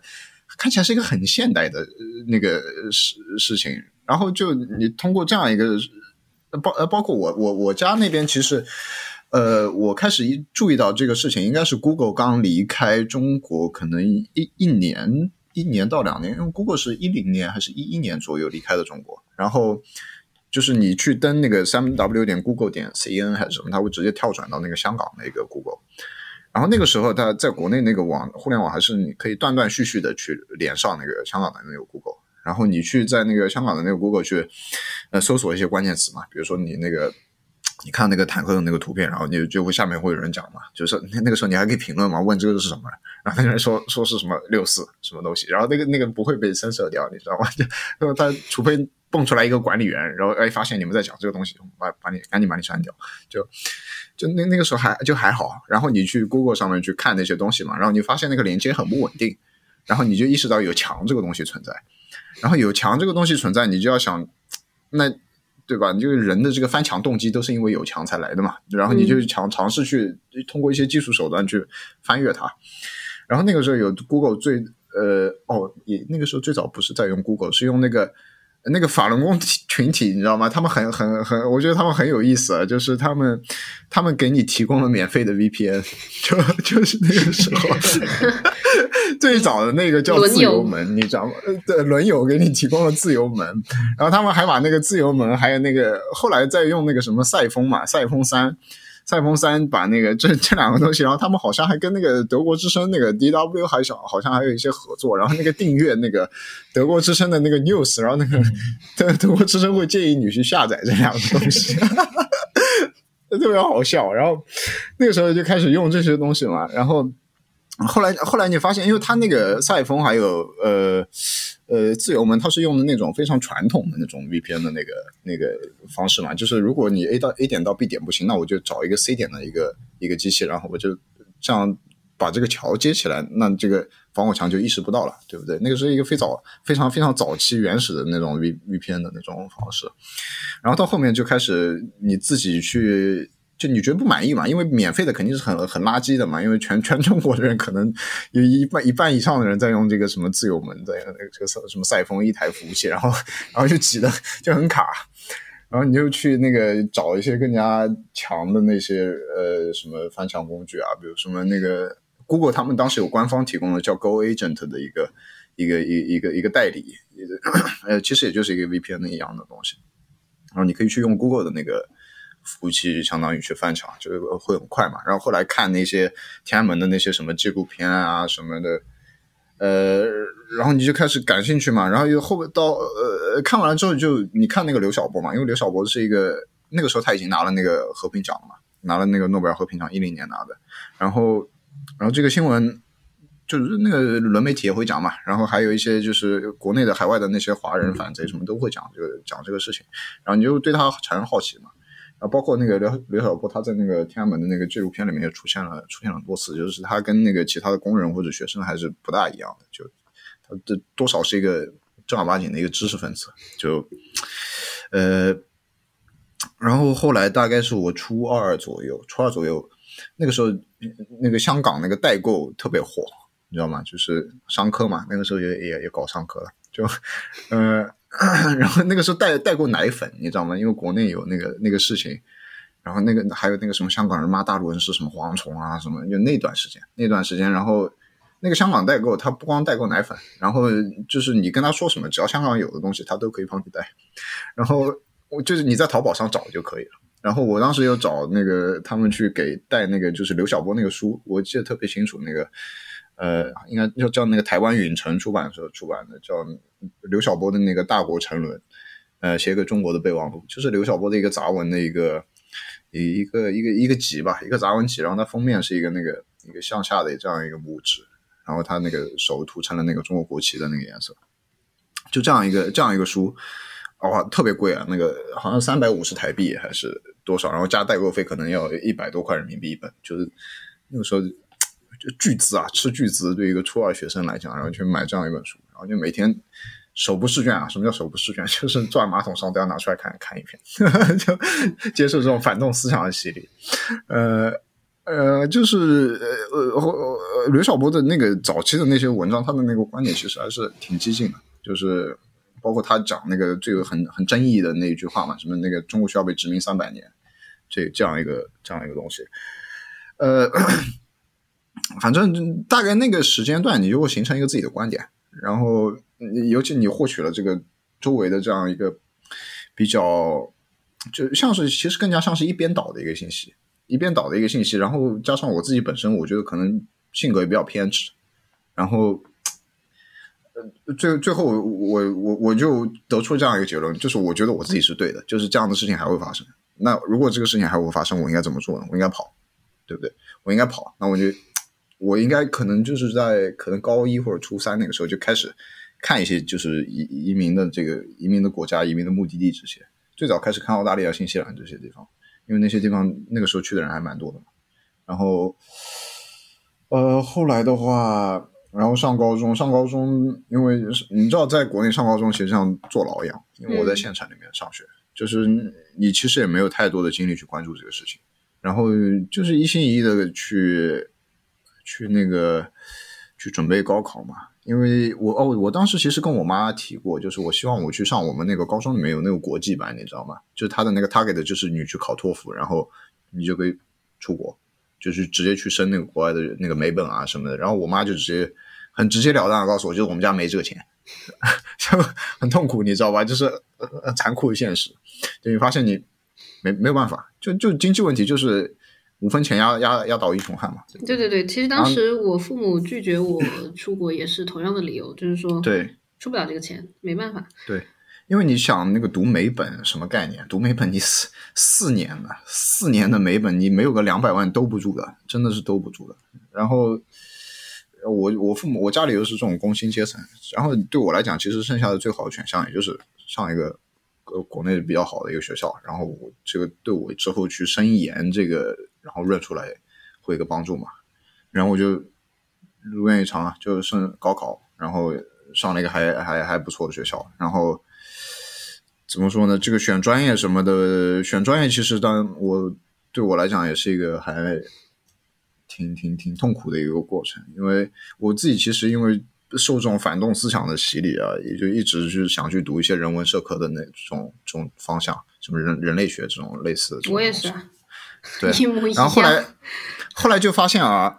看起来是一个很现代的那个事事情。然后就你通过这样一个包呃，包括我我我家那边其实，呃，我开始一注意到这个事情，应该是 Google 刚离开中国，可能一一年一年到两年，因为 Google 是一零年还是一一年左右离开的中国。然后就是你去登那个三 w 点 Google 点 cn 还是什么，它会直接跳转到那个香港那个 Google。然后那个时候，他在国内那个网互联网还是你可以断断续续的去连上那个香港的那个 Google。然后你去在那个香港的那个 Google 去，呃，搜索一些关键词嘛，比如说你那个，你看那个坦克的那个图片，然后你就会下面会有人讲嘛，就是那那个时候你还可以评论嘛，问这个是什么，然后那个人说说是什么六四什么东西，然后那个那个不会被删色掉，你知道吗？就他除非蹦出来一个管理员，然后哎发现你们在讲这个东西，把把你赶紧把你删掉，就就那那个时候还就还好，然后你去 Google 上面去看那些东西嘛，然后你发现那个连接很不稳定，然后你就意识到有墙这个东西存在。然后有墙这个东西存在，你就要想，那对吧？你这个人的这个翻墙动机都是因为有墙才来的嘛，然后你就尝尝试去通过一些技术手段去翻越它。然后那个时候有 Google 最呃哦，也那个时候最早不是在用 Google，是用那个。那个法轮功 群体，你知道吗？他们很很很，我觉得他们很有意思，就是他们他们给你提供了免费的 VPN，就 就是那个时候最早的那个叫自由门，你知道吗？对，轮友给你提供了自由门，然后他们还把那个自由门，还有那个后来再用那个什么赛风嘛，赛风三。赛峰三把那个这 这两个东西，然后他们好像还跟那个德国之声那个 DW 还想好像还有一些合作，然后那个订阅那个德国之声的那个 news，然后那个德 德国之声会建议你去下载这两个东西，特别好笑。然后那个时候就开始用这些东西嘛，然后后来后来你发现，因为他那个赛风还有呃。呃，自由门它是用的那种非常传统的那种 VPN 的那个那个方式嘛，就是如果你 A 到 A 点到 B 点不行，那我就找一个 C 点的一个一个机器，然后我就这样把这个桥接起来，那这个防火墙就意识不到了，对不对？那个是一个非早非常非常早期原始的那种 V VPN 的那种方式，然后到后面就开始你自己去。就你觉得不满意嘛？因为免费的肯定是很很垃圾的嘛。因为全全中国的人可能有一半一半以上的人在用这个什么自由门的那个这个什么赛风一台服务器，然后然后就挤的就很卡，然后你就去那个找一些更加强的那些呃什么翻墙工具啊，比如什么那个 Google 他们当时有官方提供的叫 Go Agent 的一个一个一一个一个代理，呃其实也就是一个 VPN 一样的东西，然后你可以去用 Google 的那个。服务器相当于去翻墙，就是会很快嘛。然后后来看那些天安门的那些什么纪录片啊什么的，呃，然后你就开始感兴趣嘛。然后又后到呃看完了之后，就你看那个刘晓波嘛，因为刘晓波是一个那个时候他已经拿了那个和平奖了嘛，拿了那个诺贝尔和平奖，一零年拿的。然后然后这个新闻就是那个轮媒体也会讲嘛，然后还有一些就是国内的、海外的那些华人反贼什么都会讲这个讲这个事情，然后你就对他产生好奇嘛。啊，包括那个刘刘晓波，他在那个天安门的那个纪录片里面也出现了，出现了多次，就是他跟那个其他的工人或者学生还是不大一样的，就他这多少是一个正儿八经的一个知识分子，就呃，然后后来大概是我初二左右，初二左右那个时候，那个香港那个代购特别火，你知道吗？就是商科嘛，那个时候也也也搞商科了，就呃。然后那个时候代代购奶粉，你知道吗？因为国内有那个那个事情，然后那个还有那个什么香港人骂大陆人是什么蝗虫啊什么，就那段时间那段时间，然后那个香港代购他不光代购奶粉，然后就是你跟他说什么，只要香港有的东西，他都可以帮你带。然后我就是你在淘宝上找就可以了。然后我当时又找那个他们去给带那个就是刘晓波那个书，我记得特别清楚那个。呃，应该叫叫那个台湾允城出版社出版的，叫刘晓波的那个《大国沉沦》，呃，写给中国的备忘录，就是刘晓波的一个杂文的一个一一个一个一个集吧，一个杂文集。然后它封面是一个那个一个向下的这样一个拇指，然后它那个手涂成了那个中国国旗的那个颜色，就这样一个这样一个书，哇，特别贵啊，那个好像三百五十台币还是多少，然后加代购费可能要一百多块人民币一本，就是那个时候。巨资啊，吃巨资，对一个初二学生来讲，然后去买这样一本书，然后就每天手不释卷啊。什么叫手不释卷？就是坐在马桶上都要拿出来看看一篇，就接受这种反动思想的洗礼。呃呃，就是呃呃刘晓波的那个早期的那些文章，他的那个观点其实还是挺激进的，就是包括他讲那个最有很很争议的那一句话嘛，什么那个中国需要被殖民三百年，这这样一个这样一个东西，呃。反正大概那个时间段，你就会形成一个自己的观点，然后尤其你获取了这个周围的这样一个比较，就像是其实更加像是一边倒的一个信息，一边倒的一个信息，然后加上我自己本身，我觉得可能性格也比较偏执，然后呃最最后我我我就得出这样一个结论，就是我觉得我自己是对的，就是这样的事情还会发生。那如果这个事情还会发生，我应该怎么做呢？我应该跑，对不对？我应该跑，那我就。我应该可能就是在可能高一或者初三那个时候就开始看一些就是移移民的这个移民的国家、移民的目的地这些。最早开始看澳大利亚、新西兰这些地方，因为那些地方那个时候去的人还蛮多的嘛。然后，呃，后来的话，然后上高中，上高中，因为你知道，在国内上高中其实像坐牢一样，因为我在县城里面上学，就是你其实也没有太多的精力去关注这个事情，然后就是一心一意的去去那个去准备高考嘛。因为我哦，我当时其实跟我妈提过，就是我希望我去上我们那个高中里面有那个国际班，你知道吗？就是他的那个 target 就是你去考托福，然后你就可以出国，就是直接去升那个国外的那个美本啊什么的。然后我妈就直接很直截了当的告诉我，就是我们家没这个钱，就很痛苦，你知道吧？就是呃残酷的现实，就你发现你没没有办法，就就经济问题就是。五分钱压压压倒一穷汉嘛？对对对，其实当时我父母拒绝我出国也是同样的理由，就是说对出不了这个钱，没办法。对，因为你想那个读美本什么概念？读美本你四四年了，四年的美本你没有个两百万兜不住的，真的是兜不住的。然后我我父母我家里又是这种工薪阶层，然后对我来讲，其实剩下的最好的选项也就是上一个呃国内比较好的一个学校，然后我这个对我之后去升研这个。然后润出来会有个帮助嘛，然后我就如愿以偿啊，就升高考，然后上了一个还还还不错的学校。然后怎么说呢？这个选专业什么的，选专业其实当我对我来讲也是一个还挺挺挺痛苦的一个过程，因为我自己其实因为受这种反动思想的洗礼啊，也就一直就是想去读一些人文社科的那种这种方向，什么人人类学这种类似的。我也是。对，然后后来，后来就发现啊，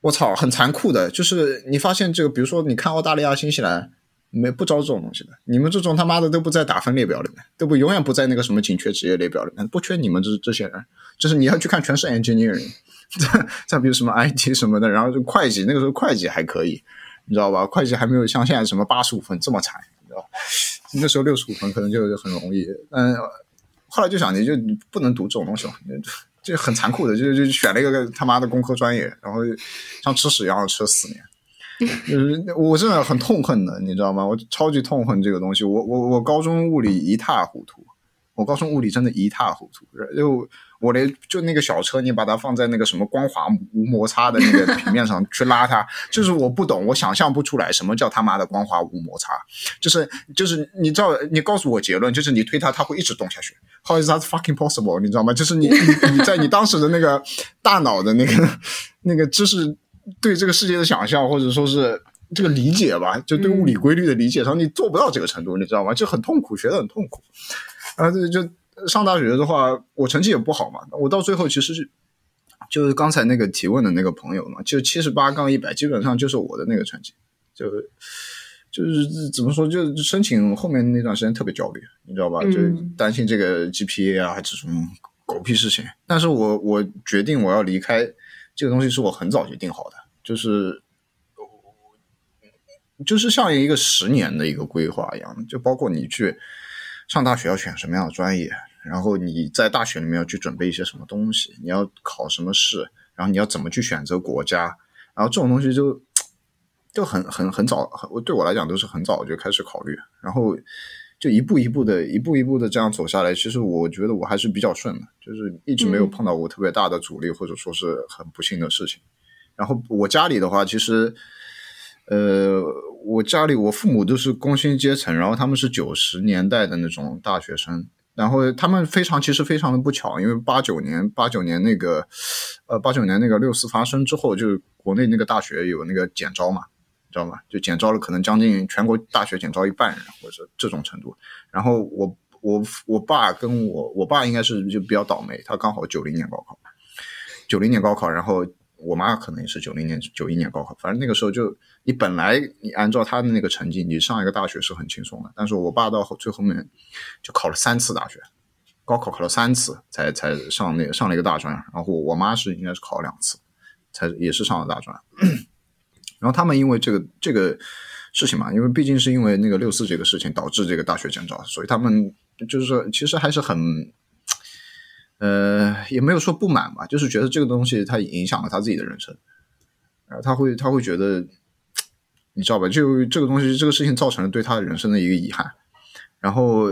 我操，很残酷的，就是你发现这个，比如说你看澳大利亚、新西兰，没不招这种东西的，你们这种他妈的都不在打分列表里面，都不永远不在那个什么紧缺职业列表里面，不缺你们这这些人，就是你要去看全是 engineering，再 再比如什么 IT 什么的，然后就会计，那个时候会计还可以，你知道吧？会计还没有像现在什么八十五分这么惨，你知道吧？那时候六十五分可能就很容易，嗯。后来就想，你就你不能读这种东西嘛，就很残酷的，就就选了一个他妈的工科专业，然后像吃屎一样吃四年，就是我真的很痛恨的，你知道吗？我超级痛恨这个东西，我我我高中物理一塌糊涂，我高中物理真的一塌糊涂，就。我连就那个小车，你把它放在那个什么光滑无摩擦的那个平面上 去拉它，就是我不懂，我想象不出来什么叫他妈的光滑无摩擦，就是就是你知道，你告诉我结论，就是你推它，它会一直动下去。How is that fucking possible？你知道吗？就是你你你在你当时的那个大脑的那个那个知识对这个世界的想象，或者说是这个理解吧，就对物理规律的理解上，你做不到这个程度，你知道吗？就很痛苦，学的很痛苦，啊，这就。上大学的话，我成绩也不好嘛。我到最后其实是，就是刚才那个提问的那个朋友嘛，就七十八杠一百，基本上就是我的那个成绩。就就是怎么说，就申请后面那段时间特别焦虑，你知道吧？就担心这个 GPA 啊这种狗屁事情。但是我我决定我要离开这个东西，是我很早就定好的，就是就是像一个十年的一个规划一样，就包括你去上大学要选什么样的专业。然后你在大学里面要去准备一些什么东西，你要考什么试，然后你要怎么去选择国家，然后这种东西就就很很很早，我对我来讲都是很早就开始考虑，然后就一步一步的，一步一步的这样走下来。其实我觉得我还是比较顺的，就是一直没有碰到过特别大的阻力或者说是很不幸的事情。然后我家里的话，其实呃，我家里我父母都是工薪阶层，然后他们是九十年代的那种大学生。然后他们非常，其实非常的不巧，因为八九年，八九年那个，呃，八九年那个六四发生之后，就国内那个大学有那个减招嘛，知道吗？就减招了，可能将近全国大学减招一半人，或者这种程度。然后我我我爸跟我我爸应该是就比较倒霉，他刚好九零年高考，九零年高考，然后。我妈可能也是九零年、九一年高考，反正那个时候就你本来你按照他的那个成绩，你上一个大学是很轻松的。但是我爸到最后面就考了三次大学，高考考了三次才才上那个上了一个大专。然后我妈是应该是考了两次，才也是上了大专。然后他们因为这个这个事情嘛，因为毕竟是因为那个六四这个事情导致这个大学减招，所以他们就是说其实还是很。呃，也没有说不满吧，就是觉得这个东西它影响了他自己的人生，然后他会他会觉得，你知道吧？就这个东西，这个事情造成了对他人生的一个遗憾。然后，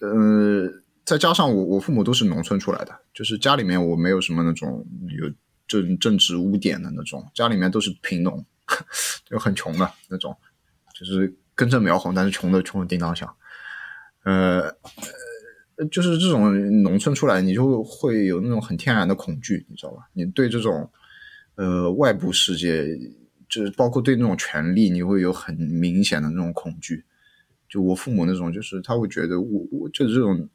呃，再加上我我父母都是农村出来的，就是家里面我没有什么那种有政政治污点的那种，家里面都是贫农，就很穷的那种，就是根正苗红，但是穷的穷的叮当响。呃，就是这种农村出来，你就会有那种很天然的恐惧，你知道吧？你对这种呃外部世界，就是包括对那种权利，你会有很明显的那种恐惧。就我父母那种，就是他会觉得我我就是这种，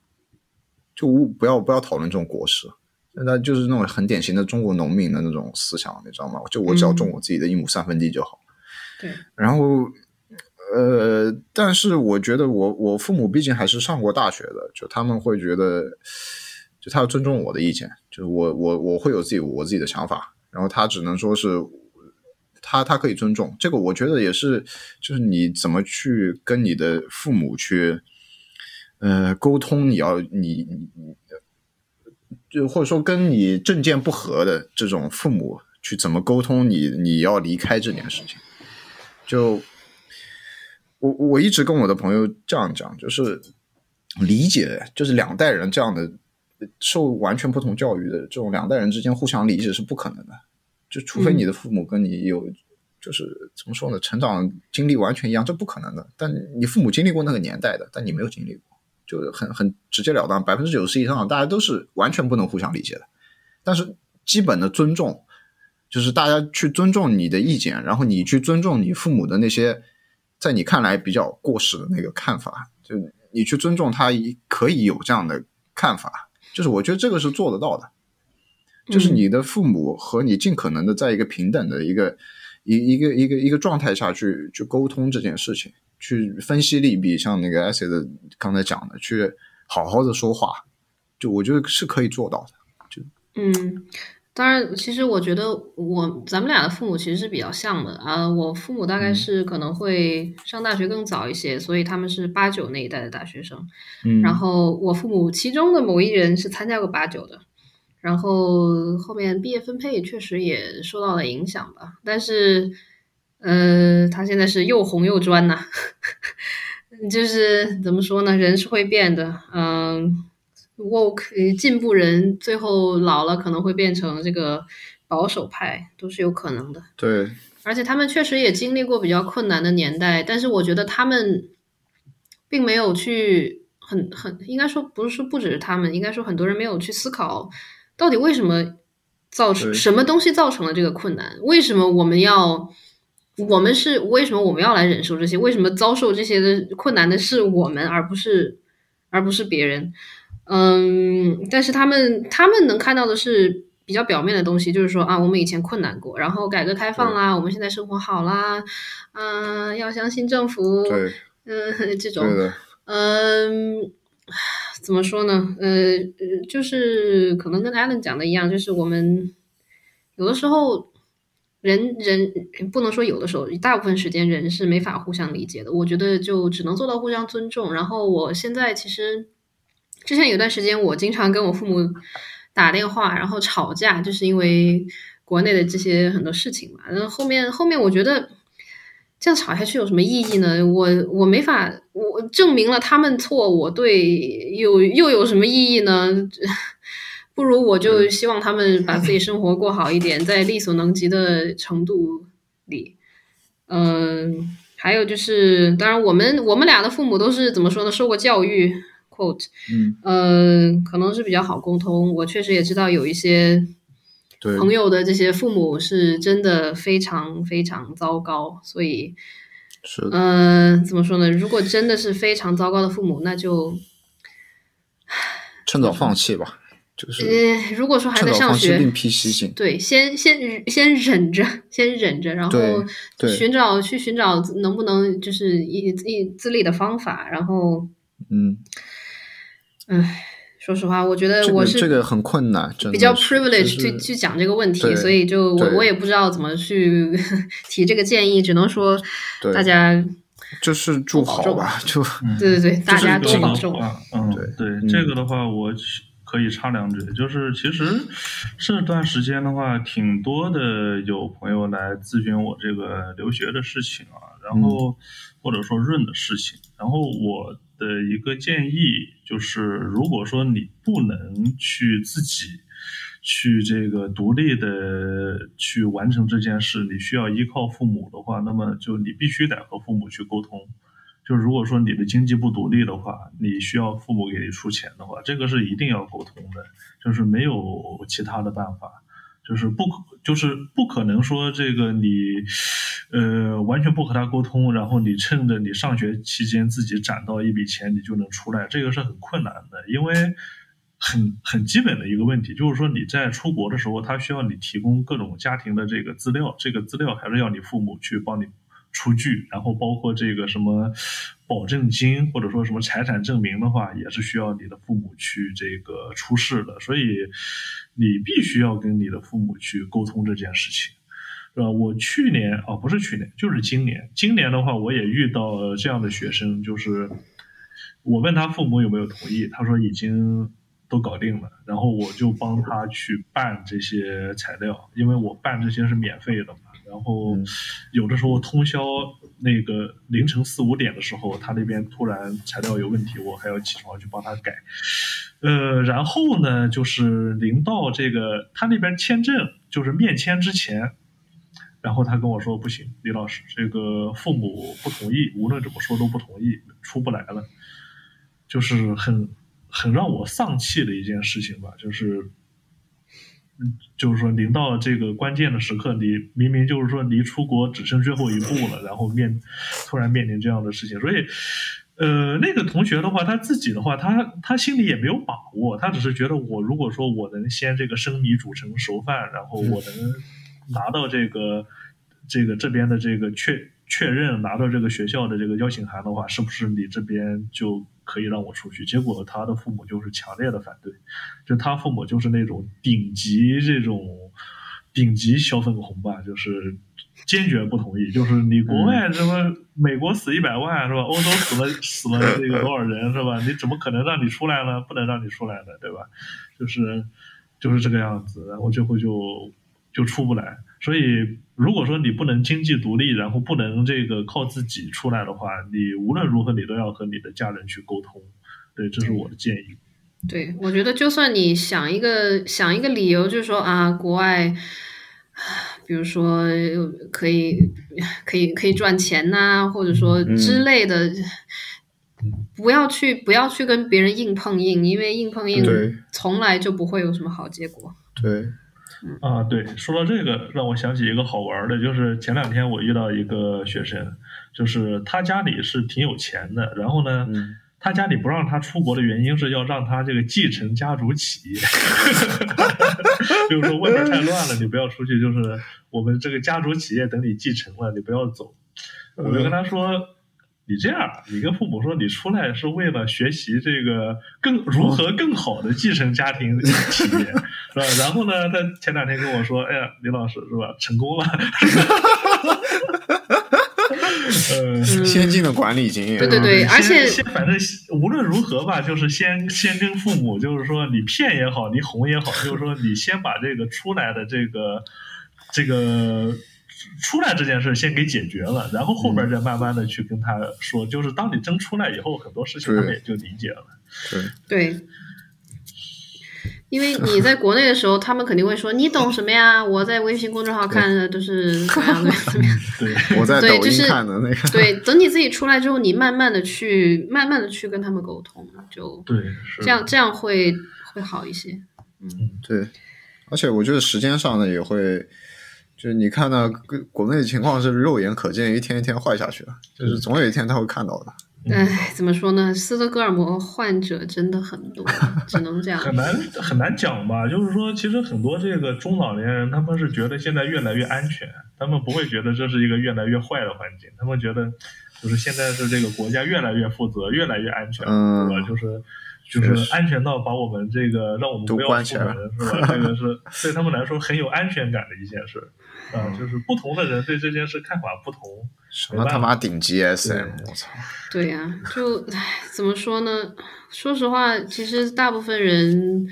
就不要不要讨论这种国事，那就是那种很典型的中国农民的那种思想，你知道吗？就我只要种我自己的一亩三分地就好。对，然后。呃，但是我觉得我我父母毕竟还是上过大学的，就他们会觉得，就他要尊重我的意见，就是我我我会有自己我自己的想法，然后他只能说是，他他可以尊重这个，我觉得也是，就是你怎么去跟你的父母去，呃，沟通，你要你你就或者说跟你政见不合的这种父母去怎么沟通，你你要离开这件事情，就。我我一直跟我的朋友这样讲，就是理解，就是两代人这样的受完全不同教育的这种两代人之间互相理解是不可能的，就除非你的父母跟你有，就是怎么说呢，成长经历完全一样，这不可能的。但你父母经历过那个年代的，但你没有经历过，就很很直截了当，百分之九十以上大家都是完全不能互相理解的。但是基本的尊重，就是大家去尊重你的意见，然后你去尊重你父母的那些。在你看来比较过时的那个看法，就你去尊重他，可以有这样的看法，就是我觉得这个是做得到的，就是你的父母和你尽可能的在一个平等的一个一一个一个一个状态下去去沟通这件事情，去分析利弊，像那个 S 的刚才讲的，去好好的说话，就我觉得是可以做到的，就嗯。当然，其实我觉得我咱们俩的父母其实是比较像的啊。我父母大概是可能会上大学更早一些，所以他们是八九那一代的大学生。嗯，然后我父母其中的某一人是参加过八九的，然后后面毕业分配确实也受到了影响吧。但是，呃，他现在是又红又专呐，就是怎么说呢？人是会变的，嗯。Woke 进步人最后老了可能会变成这个保守派，都是有可能的。对，而且他们确实也经历过比较困难的年代，但是我觉得他们并没有去很很应该说不是说不只是他们，应该说很多人没有去思考到底为什么造成什么东西造成了这个困难，为什么我们要我们是为什么我们要来忍受这些，为什么遭受这些的困难的是我们而不是而不是别人。嗯，但是他们他们能看到的是比较表面的东西，就是说啊，我们以前困难过，然后改革开放啦，我们现在生活好啦，嗯，要相信政府，嗯，这种，嗯，怎么说呢？呃，就是可能跟 Allen 讲的一样，就是我们有的时候人人不能说有的时候，大部分时间人是没法互相理解的。我觉得就只能做到互相尊重。然后我现在其实。之前有段时间，我经常跟我父母打电话，然后吵架，就是因为国内的这些很多事情嘛。然后后面后面，我觉得这样吵下去有什么意义呢？我我没法，我证明了他们错，我对有又有什么意义呢？不如我就希望他们把自己生活过好一点，在力所能及的程度里。嗯，还有就是，当然我们我们俩的父母都是怎么说呢？受过教育。quote，嗯，呃，可能是比较好沟通。我确实也知道有一些朋友的这些父母是真的非常非常糟糕，所以是，嗯，怎么说呢？如果真的是非常糟糕的父母，那就 趁早放弃吧。就是，呃，如果说还在上学，另辟蹊径。对，先先先忍着，先忍着，然后寻找去寻找能不能就是一一自立的方法，然后，嗯。唉，说实话，我觉得我是这个很困难，比较 privilege 去去讲这个问题，所以就我我也不知道怎么去 提这个建议，只能说大家就是祝好吧，就对对对，大家都保重。嗯，对这个的话，我可以插两句，就是其实这段时间的话，挺多的有朋友来咨询我这个留学的事情啊，然后或者说润的事情，然后我。的一个建议就是，如果说你不能去自己去这个独立的去完成这件事，你需要依靠父母的话，那么就你必须得和父母去沟通。就如果说你的经济不独立的话，你需要父母给你出钱的话，这个是一定要沟通的，就是没有其他的办法。就是不可，就是不可能说这个你，呃，完全不和他沟通，然后你趁着你上学期间自己攒到一笔钱，你就能出来，这个是很困难的，因为很很基本的一个问题，就是说你在出国的时候，他需要你提供各种家庭的这个资料，这个资料还是要你父母去帮你。出具，然后包括这个什么保证金或者说什么财产证明的话，也是需要你的父母去这个出示的。所以你必须要跟你的父母去沟通这件事情，是吧？我去年哦，不是去年，就是今年。今年的话，我也遇到这样的学生，就是我问他父母有没有同意，他说已经都搞定了，然后我就帮他去办这些材料，因为我办这些是免费的嘛。然后有的时候通宵，那个凌晨四五点的时候，他那边突然材料有问题，我还要起床去帮他改。呃，然后呢，就是临到这个他那边签证，就是面签之前，然后他跟我说不行，李老师，这个父母不同意，无论怎么说都不同意，出不来了，就是很很让我丧气的一件事情吧，就是。就是说，临到这个关键的时刻，你明明就是说离出国只剩最后一步了，然后面突然面临这样的事情，所以，呃，那个同学的话，他自己的话，他他心里也没有把握，他只是觉得我如果说我能先这个生米煮成熟饭，然后我能拿到这个这个这边的这个确确认，拿到这个学校的这个邀请函的话，是不是你这边就？可以让我出去，结果他的父母就是强烈的反对，就他父母就是那种顶级这种顶级小粉红吧，就是坚决不同意。就是你国外什么美国死一百万是吧？欧洲死了死了这个多少人是吧？你怎么可能让你出来呢？不能让你出来的，对吧？就是就是这个样子，然后最后就就出不来。所以，如果说你不能经济独立，然后不能这个靠自己出来的话，你无论如何你都要和你的家人去沟通。对，这是我的建议。对，我觉得就算你想一个想一个理由，就是说啊，国外，比如说可以可以可以赚钱呐，或者说之类的，不要去不要去跟别人硬碰硬，因为硬碰硬从来就不会有什么好结果。对。啊，对，说到这个，让我想起一个好玩的，就是前两天我遇到一个学生，就是他家里是挺有钱的，然后呢，他家里不让他出国的原因是要让他这个继承家族企业，就是说外面太乱了，你不要出去，就是我们这个家族企业等你继承了，你不要走。我就跟他说。你这样，你跟父母说，你出来是为了学习这个更如何更好的继承家庭企业，是吧？然后呢，他前两天跟我说，哎呀，李老师是吧，成功了，呃，先进的管理经验，对对对，而且反正无论如何吧，就是先先跟父母，就是说你骗也好，你哄也好，就是说你先把这个出来的这个这个。出来这件事先给解决了，然后后边再慢慢的去跟他说，就是当你真出来以后，很多事情他们也就理解了。对，对，因为你在国内的时候，他们肯定会说你懂什么呀？我在微信公众号看的都是怎么样的怎么样？对，我在抖音看的那个。对，等你自己出来之后，你慢慢的去，慢慢的去跟他们沟通，就对，这样这样会会好一些。嗯，对，而且我觉得时间上呢也会。就是你看到国内的情况是肉眼可见，一天一天坏下去了。就是总有一天他会看到的。哎，怎么说呢？斯德哥尔摩患者真的很多，只能这样。很难很难讲吧？就是说，其实很多这个中老年人，他们是觉得现在越来越安全，他们不会觉得这是一个越来越坏的环境，他们觉得就是现在是这个国家越来越负责，越来越安全，对吧？就是。就是安全到把我们这个让我们不要出门，是吧？这个是 对他们来说很有安全感的一件事啊。就是不同的人对这件事看法不同。什么他妈顶级 SM？我操！对呀，就唉，怎么说呢？说实话，其实大部分人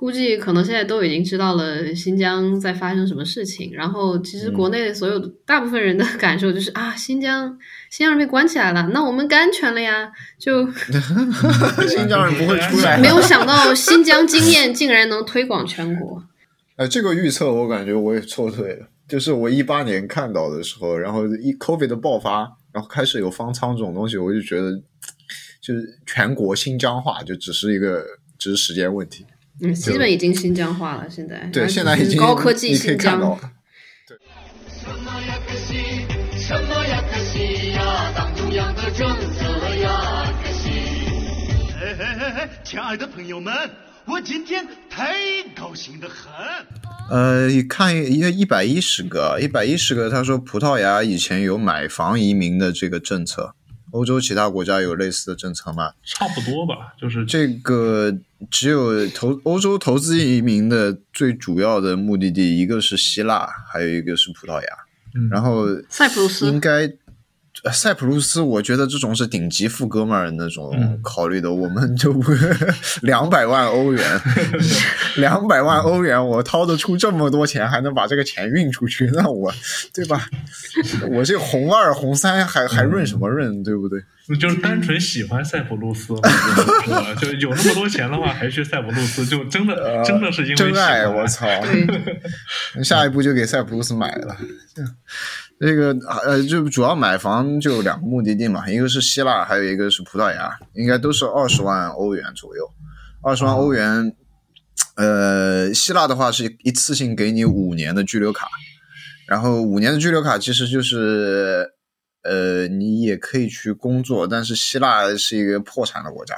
估计可能现在都已经知道了新疆在发生什么事情，然后其实国内所有的大部分人的 感受就是啊，新疆新疆人被关起来了，那我们该安全了呀，就 新疆人不会出来。没有 想到新疆经验竟然能推广全国。呃，这个预测我感觉我也错对了，就是我一八年看到的时候，然后一 COVID 的爆发，然后开始有方舱这种东西，我就觉得就是全国新疆化就只是一个只是时间问题。嗯，基本已经新疆化了，现在对，现在已经高科技新疆。对。什么呀可惜，什么呀可惜呀，党中央的政策呀可惜。哎哎哎哎，亲爱的朋友们，我今天太高兴的很。呃，看一一百一十个，一百一十个，他说葡萄牙以前有买房移民的这个政策，欧洲其他国家有类似的政策吗？差不多吧，就是这个只有投欧洲投资移民的最主要的目的地，一个是希腊，还有一个是葡萄牙。嗯然后塞浦路斯应该呃塞浦路斯，我觉得这种是顶级富哥们儿那种嗯考虑的，我们就不两百万欧元，两百万欧元，我掏得出这么多钱，还能把这个钱运出去，那我对吧？我这红二红三还还润什么润，对不对？就是单纯喜欢塞浦路斯，是？就有那么多钱的话，还去塞浦路斯，就真的真的是因为呃真爱，我操！对，下一步就给塞浦路斯买了。这个呃，就主要买房就两个目的地嘛，一个是希腊，还有一个是葡萄牙，应该都是二十万欧元左右。二十万欧元，呃，希腊的话是一次性给你五年的居留卡，然后五年的居留卡其实就是，呃，你也可以去工作，但是希腊是一个破产的国家，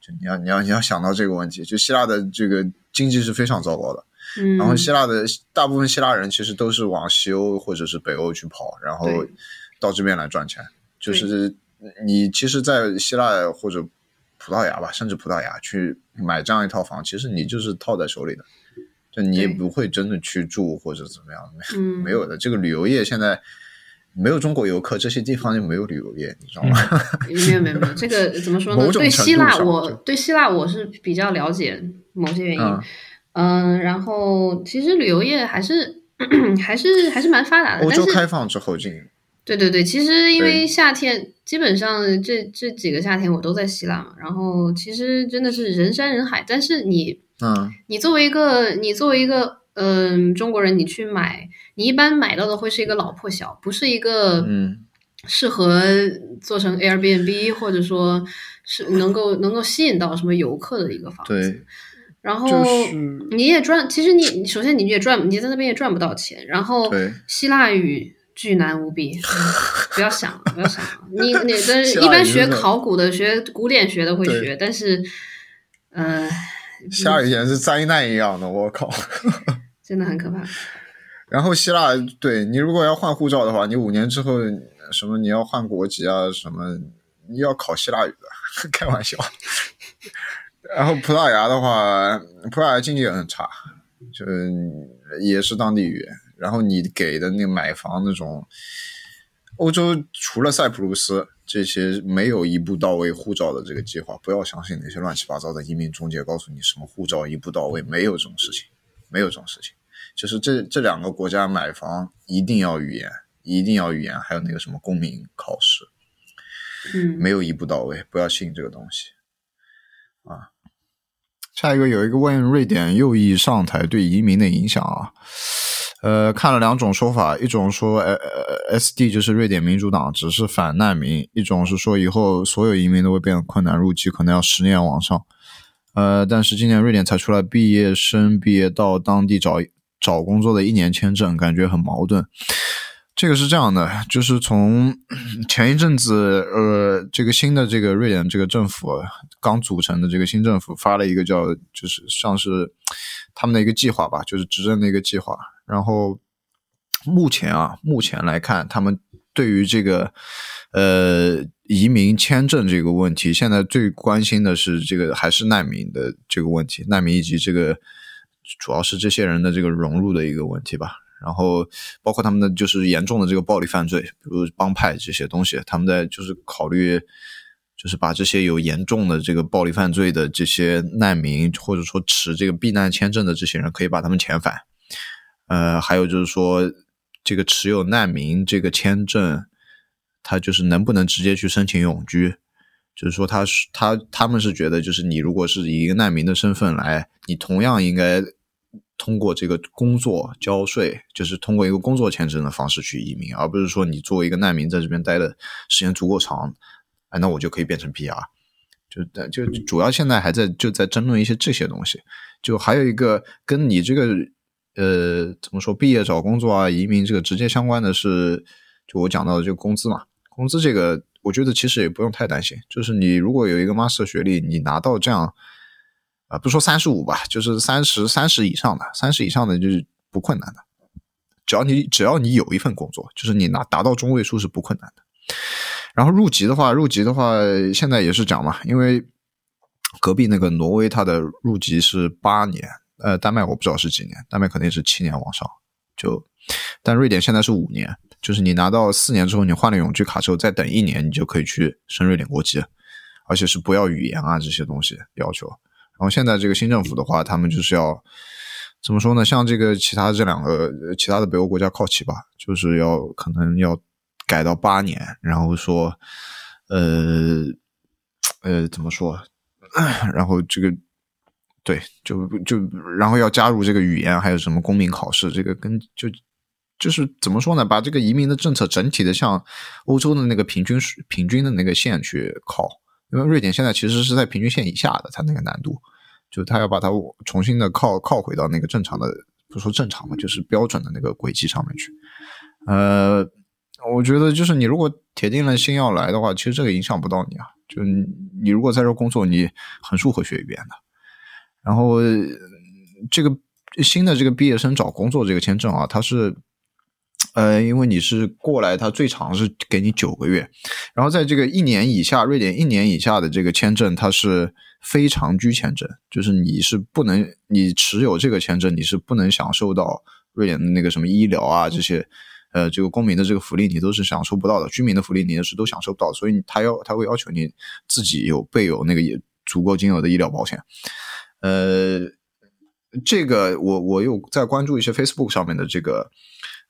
就你要你要你要想到这个问题，就希腊的这个经济是非常糟糕的。嗯，然后希腊的大部分希腊人其实都是往西欧或者是北欧去跑，然后到这边来赚钱。就是你其实，在希腊或者葡萄牙吧，甚至葡萄牙去买这样一套房，其实你就是套在手里的，就你也不会真的去住或者怎么样，没嗯没有的。这个旅游业现在没有中国游客，这些地方就没有旅游业，你知道吗？没有没有没有，这个怎么说呢？对希腊，我对希腊我是比较了解某些原因。嗯嗯，然后其实旅游业还是 还是还是蛮发达的，欧洲开放之后进，对对对，其实因为夏天，基本上这这几个夏天我都在希腊嘛，然后其实真的是人山人海。但是你嗯你作为一个你作为一个嗯、中国人，你去买，你一般买到的会是一个老破小，不是一个嗯适合做成 Airbnb 或者说是能够能够吸引到什么游客的一个房子。对，然后你也赚，其实你你首先你也赚，你在那边也赚不到钱。然后希腊语巨难无比，嗯不要想了，不要想了。你你 的希腊语一般学考古的、学古典学的会学，但是呃，下雨天是灾难一样的，我靠。真的很可怕。然后希腊，对你如果要换护照的话，你五年之后什么你要换国籍啊，什么你要考希腊语的，开玩笑。然后葡萄牙的话，葡萄牙经济也很差，就也是当地语言。然后你给的那个买房那种，欧洲除了塞浦路斯这些没有一步到位护照的这个计划，不要相信那些乱七八糟的移民中介告诉你什么护照一步到位，没有这种事情，没有这种事情。就是这这两个国家买房一定要语言，一定要语言，还有那个什么公民考试，嗯，没有一步到位，不要信这个东西啊。下一个有一个问瑞典右翼上台对移民的影响啊，呃，看了两种说法，一种说呃呃 SD 就是瑞典民主党只是反难民，一种是说以后所有移民都会变得困难入籍，可能要十年往上。呃，但是今年瑞典才出来毕业生毕业到当地找找工作的一年签证，感觉很矛盾。这个是这样的，就是从前一阵子，呃，这个新的这个瑞典这个政府刚组成的这个新政府发了一个叫，就是像是他们的一个计划吧，就是执政的一个计划。然后目前啊，目前来看，他们对于这个呃移民签证这个问题，现在最关心的是这个还是难民的这个问题，难民以及这个主要是这些人的这个融入的一个问题吧。然后包括他们的就是严重的这个暴力犯罪，比如帮派这些东西，他们在就是考虑，就是把这些有严重的这个暴力犯罪的这些难民，或者说持这个避难签证的这些人，可以把他们遣返。呃，还有就是说，这个持有难民这个签证，他就是能不能直接去申请永居？就是说，他是他他们是觉得，就是你如果是以一个难民的身份来，你同样应该通过这个工作交税，就是通过一个工作签证的方式去移民，而不是说你作为一个难民在这边待的时间足够长，哎，那我就可以变成 PR。就就主要现在还在就在争论一些这些东西，就还有一个跟你这个呃怎么说毕业找工作啊移民这个直接相关的是，就我讲到的这个工资嘛，工资这个我觉得其实也不用太担心，就是你如果有一个 master 学历，你拿到这样不说三十五吧，就是三十三十以上的，三十以上的就是不困难的，只要你只要你有一份工作，就是你拿达到中位数是不困难的。然后入籍的话，入籍的话，现在也是讲嘛，因为隔壁那个挪威，它的入籍是八年，呃，丹麦我不知道是几年，丹麦肯定是七年往上，就，但瑞典现在是五年，就是你拿到四年之后，你换了永居卡之后，再等一年，你就可以去升瑞典国籍，而且是不要语言啊这些东西要求。然后现在这个新政府的话，他们就是要怎么说呢？像这个其他这两个其他的北欧国家靠齐吧，就是要可能要改到八年，然后说，呃呃怎么说？然后这个对，就就然后要加入这个语言，还有什么公民考试，这个跟就就是怎么说呢？把这个移民的政策整体的向欧洲的那个平均水平均的那个线去靠，因为瑞典现在其实是在平均线以下的，它那个难度，就它要把它重新的靠靠回到那个正常的，不说正常嘛，就是标准的那个轨迹上面去。呃，我觉得就是你如果铁定了心要来的话，其实这个影响不到你啊。就你如果在这工作，你横竖会学一遍的。然后这个新的这个毕业生找工作这个签证啊，它是呃，因为你是过来，它最长是给你九个月，然后在这个一年以下，瑞典一年以下的这个签证，它是非常居签证，就是你是不能，你持有这个签证，你是不能享受到瑞典的那个什么医疗啊这些。呃，这个公民的这个福利你都是享受不到的，居民的福利你也是都享受不到，所以他要他会要求你自己有备有那个也足够金额的医疗保险。呃，这个我我有在关注一些 Facebook 上面的这个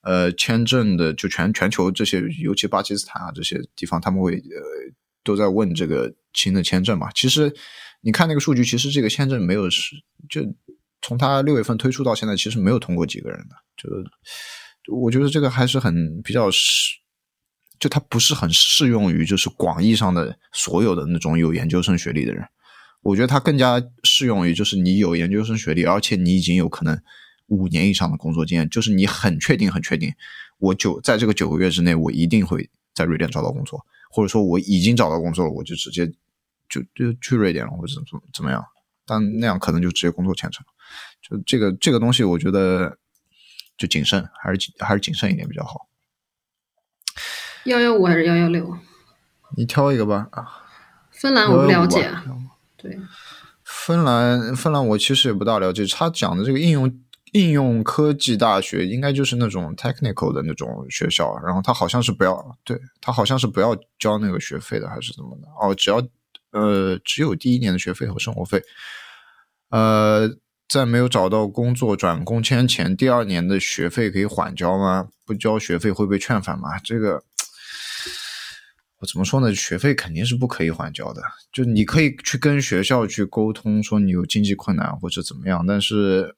呃签证的，就全全球这些，尤其巴基斯坦啊这些地方，他们会呃都在问这个新的签证嘛。其实你看那个数据，其实这个签证没有是就从他六月份推出到现在，其实没有通过几个人的，就我觉得这个还是很比较适，就它不是很适用于就是广义上的所有的那种有研究生学历的人。我觉得它更加适用于就是你有研究生学历，而且你已经有可能五年以上的工作经验，就是你很确定很确定，我九在这个九个月之内，我一定会在瑞典找到工作，或者说我已经找到工作了，我就直接就就去瑞典了，或者怎么怎么样。但那样可能就直接工作签证了。就这个这个东西，我觉得就谨慎，还是谨还是谨慎一点比较好。幺幺五还是幺幺六？你挑一个吧啊。芬兰我不了解115啊，对，芬兰，芬兰我其实也不大了解。他讲的这个应用应用科技大学，应该就是那种 technical 的那种学校。然后他好像是不要，对他好像是不要交那个学费的，还是怎么的？哦，只要呃只有第一年的学费和生活费。呃，在没有找到工作转工签前，第二年的学费可以缓交吗？不交学费会被劝返吗？这个。我怎么说呢？学费肯定是不可以缓交的，就你可以去跟学校去沟通，说你有经济困难或者怎么样，但是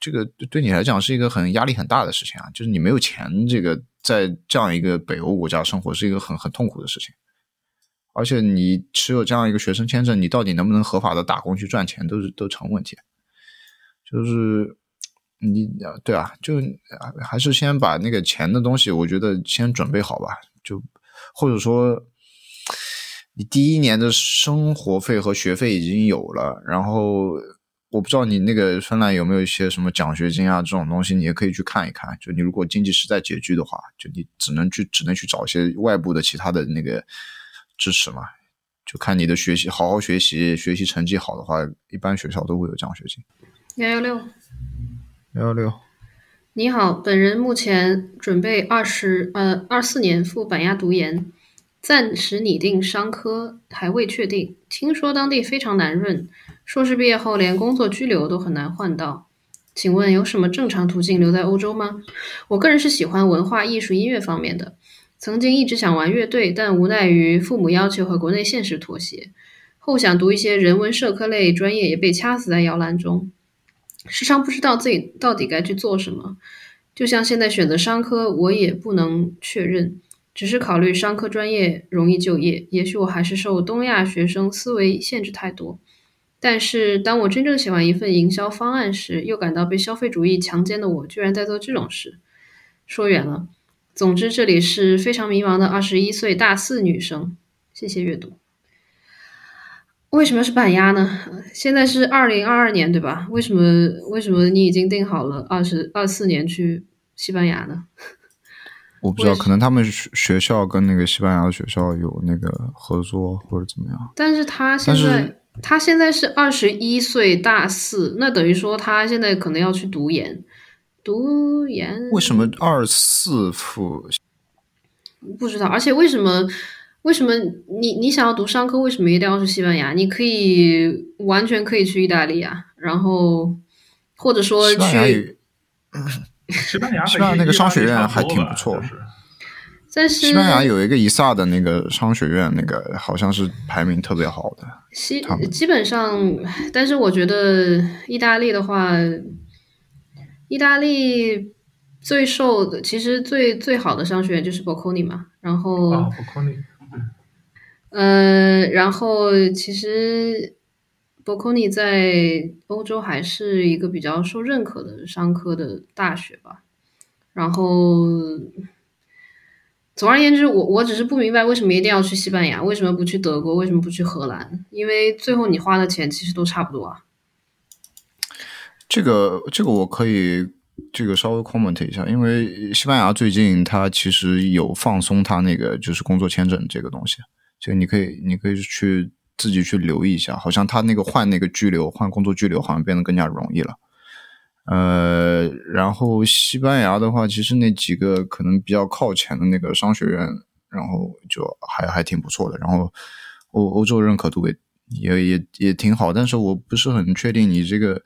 这个对你来讲是一个很压力很大的事情啊，就是你没有钱，这个在这样一个北欧国家生活是一个很很痛苦的事情，而且你持有这样一个学生签证，你到底能不能合法的打工去赚钱，都是都成问题，就是。你对啊，就还是先把那个钱的东西，我觉得先准备好吧，就或者说，你第一年的生活费和学费已经有了，然后我不知道你那个芬兰有没有一些什么奖学金啊这种东西，你也可以去看一看。就你如果经济实在拮据的话，就你只能去只能去找一些外部的其他的那个支持嘛。就看你的学习，好好学习，学习成绩好的话，一般学校都会有奖学金。幺幺六。幺幺六，你好，本人目前准备二十呃二四年赴板鸭读研，暂时拟定商科，还未确定。听说当地非常难润，硕士毕业后连工作居留都很难换到。请问有什么正常途径留在欧洲吗？我个人是喜欢文化艺术、音乐方面的，曾经一直想玩乐队，但无奈于父母要求和国内现实妥协。后想读一些人文社科类专业，也被掐死在摇篮中。时常不知道自己到底该去做什么。就像现在选择商科，我也不能确认，只是考虑商科专业容易就业。也许我还是受东亚学生思维限制太多。但是当我真正写完一份营销方案时，又感到被消费主义强奸的我，居然在做这种事。说远了，总之这里是非常迷茫的二十一岁大四女生。谢谢阅读。为什么是板鸭呢？现在是二零二二年，对吧？为什么为什么你已经定好了二十二四年去西班牙呢？我不知道，可能他们学学校跟那个西班牙的学校有那个合作或者怎么样。但是他现在他现在是二十一岁大四，那等于说他现在可能要去读研，读研。为什么二四复？不知道，而且为什么？为什么你你想要读商科？为什么一定要去西班牙？你可以完全可以去意大利啊，然后或者说去西班牙，西班牙那个商学院还挺不错。但是西班牙有一个伊萨的那个商学院，那个好像是排名特别好的。西基本上，但是我觉得意大利的话，意大利最受的其实最最好的商学院就是 Bocconi 嘛，然后啊，Bocconi。呃，然后其实 Bocconi 在欧洲还是一个比较受认可的商科的大学吧。然后，总而言之，我我只是不明白为什么一定要去西班牙，为什么不去德国，为什么不去荷兰？因为最后你花的钱其实都差不多啊。这个这个我可以这个稍微 comment 一下，因为西班牙最近它其实有放松它那个就是工作签证这个东西。就你可以，你可以去自己去留意一下，好像他那个换那个居留，换工作居留好像变得更加容易了。呃，然后西班牙的话，其实那几个可能比较靠前的那个商学院，然后就还还挺不错的。然后欧欧洲认可度也也也也挺好，但是我不是很确定你这个，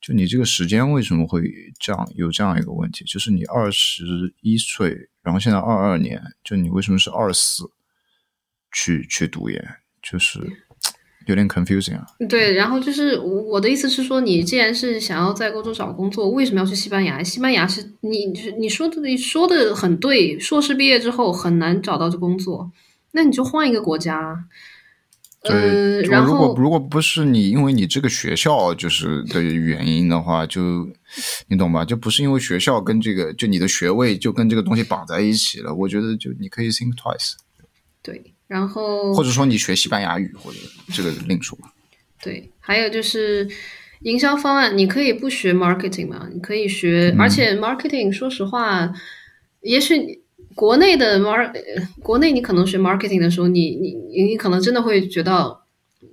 就你这个时间为什么会这样有这样一个问题，就是你二十一岁，然后现在二二年，就你为什么是二四？去去读研，就是有点 confusing 啊。对，然后就是我的意思是说，你既然是想要在欧洲找工作，为什么要去西班牙？西班牙是你就是你说的，你说的很对。硕士毕业之后很难找到这工作，那你就换一个国家。对，然后如果如果不是你因为你这个学校就是的原因的话，就你懂吧？就不是因为学校跟这个就你的学位就跟这个东西绑在一起了。我觉得就你可以 think twice。对。然后，或者说你学西班牙语，或者这个另说。对，还有就是营销方案，你可以不学 marketing 嘛？你可以学，而且 marketing，说实话，也许国内的 mar，国内你可能学 marketing 的时候，你你你可能真的会觉得，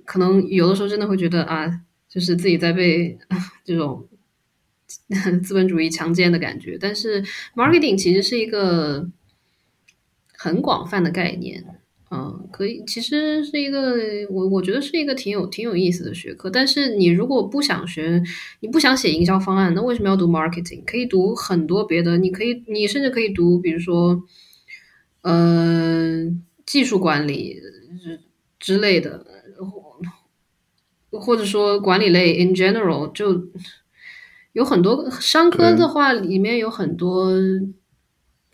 可能有的时候真的会觉得啊，就是自己在被 这种资本主义强奸的感觉。但是 marketing 其实是一个很广泛的概念。嗯，可以，其实是一个我我觉得是一个挺有挺有意思的学科。但是你如果不想学，你不想写营销方案，那为什么要读 marketing？可以读很多别的，你可以，你甚至可以读，比如说，呃，技术管理之之类的，或者说管理类 in general，就有很多商科的话，里面有很多。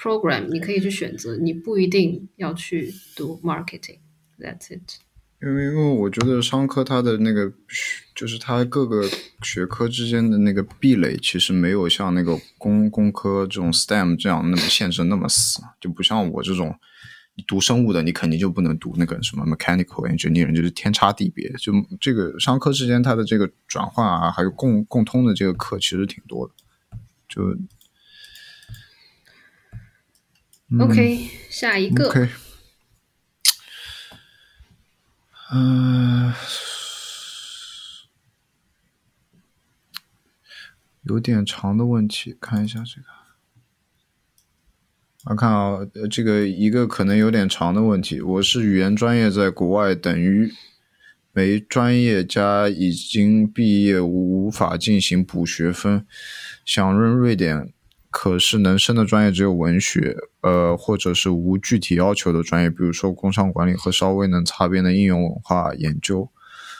Program 你可以去选择，你不一定要去读 marketing。That's it。因为因为我觉得商科它的那个就是它各个学科之间的那个壁垒，其实没有像那个工工科这种 STEM 这样那么限制那么死，就不像我这种读生物的，你肯定就不能读那个什么 mechanical engineering，就是天差地别。就这个商科之间它的这个转换啊，还有共共通的这个课，其实挺多的。就 OK，下一个。OK，嗯，有点长的问题，看一下这个。我看啊，呃这个一个可能有点长的问题，我是语言专业在国外等于没专业加已经毕业无法进行补学分，想润瑞典，可是能升的专业只有文学，呃，或者是无具体要求的专业，比如说工商管理和稍微能擦边的应用文化研究。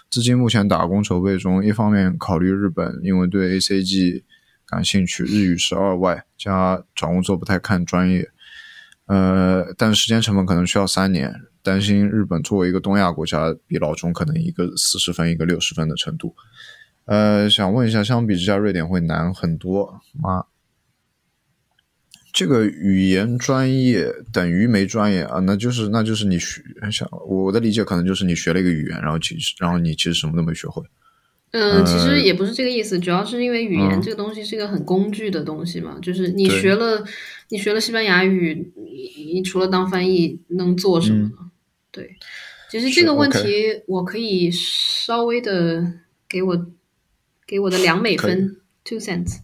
资金目前打工筹备中，一方面考虑日本，因为对 ACG 感兴趣，日语是二外，加找工作不太看专业。呃，但时间成本可能需要三年，担心日本作为一个东亚国家，比老中可能一个四十分，一个六十分的程度。呃，想问一下，相比之下，瑞典会难很多吗？这个语言专业等于没专业啊？那就是那就是你学想我的理解可能就是你学了一个语言，然后其实然后你其实什么都没学会。嗯，其呃实也不是这个意思，主要是因为语言嗯这个东西是一个很工具的东西嘛，就是你学了你学了西班牙语，你你除了当翻译能做什么呢？对，其实这个问题我可以稍微的给我给我的两美分 two cents，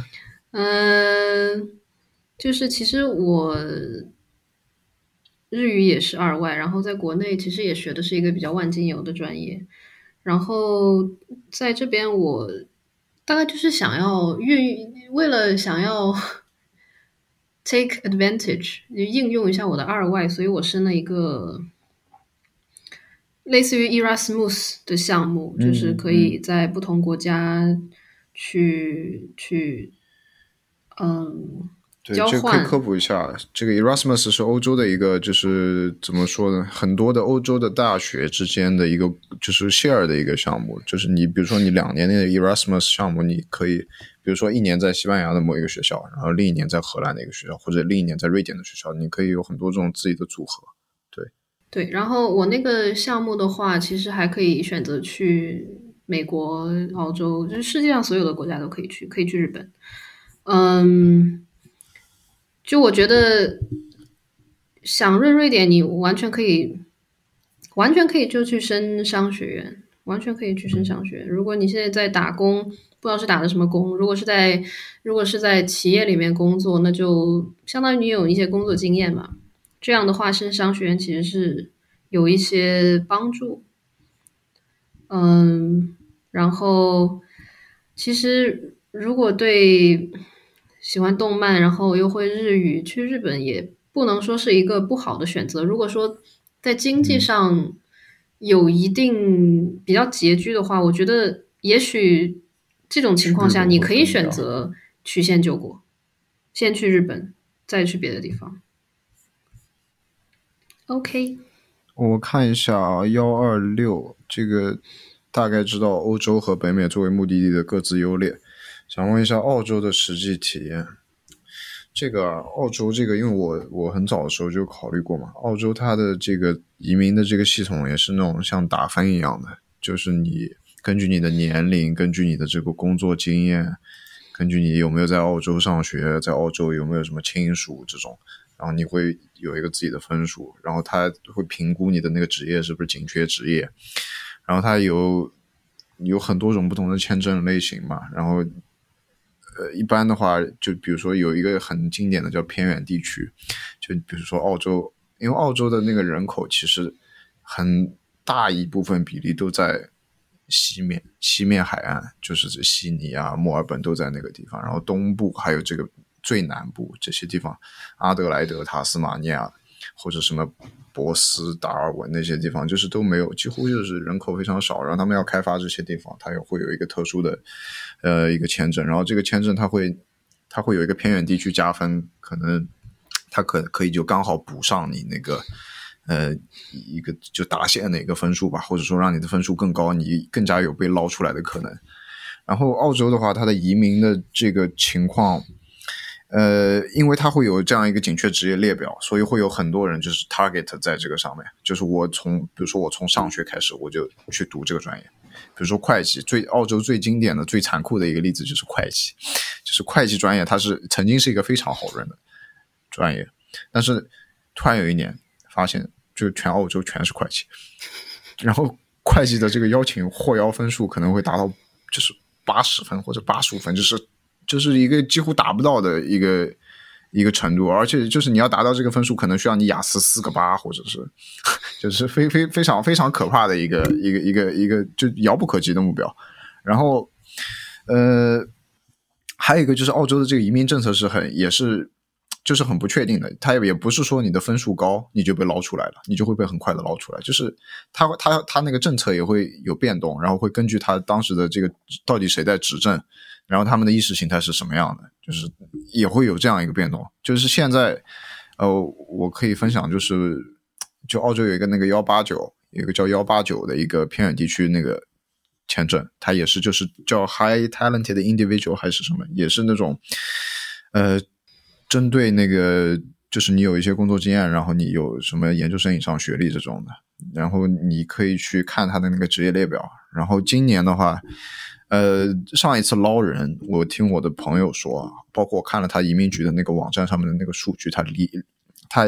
嗯、就是其实我日语也是二外，然后在国内其实也学的是一个比较万金油的专业，然后在这边我大概就是想要运，为了想要 take advantage 应用一下我的二外，所以我申了一个类似于 Erasmus 的项目，嗯就是可以在不同国家去去，嗯，对，交这个可以科普一下，这个 Erasmus 是欧洲的一个，就是怎么说呢？很多的欧洲的大学之间的一个，就是 share 的一个项目。就是你比如说你两年内的 Erasmus 项目，你可以，比如说一年在西班牙的某一个学校，然后另一年在荷兰的一个学校，或者另一年在瑞典的学校，你可以有很多这种自己的组合。对对，然后我那个项目的话，其实还可以选择去美国、澳洲，就是世界上所有的国家都可以去，可以去日本。嗯，就我觉得想润瑞典，你完全可以，完全可以就去升商学院，完全可以去升商学院。如果你现在在打工，不知道是打的什么工，如果是在如果是在企业里面工作，那就相当于你有一些工作经验嘛。这样的话，升商学院其实是有一些帮助。嗯，然后其实如果对喜欢动漫，然后又会日语，去日本也不能说是一个不好的选择。如果说在经济上有一定比较拮据的话，我觉得也许这种情况下，你可以选择曲线救国，先去日本，再去别的地方。OK，我看一下啊，幺二六这个大概知道欧洲和北美作为目的地的各自优劣，想问一下澳洲的实际体验。这个澳洲这个，因为我我很早的时候就考虑过嘛，澳洲它的这个移民的这个系统也是那种像打分一样的，就是你根据你的年龄，根据你的这个工作经验，根据你有没有在澳洲上学，在澳洲有没有什么亲属这种，然后你会有一个自己的分数，然后他会评估你的那个职业是不是紧缺职业，然后它有有很多种不同的签证类型嘛，然后呃一般的话，就比如说有一个很经典的叫偏远地区，就比如说澳洲，因为澳洲的那个人口其实很大一部分比例都在西面，西面海岸就是这悉尼啊、墨尔本都在那个地方，然后东部还有这个最南部这些地方，阿德莱德、塔斯马尼亚或者什么博斯、达尔文那些地方，就是都没有，几乎就是人口非常少。然后他们要开发这些地方，它也会有一个特殊的呃一个签证，然后这个签证它会它会有一个偏远地区加分，可能它可可以就刚好补上你那个。呃，一个就达线的一个分数吧，或者说让你的分数更高，你更加有被捞出来的可能。然后澳洲的话，它的移民的这个情况，呃，因为它会有这样一个紧缺职业列表，所以会有很多人就是 target 在这个上面。就是我从，比如说我从上学开始，我就去读这个专业。比如说会计，最澳洲最经典的、最残酷的一个例子就是会计，就是会计专业，它是曾经是一个非常好认的专业，但是突然有一年发现，就全澳洲全是会计，然后会计的这个邀请获邀分数可能会达到就是八十分或者八十五分，就是就是一个几乎达不到的一个一个程度，而且就是你要达到这个分数，可能需要你雅思四个八，或者是 就是非非非常非常可怕的一个一个一个一个就遥不可及的目标。然后，呃，还有一个就是澳洲的这个移民政策是很也是就是很不确定的，它也不是说你的分数高你就被捞出来了，你就会被很快的捞出来，就是它它它那个政策也会有变动，然后会根据它当时的这个到底谁在执政。然后他们的意识形态是什么样的？就是也会有这样一个变动。就是现在，呃，我可以分享，就是就澳洲有一个那个幺八九，有一个叫幺八九的一个偏远地区那个签证，它也是就是叫 High Talented Individual 还是什么，也是那种呃，针对那个就是你有一些工作经验，然后你有什么研究生以上学历这种的，然后你可以去看他的那个职业列表。然后今年的话。呃，上一次捞人，我听我的朋友说，包括我看了他移民局的那个网站上面的那个数据，他离他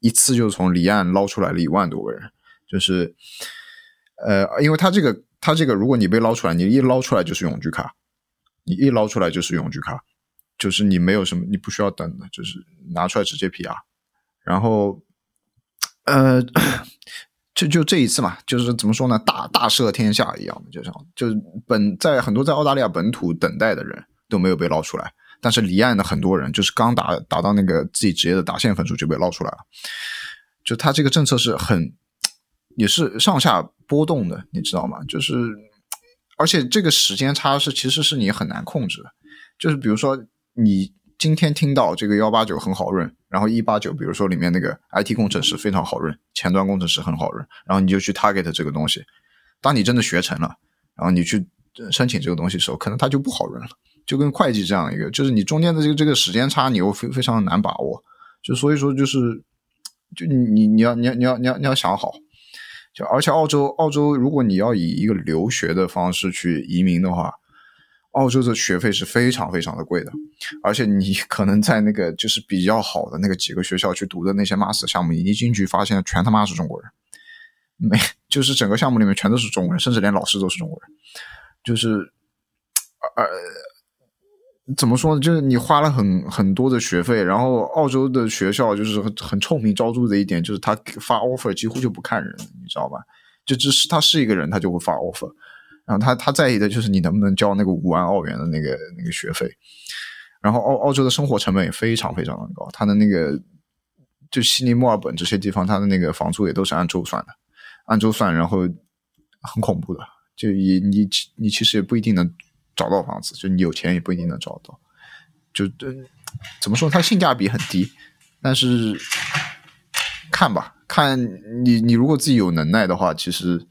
一次就从离岸捞出来了一万多个人，就是呃，因为他这个他这个，如果你被捞出来，你一捞出来就是永居卡，你一捞出来就是永居卡，就是你没有什么，你不需要等的，就是拿出来直接 PR，然后呃。就就这一次嘛，就是怎么说呢，大大赦天下一样的，就像就是本在很多在澳大利亚本土等待的人都没有被捞出来，但是离岸的很多人就是刚达达到那个自己职业的达线分数就被捞出来了。就他这个政策是很也是上下波动的，你知道吗？就是而且这个时间差是其实是你很难控制的，就是比如说你。今天听到这个幺八九很好润，然后一八九，比如说里面那个 IT 工程师非常好润，前端工程师很好润，然后你就去 target 这个东西。当你真的学成了，然后你去申请这个东西的时候，可能它就不好润了。就跟会计这样一个，就是你中间的这个这个时间差，你又非非常难把握。就所以说，就是就你你要你要你要你要你要想好。就而且澳洲澳洲，如果你要以一个留学的方式去移民的话。澳洲的学费是非常非常的贵的，而且你可能在那个就是比较好的那个几个学校去读的那些 master 项目，你一进去发现全他妈是中国人，没 就是整个项目里面全都是中国人，甚至连老师都是中国人，就是呃怎么说呢？就是你花了很很多的学费，然后澳洲的学校就是很很臭名昭著的一点就是他发 offer 几乎就不看人，你知道吧？就只是他是一个人，他就会发 offer。然后他他在意的就是你能不能交那个五万澳元的那个那个学费，然后澳澳洲的生活成本也非常非常的高，他的那个就悉尼、墨尔本这些地方，他的那个房租也都是按周算的，按周算，然后很恐怖的，就你你你其实也不一定能找到房子，就你有钱也不一定能找到，就怎么说，它性价比很低，但是看吧，看你你如果自己有能耐的话，其实。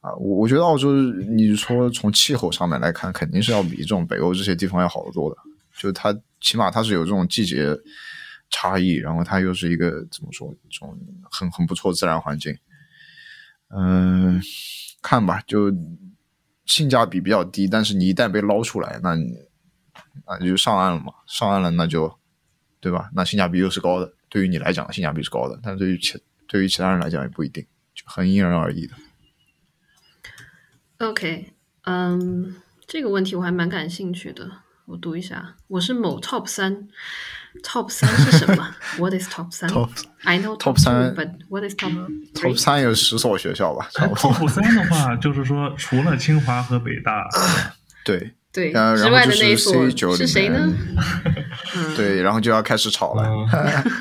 啊，我我觉得澳洲，你说从气候上面来看，肯定是要比这种北欧这些地方要好得多的。就它起码它是有这种季节差异，然后它又是一个怎么说，这种很很不错自然环境。嗯，看吧，就性价比比较低，但是你一旦被捞出来，那你那就上岸了嘛，上岸了那就对吧？那性价比又是高的，对于你来讲性价比是高的，但对于其对于其他人来讲也不一定，就很因人而异的。OK，嗯，这个问题我还蛮感兴趣的，我读一下。我是某 Top 三，Top 三是什么？What is Top 三？I know Top 三，But what is Top Top 三有十所学校吧？Top 三的话，就是说除了清华和北大，对对，之外的那一所是谁呢？对，然后就要开始吵了。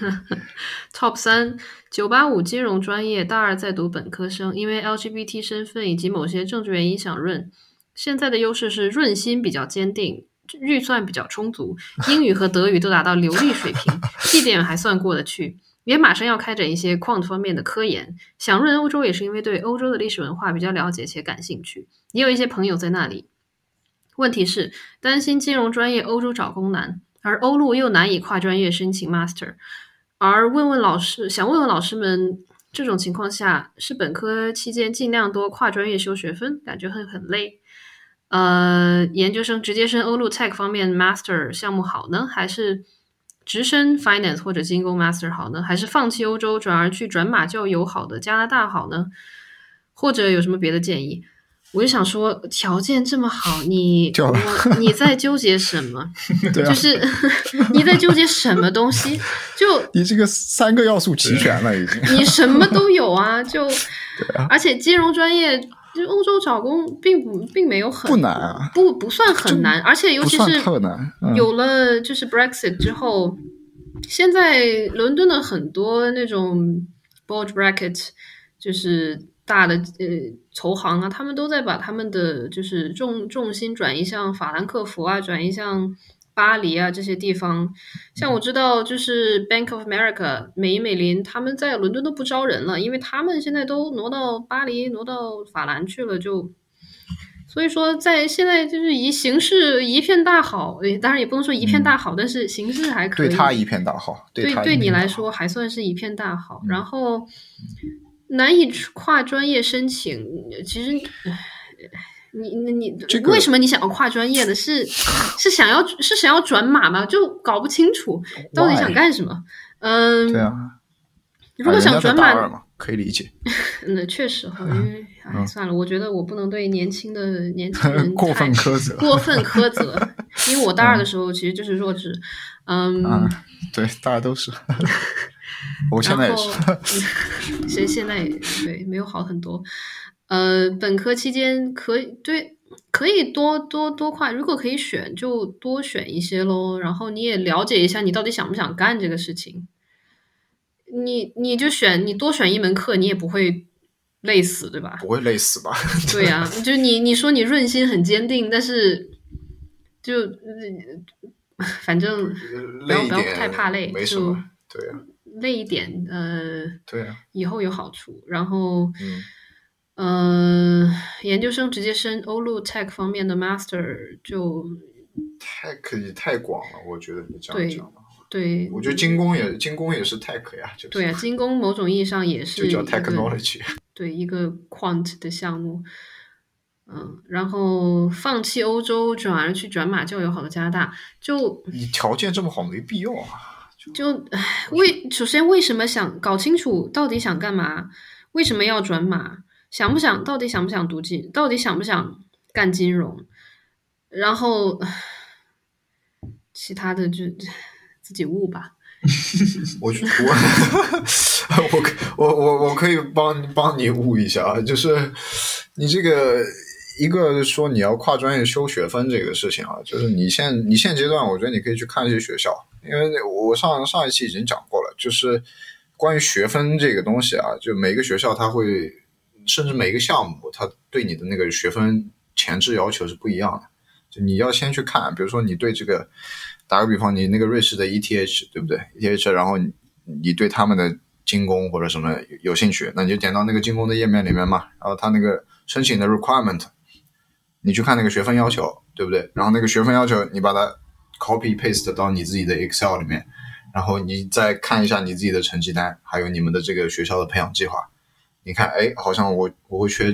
Top 三。九八五金融专业大二在读本科生，因为 LGBT 身份以及某些政治原因想润。现在的优势是润心比较坚定，预算比较充足，英语和德语都达到流利水平，绩点还算过得去。也马上要开展一些 quant 方面的科研。想润欧洲也是因为对欧洲的历史文化比较了解且感兴趣，也有一些朋友在那里。问题是担心金融专业欧洲找工难，而欧陆又难以跨专业申请 master。而问问老师，想问问老师们，这种情况下是本科期间尽量多跨专业修学分，感觉会很累。呃，研究生直接升欧陆 Tech 方面 Master 项目好呢，还是直升 Finance 或者精工 Master 好呢？还是放弃欧洲，转而去转码较友好的加拿大好呢？或者有什么别的建议？我就想说，条件这么好，你 就我你在纠结什么？对啊就，是 你在纠结什么东西？就你这个三个要素齐全了已经。你什么都有啊，就啊而且金融专业，就欧洲找工并不并没有很不难啊不不算很难，而且尤其是特难，嗯、有了就是 Brexit 之后，现在伦敦的很多那种 board bracket 就是大的呃投行啊，他们都在把他们的就是重重心转移向法兰克福啊，转移向巴黎啊这些地方。像我知道，就是 Bank of America 美银美林，他们在伦敦都不招人了，因为他们现在都挪到巴黎、挪到法兰去了，就。所以说，在现在就是一形势一片大好，诶当然也不能说一片大好，但是形势还可以。对他一片大好，对对你来说还算是一片大好。嗯然后难以跨专业申请，其实。唉你你你这个为什么你想要跨专业呢？是 是想要是想要转码吗？就搞不清楚到底想干什么。嗯，对啊，如果想转码，可以理解。那确实哈，因为哎算了，我觉得我不能对年轻的年轻 人嗯过分太苛责过分苛责，因为我大二的时候其实就是弱智，嗯，啊，对，大家都是。我现在也是。嗯其实现在也对没有好很多。呃，本科期间可以对可以多多多快，如果可以选就多选一些喽。然后你也了解一下你到底想不想干这个事情。你你就选你多选一门课，你也不会累死，对吧？不会累死吧？对呀、就你你说你润心很坚定，但是就、呃反正不要不要太怕累，就没什么。对啊，累一点，呃，对啊，以后有好处。然后，嗯嗯、研究生直接升欧陆 Tech 方面的 Master 就太可以太广了，我觉得你这样讲的话，对，我觉得精工也精工也是 tech 呀，就是对啊，精工某种意义上也是就叫 technology。对一个 quant 的项目。嗯，然后放弃欧洲，转而去转码较友好的加拿大，就你条件这么好，没必要啊。就唉为首先为什么想搞清楚到底想干嘛？为什么要转码？想不想到底想不想读金？到底想不想干金融？然后其他的就自己悟吧。我去我 我我我我可以帮帮你悟一下啊，就是你这个一个说你要跨专业修学分这个事情啊，就是你现你现阶段，我觉得你可以去看一些学校，因为我上上一期已经讲过了，就是关于学分这个东西啊，就每个学校它会，甚至每个项目它对你的那个学分前置要求是不一样的，就你要先去看，比如说你对这个。打个比方，你那个瑞士的 ETH 对不对？ETH，然后你你对他们的精工或者什么有兴趣，那你就点到那个精工的页面里面嘛，然后他那个申请的 requirement，你去看那个学分要求，对不对？然后那个学分要求你把它 copy paste 到你自己的 Excel 里面，然后你再看一下你自己的成绩单，还有你们的这个学校的培养计划，你看，哎，好像我我会缺，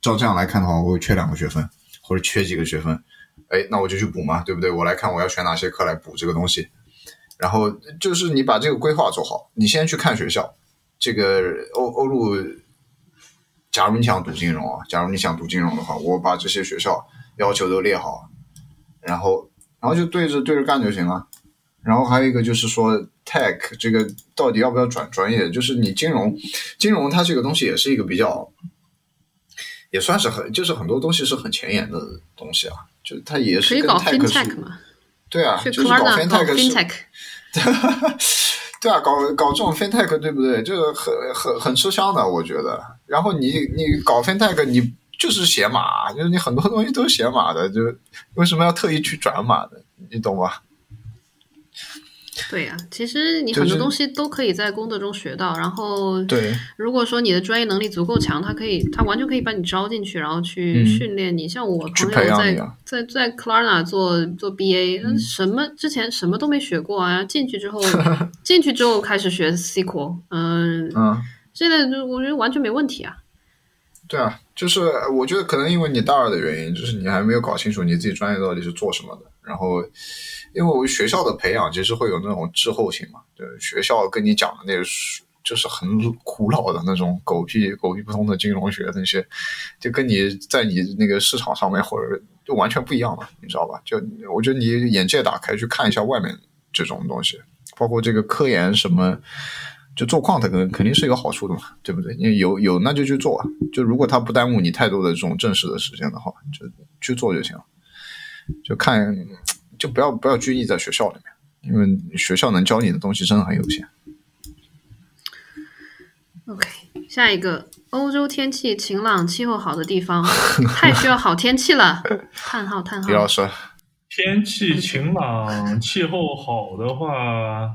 照这样来看的话，我会缺两个学分，或者缺几个学分。哎，那我就去补嘛，对不对？我来看我要选哪些课来补这个东西，然后就是你把这个规划做好，你先去看学校，这个欧欧陆，假如你想读金融啊，假如你想读金融的话，我把这些学校要求都列好，然后然后就对着对着干就行了。然后还有一个就是说 tech 这个到底要不要转专业？就是你金融，金融它这个东西也是一个比较，也算是很就是很多东西是很前沿的东西啊。就它也是跟可以搞 tech 是 fintech 嘛？对啊，就是搞 fintech 是 fintech，对啊，搞搞这种 fintech 对不对？这个很很很吃香的，我觉得。然后你你搞 fintech，你就是写码，就是你很多东西都是写码的，就为什么要特意去转码呢？你懂吧？对呀、其实你很多东西都可以在工作中学到。然后，对，如果说你的专业能力足够强，他可以，他完全可以把你招进去，然后去嗯训练你。像我去朋友在培养你啊在在 Klarna 做做 BA，、嗯、什么之前什么都没学过啊，进去之后 进去之后开始学 SQL，嗯，嗯，现在就我觉得完全没问题啊。对啊，就是我觉得可能因为你大二的原因，就是你还没有搞清楚你自己专业到底是做什么的。然后，因为我学校的培养其实会有那种滞后性嘛，对，学校跟你讲的那个就是很古老的那种狗屁狗屁不通的金融学那些，就跟你在你那个市场上面或者就完全不一样了，你知道吧？就我觉得你眼界打开，去看一下外面这种东西，包括这个科研什么。就做 quant 肯肯定是有好处的嘛，对不对？因为有有那就去做，就如果它不耽误你太多的这种正式的时间的话，就去做就行了。就看，就不要不要拘泥在学校里面，因为学校能教你的东西真的很有限。OK，下一个，欧洲天气晴朗、气候好的地方，太需要好天气了。叹号叹号。李老师，天气晴朗、气候好的话，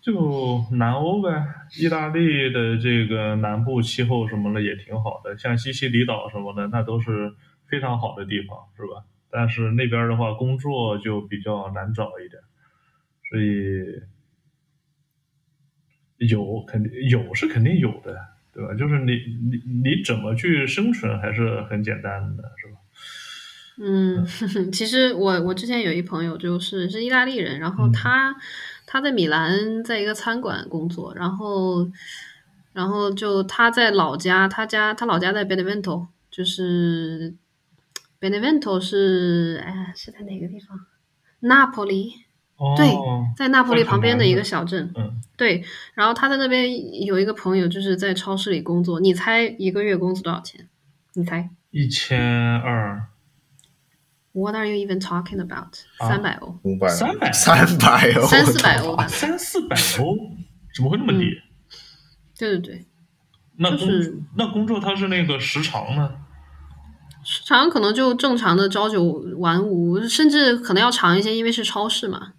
就南欧呗。意大利的这个南部气候什么的也挺好的，像西西里岛什么的，那都是非常好的地方，是吧？但是那边的话，工作就比较难找一点，所以有肯定有是肯定有的，对吧？就是你你你怎么去生存还是很简单的，是吧？嗯，其实我我之前有一朋友就是是意大利人，然后嗯他、在米兰在一个餐馆工作，然后然后就他在老家，他家他老家在 Benevento，就是 Benevento 是哎是在哪个地方？那不里，哦，对在那不里旁边的一个小镇。嗯，对，然后他在那边有一个朋友，就是在超市里工作。你猜一个月工资多少钱？你猜一千二。？What are you even talking about？啊三百欧。五百三百三百欧，三四百欧吧 三四百欧，怎么会那么低？对对对，那工、就是那工作它是那个时长呢？时长可能就正常的朝九晚五，甚至可能要长一些，因为是超市嘛。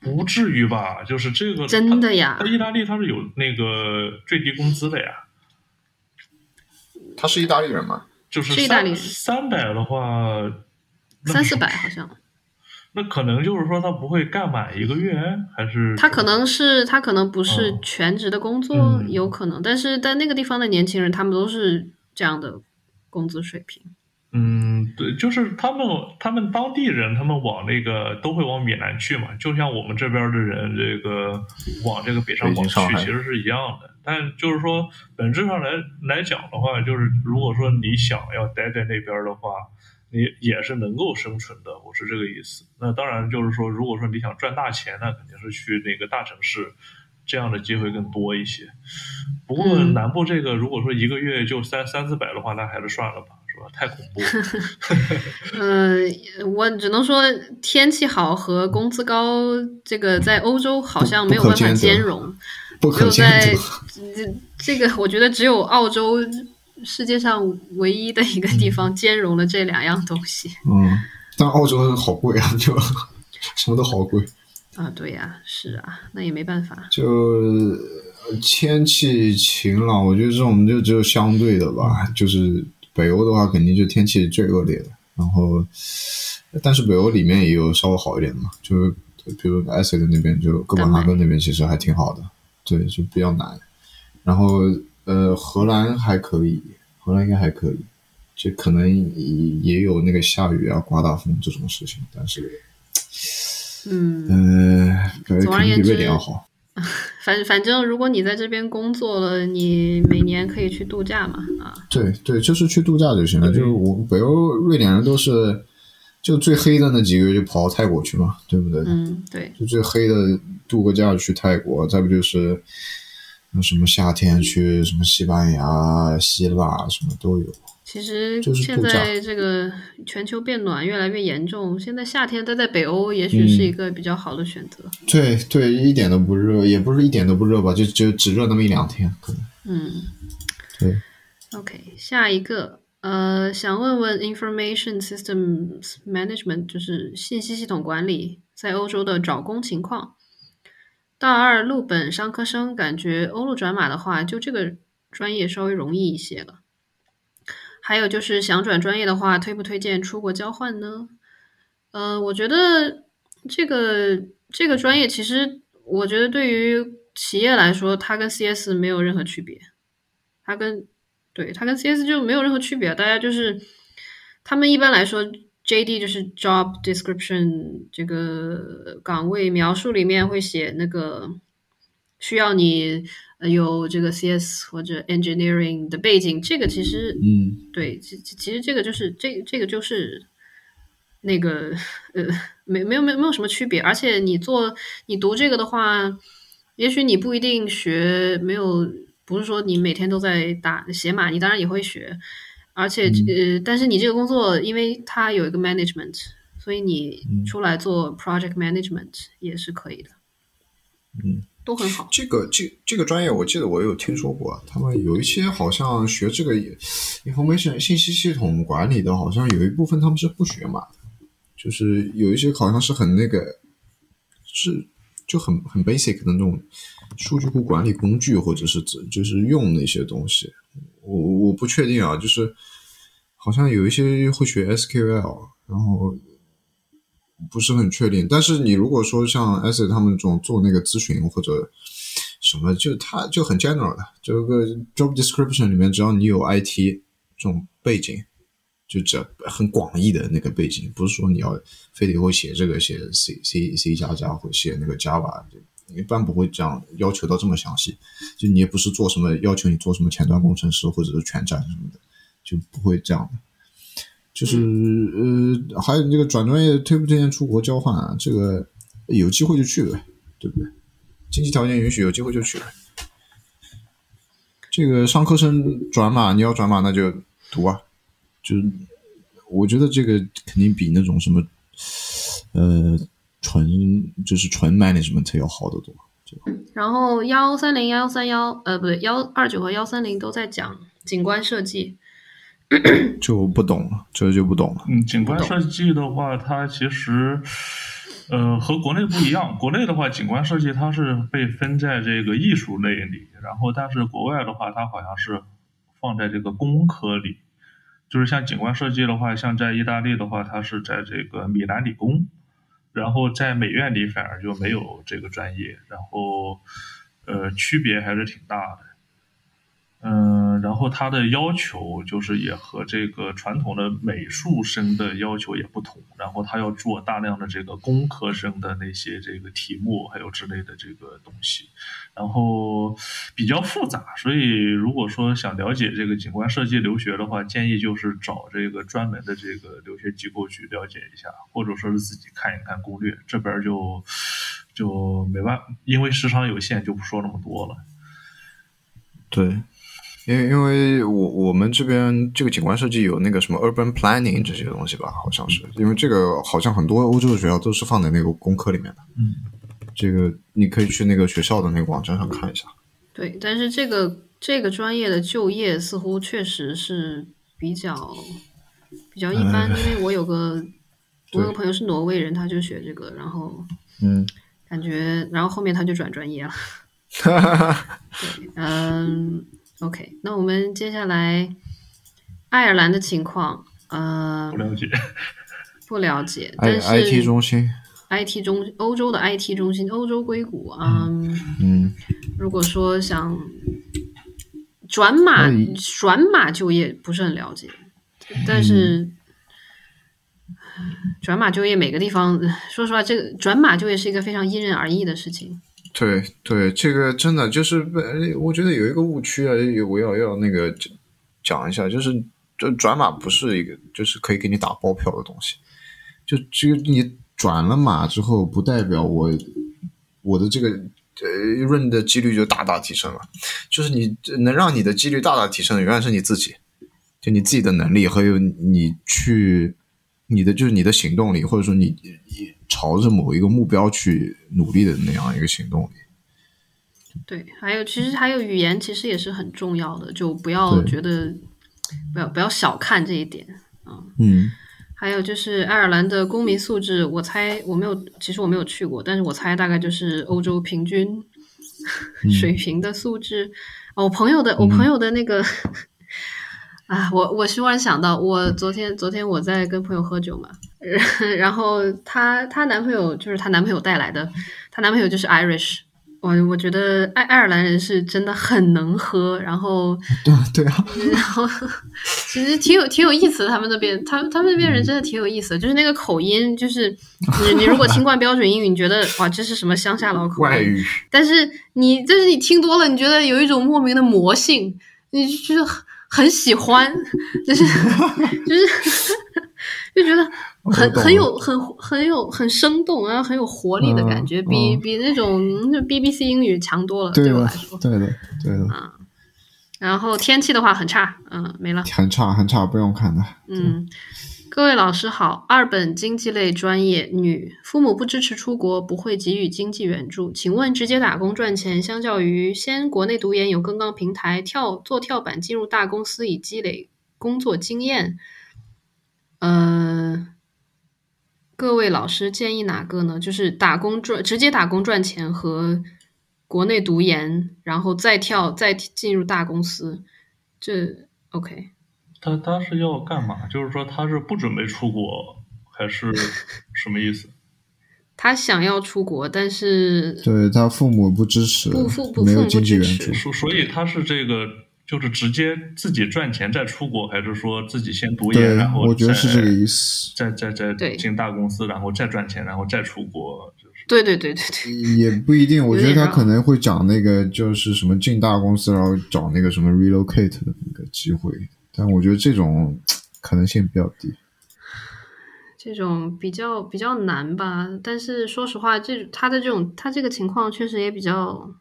不至于吧？就是这个真的呀它它意大利它是有那个最低工资的呀，他是意大利人吗？就是是意大利人三百的话，那三四百好像，那可能就是说他不会干满一个月，还是他可能是他可能不是哦全职的工作，嗯有可能，但是在那个地方的年轻人，他们都是这样的工资水平。嗯，对，就是他们他们当地人，他们往那个都会往闽南去嘛，就像我们这边的人，这个往这个北上广去其实是一样的。但就是说，本质上来来讲的话，就是如果说你想要待在那边的话，你也是能够生存的，我是这个意思。那当然就是说，如果说你想赚大钱，那肯定是去那个大城市，这样的机会更多一些。不过嗯南部这个，如果说一个月就三三四百的话，那还是算了吧，是吧？太恐怖了。呃，我只能说天气好和工资高，这个在欧洲好像没有办法兼容。不可见只有在得。这这个，我觉得只有澳洲世界上唯一的一个地方兼容了这两样东西嗯，但澳洲好贵啊，就什么都好贵。啊。对呀、是啊，那也没办法。就呃天气晴朗，我觉得这种就只有相对的吧。就是北欧的话，肯定就天气最恶劣的。然后，但是北欧里面也有稍微好一点的嘛，就是比如埃塞的那边，就哥本哈根那边其实还挺好的。对，就比较难。然后呃，荷兰还可以，荷兰应该还可以，就可能也也有那个下雨啊、刮大风这种事情，但是嗯，呃，感觉总而言之比瑞典要好。反反正如果你在这边工作了，你每年可以去度假嘛啊。对对，就是去度假就行了。就是我北欧瑞典人都是，就最黑的那几个月就跑到泰国去嘛，对不对？嗯，对，就最黑的度个假去泰国，再不就是那什么夏天去什么西班牙、希腊什么都有。其实现在这个全球变暖越来越严重，现在夏天待在北欧也许是一个比较好的选择。对对，一点都不热，也不是一点都不热吧，就就只热那么一两天，可能。嗯对，，OK，下一个，呃，想问问 Information Systems Management，就是信息系统管理，在欧洲的找工情况。大二陆本商科生，感觉欧陆转码的话，就这个专业稍微容易一些了。还有就是想转专业的话，推不推荐出国交换呢？呃，我觉得这个这个专业其实，我觉得对于企业来说，它跟 CS 没有任何区别。它跟对它跟 CS 就没有任何区别，大家就是他们一般来说 JD 就是 job description 这个岗位描述里面会写那个需要你呃有这个 CS 或者 engineering 的背景，这个其实嗯。对，其其其实这个就是这这个就是那个呃，没没有没有没有什么区别，而且你做你读这个的话，也许你不一定学，没有不是说你每天都在打写码，你当然也会学，而且、呃，但是你这个工作，因为它有一个 management，所以你出来做 project management 也是可以的，嗯，都很好。这个这这个专业，我记得我有听说过啊，他们有一些好像学这个 information 信息系统管理的，好像有一部分他们是不学码的，就是有一些好像是很那个，是就很很 basic 的那种数据库管理工具，或者是指就是用那些东西，我我不确定啊，就是好像有一些会学 SQL，然后不是很确定。但是你如果说像 S 他们这种做那个咨询或者什么，就他就很 general 的，这个 job description 里面，只要你有 IT 这种背景，就这很广义的那个背景，不是说你要非得会写这个写 C C C 加加或写那个 Java，就一般不会这样要求到这么详细。就你也不是做什么要求你做什么前端工程师或者是全站什么的，就不会这样的。就是呃，还有你这个转专业推不推荐出国交换啊？这个有机会就去呗，对不对？经济条件允许，有机会就去呗。这个上课程转码，你要转码那就读啊。就是我觉得这个肯定比那种什么呃纯就是纯 management 要好得多。然后幺三零、幺三幺，呃，不对，幺二九和幺三零都在讲景观设计。就不懂了，这就不懂了。嗯，景观设计的话，它其实呃和国内不一样。国内的话，景观设计它是被分在这个艺术类里，然后但是国外的话，它好像是放在这个工科里。就是像景观设计的话，像在意大利的话，它是在这个米兰理工，然后在美院里反而就没有这个专业，然后呃区别还是挺大的。嗯，然后它的要求就是也和这个传统的美术生的要求也不同，然后他要做大量的这个工科生的那些这个题目，还有之类的这个东西，然后比较复杂，所以如果说想了解这个景观设计留学的话，建议就是找这个专门的这个留学机构去了解一下，或者说是自己看一看攻略，这边就就没办法，因为时长有限，就不说那么多了。对。因为因为我我们这边这个景观设计有那个什么 urban planning 这些东西吧，好像是，因为这个好像很多欧洲的学校都是放在那个工科里面的。嗯，这个你可以去那个学校的那个网站上看一下。对，但是这个这个专业的就业似乎确实是比较比较一般，因为我有个我有个朋友是挪威人，他就学这个，然后嗯，感觉然后后面他就转专业了。对，嗯。OK，那我们接下来爱尔兰的情况，呃，不了解，不了解。但是 IT 中心，IT 中欧洲的 IT 中心，欧洲硅谷，嗯嗯，如果说想转码转码就业，不是很了解，但是转码就业每个地方，说实话，这个转码就业是一个非常因人而异的事情。对对，这个真的就是，我觉得有一个误区啊，我要要那个讲一下，就是这转码不是一个，就是可以给你打包票的东西。就这个你转了码之后，不代表我我的这个呃润的几率就大大提升了。就是你能让你的几率大大提升的，永远是你自己，就你自己的能力，还有你去你的就是你的行动力，或者说你你。朝着某一个目标去努力的那样一个行动力。对，还有其实还有语言，其实也是很重要的，就不要觉得不要不要小看这一点啊。嗯。还有就是爱尔兰的公民素质，我猜我没有，其实我没有去过，但是我猜大概就是欧洲平均 水平的素质。哦，我朋友的我朋友的那个啊，我我突然想到，我昨天昨天我在跟朋友喝酒嘛。然后她她男朋友就是她男朋友带来的，她男朋友就是 Irish，我我觉得爱爱尔兰人是真的很能喝，然后 对啊，对啊，然后其实挺有挺有意思的，他们那边，他他们那边人真的挺有意思的，就是那个口音，就是你你如果听惯标准英语，你觉得哇这是什么乡下老口音？外语，但是你但是你听多了，你觉得有一种莫名的魔性，你就觉得很很喜欢，就是 就是 就觉得很很有很很有很生动，然后很有活力的感觉，嗯比嗯比那种就 BBC 英语强多了，对的我来说，。对的，对的啊，然后天气的话很差，嗯，没了。很差很差，不用看的。嗯，各位老师好，二本经济类专业女，父母不支持出国，不会给予经济援助。请问直接打工赚钱，相较于先国内读研有更高平台跳做跳板进入大公司以积累工作经验，呃，各位老师建议哪个呢？就是打工赚直接打工赚钱和国内读研，然后再跳再进入大公司，这 OK。他他是要干嘛？就是说他是不准备出国，还是什么意思？他想要出国，但是对他父母不支持不父不，没有经济援助。所所以他是这个就是直接自己赚钱再出国，还是说自己先读研，然后，我觉得是这个，意思。再再再进大公司，然后再赚钱，然后再出国，就是对对对对对，也不一定，我觉得他可能会讲那个就是什么进大公司，然后找那个什么 relocate 的那个机会，但我觉得这种可能性比较低。这种比较比较难吧。但是说实话，这他的这种他这个情况确实也比较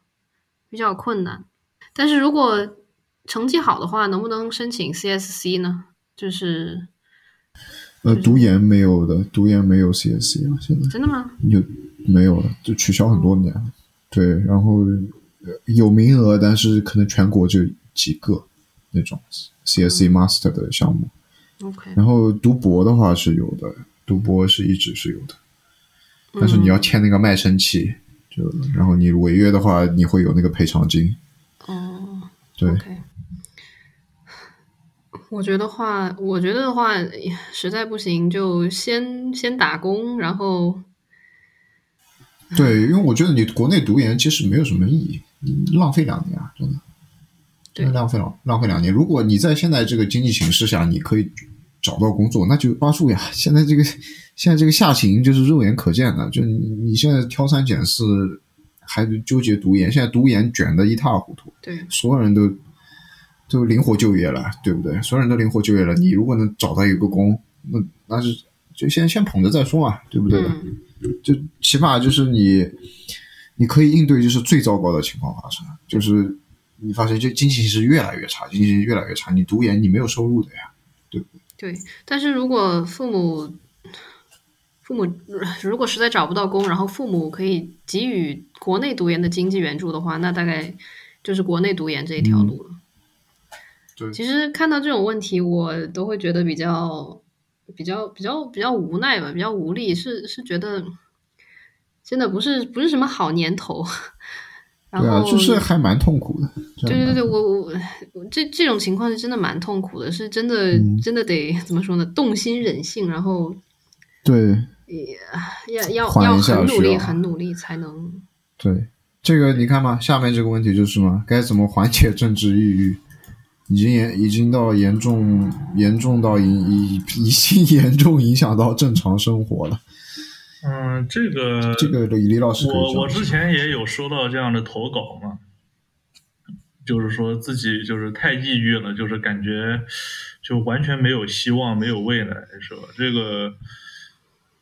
比较困难。但是如果成绩好的话，能不能申请 CSC 呢？就是呃，读研没有的，读研没有 CSC 了，现在真的吗？有没有了？就取消很多年了。对，然后呃有名额，但是可能全国就几个那种 CSC Master 的项目。OK，然后读博的话是有的，读博是一直是有的，但是你要签那个卖身契，就然后你违约的话，你会有那个赔偿金。哦对。我觉得话，我觉得的话，实在不行就先先打工，然后对，因为我觉得你国内读研其实没有什么意义，浪费两年啊，真的，浪费了浪费两年。如果你在现在这个经济形势下，你可以找到工作，那就抓住呀。现在这个现在这个下行就是肉眼可见的，就你你现在挑三拣四，还纠结读研，现在读研卷的一塌糊涂。对所有人都都灵活就业了，对不对？所有人都灵活就业了，你如果能找到一个工，那那是就先先捧着再说嘛，对不对？嗯就起码就是你你可以应对就是最糟糕的情况发生，就是你发现就经济形势越来越差，经济形势越来越差，你读研你没有收入的呀。对不对，但是如果父母父母如果实在找不到工，然后父母可以给予国内读研的经济援助的话，那大概就是国内读研这一条路了。对其实看到这种问题，我都会觉得比较比较比较比较无奈吧，比较无力，是是觉得真的不是不是什么好年头。然对啊，就是还蛮痛苦的。对对对，我我我这这种情况是真的蛮痛苦的，是真的、嗯真的得 怎么说呢？动心忍性，然后对要要要很努力，很努力才能。对，这个你看嘛，下面这个问题就是嘛，该怎么缓解政治抑郁？已经严已经到严重严重到影已已经严重影响到正常生活了。嗯，这个这个李老师我我之前也有收到这样的投稿嘛，就是说自己就是太抑郁了，就是感觉就完全没有希望，没有未来，是吧？这个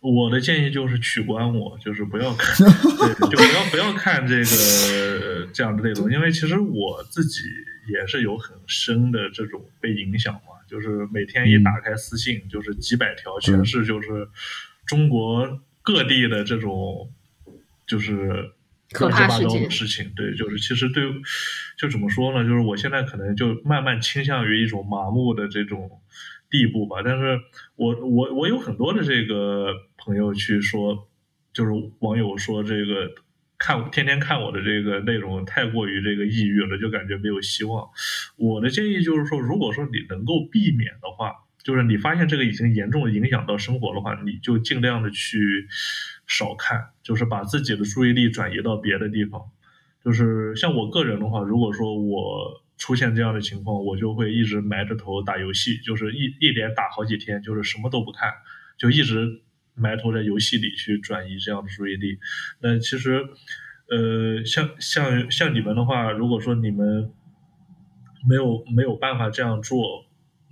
我的建议就是取关我，就是不要看，对，就不要不要看这个这样的内容，因为其实我自己也是有很深的这种被影响嘛，就是每天一打开私信，就是几百条，全是就是中国各地的这种就是可乱七八糟怕事件的事情，对，就是其实对，就怎么说呢？就是我现在可能就慢慢倾向于一种麻木的这种地步吧。但是我我我有很多的这个朋友去说，就是网友说这个看天天看我的这个内容太过于这个抑郁了，就感觉没有希望。我的建议就是说，如果说你能够避免的话，就是你发现这个已经严重影响到生活的话，你就尽量的去少看，就是把自己的注意力转移到别的地方。就是像我个人的话，如果说我出现这样的情况，我就会一直埋着头打游戏，就是一一连打好几天，就是什么都不看，就一直埋头在游戏里去转移这样的注意力。那其实，呃，像像像你们的话，如果说你们没有没有办法这样做，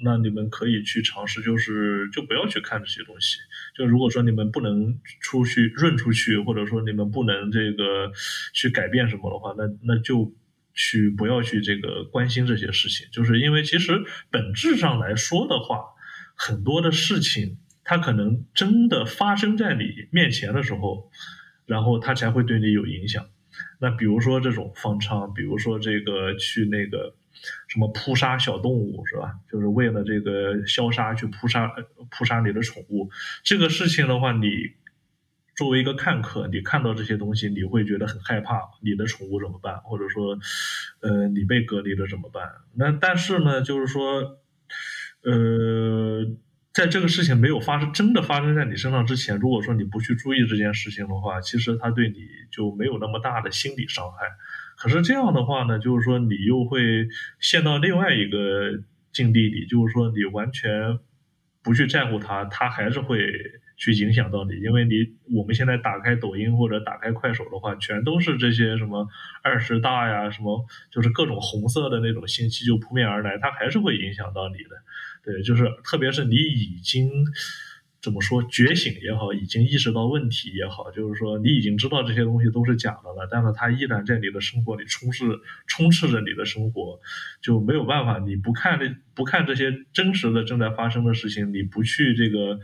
那你们可以去尝试，就是就不要去看这些东西。就如果说你们不能出去润出去，或者说你们不能这个去改变什么的话，那那就去不要去这个关心这些事情。就是因为其实本质上来说的话，很多的事情它可能真的发生在你面前的时候，然后它才会对你有影响。那比如说这种方舱，比如说这个去那个什么扑杀小动物是吧？就是为了这个消杀去扑杀扑杀你的宠物，这个事情的话，你作为一个看客，你看到这些东西，你会觉得很害怕，你的宠物怎么办？或者说，呃，你被隔离了怎么办？那但是呢，就是说，呃。在这个事情没有发生，真的发生在你身上之前，如果说你不去注意这件事情的话，其实它对你就没有那么大的心理伤害。可是这样的话呢，就是说你又会陷到另外一个境地里，就是说你完全不去在乎它，它还是会去影响到你。因为你我们现在打开抖音或者打开快手的话，全都是这些什么二十大呀，什么就是各种红色的那种信息就扑面而来，它还是会影响到你的。对，就是特别是你已经怎么说觉醒也好，已经意识到问题也好，就是说你已经知道这些东西都是假的了，但是它依然在你的生活里充斥充斥着你的生活，就没有办法，你不看这不看这些真实的正在发生的事情，你不去这个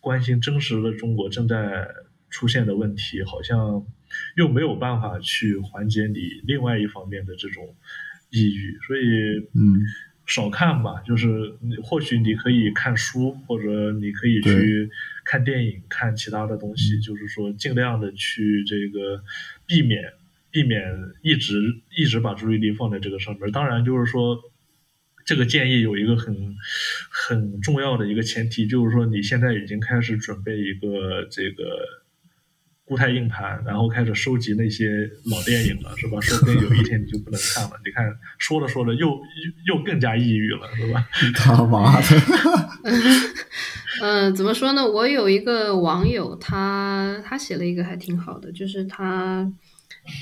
关心真实的中国正在出现的问题，好像又没有办法去缓解你另外一方面的这种抑郁，所以嗯。少看吧，就是你或许你可以看书，或者你可以去看电影、看其他的东西，就是说尽量的去这个避免避免一直一直把注意力放在这个上面。当然，就是说这个建议有一个很很重要的一个前提，就是说你现在已经开始准备一个这个。固态硬盘，然后开始收集那些老电影了，是吧？说不定有一天你就不能看了。你看，说着说着又又又更加抑郁了，是吧？他妈的！嗯，怎么说呢？我有一个网友，他他写了一个还挺好的，就是他，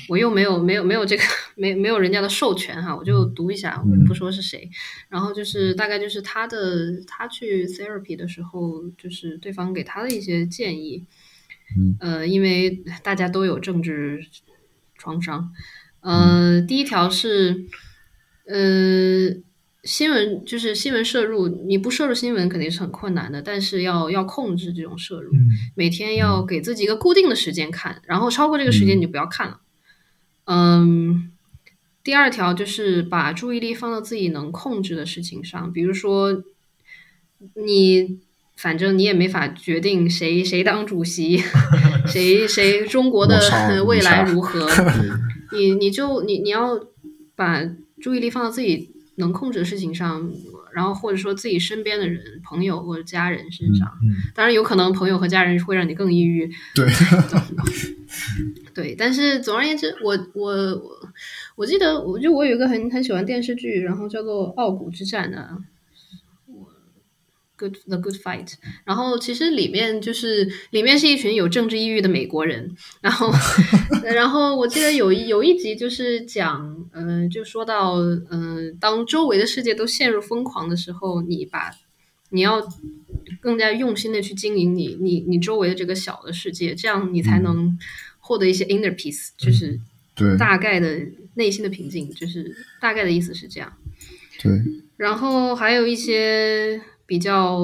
我又没有没有没有这个没没有人家的授权哈，我就读一下，我不说是谁。然后就是大概就是他的他去 therapy 的时候，就是对方给他的一些建议。呃，因为大家都有政治创伤。呃，第一条是，呃，新闻就是新闻摄入，你不摄入新闻肯定是很困难的，但是要要控制这种摄入，每天要给自己一个固定的时间看，然后超过这个时间你就不要看了。嗯，第二条就是把注意力放到自己能控制的事情上，比如说你。反正你也没法决定谁谁当主席，谁谁中国的 未来如何，你你就你你要把注意力放到自己能控制的事情上，然后或者说自己身边的人、朋友或者家人身上。当然有可能朋友和家人会让你更抑郁。对，对，但是总而言之，我我我我记得，我就我有一个很很喜欢电视剧，然后叫做《傲骨之战》的。Good the good fight，然后其实里面就是里面是一群有政治抑郁的美国人，然后 然后我记得有一有一集就是讲，嗯，就说到，嗯，当周围的世界都陷入疯狂的时候，你把你要更加用心的去经营你你你周围的这个小的世界，这样你才能获得一些 inner peace，就是对大概的内心的平静，就是大概的意思是这样。对，然后还有一些。比较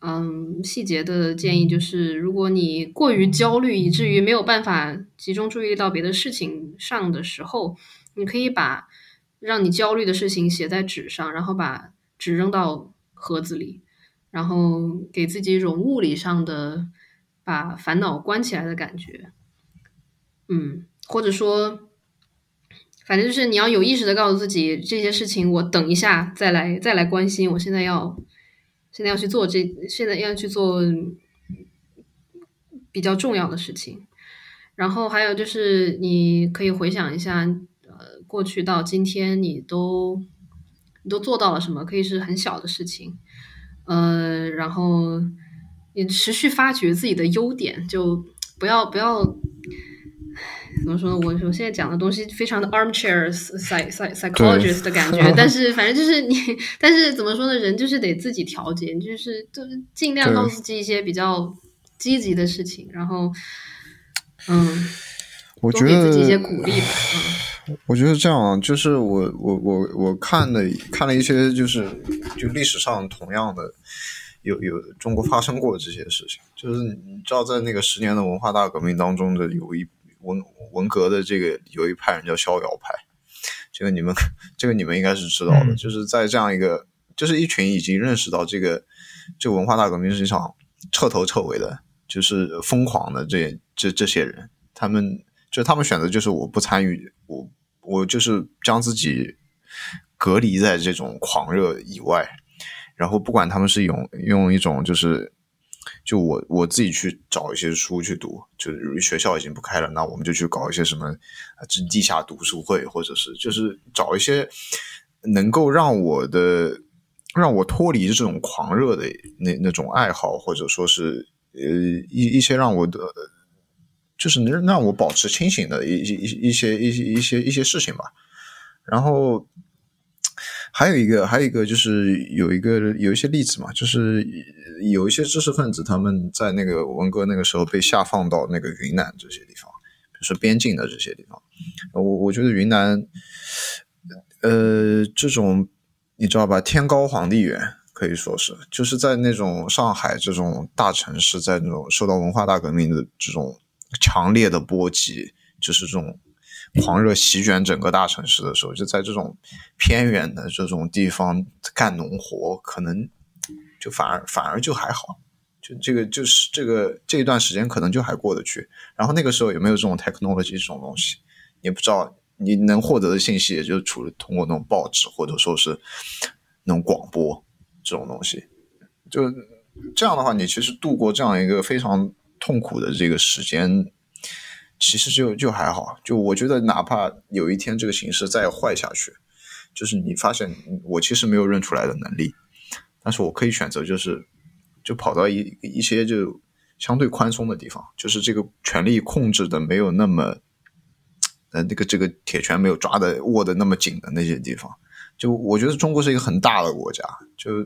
嗯细节的建议就是，如果你过于焦虑以至于没有办法集中注意力到别的事情上的时候，你可以把让你焦虑的事情写在纸上，然后把纸扔到盒子里，然后给自己一种物理上的把烦恼关起来的感觉。嗯，或者说，反正就是你要有意识的告诉自己，这些事情我等一下再来再来关心，我现在要。现在要去做这，现在要去做比较重要的事情。然后还有就是你可以回想一下，呃，过去到今天你都你都做到了什么？可以是很小的事情，呃，然后你持续发掘自己的优点，就不要不要怎么说呢？我我现在讲的东西非常的 armchair psy psy psychologist 的感觉，但是反正就是你，但是怎么说呢？人就是得自己调节，就是就是尽量对告诉自己一些比较积极的事情，然后嗯，多我觉得给自己一些鼓励吧。嗯，我觉得这样，就是我我我我看的看了一些，就是就历史上同样的有有中国发生过这些事情，就是你知道，在那个十年的文化大革命当中的有一文文革的这个有一派人叫逍遥派，这个你们这个你们应该是知道的，嗯就是在这样一个就是一群已经认识到这个这个文化大革命是一场彻头彻尾的，就是疯狂的这这这些人，他们就他们选择就是我不参与，我我就是将自己隔离在这种狂热以外，然后不管他们是用用一种就是。就我我自己去找一些书去读，就是学校已经不开了，那我们就去搞一些什么，这地下读书会，或者是就是找一些能够让我的让我脱离这种狂热的那那种爱好，或者说是呃一一些让我的就是能让我保持清醒的一一一一些一些一些一些事情吧。然后还有一个还有一个就是有一个有一些例子嘛，就是有一些知识分子他们在那个文革那个时候被下放到那个云南这些地方，比如说边境的这些地方。我我觉得云南，呃，这种你知道吧，天高皇帝远，可以说是就是在那种上海这种大城市，在那种受到文化大革命的这种强烈的波及，就是这种狂热席卷整个大城市的时候，就在这种偏远的这种地方干农活，可能就反而反而就还好。就这个就是这个这一段时间可能就还过得去，然后那个时候有没有这种 technology 这种东西，也不知道。你能获得的信息，也就除了通过那种报纸或者说是那种广播这种东西，就这样的话，你其实度过这样一个非常痛苦的这个时间，其实就就还好。就我觉得，哪怕有一天这个形势再坏下去，就是你发现我其实没有认出来的能力，但是我可以选择就是就跑到一一些就相对宽松的地方，就是这个权力控制的没有那么。呃，那个这个铁拳没有抓的握的那么紧的那些地方，就我觉得中国是一个很大的国家，就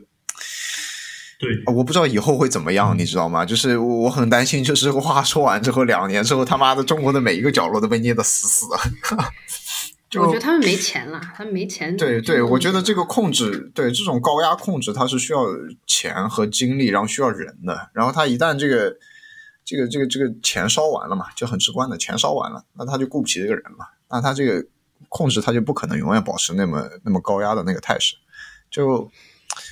对，我不知道以后会怎么样，你知道吗？就是我很担心，就是这个话说完之后，两年之后，他妈的中国的每一个角落都被捏得死死的。就我觉得他们没钱了，他们没钱。对对，我觉得这个控制，对这种高压控制，它是需要钱和精力，然后需要人的。然后他一旦这个。这个这个这个钱烧完了嘛，就很直观的钱烧完了，那他就顾不起这个人了，那他这个控制他就不可能永远保持那么那么高压的那个态势。就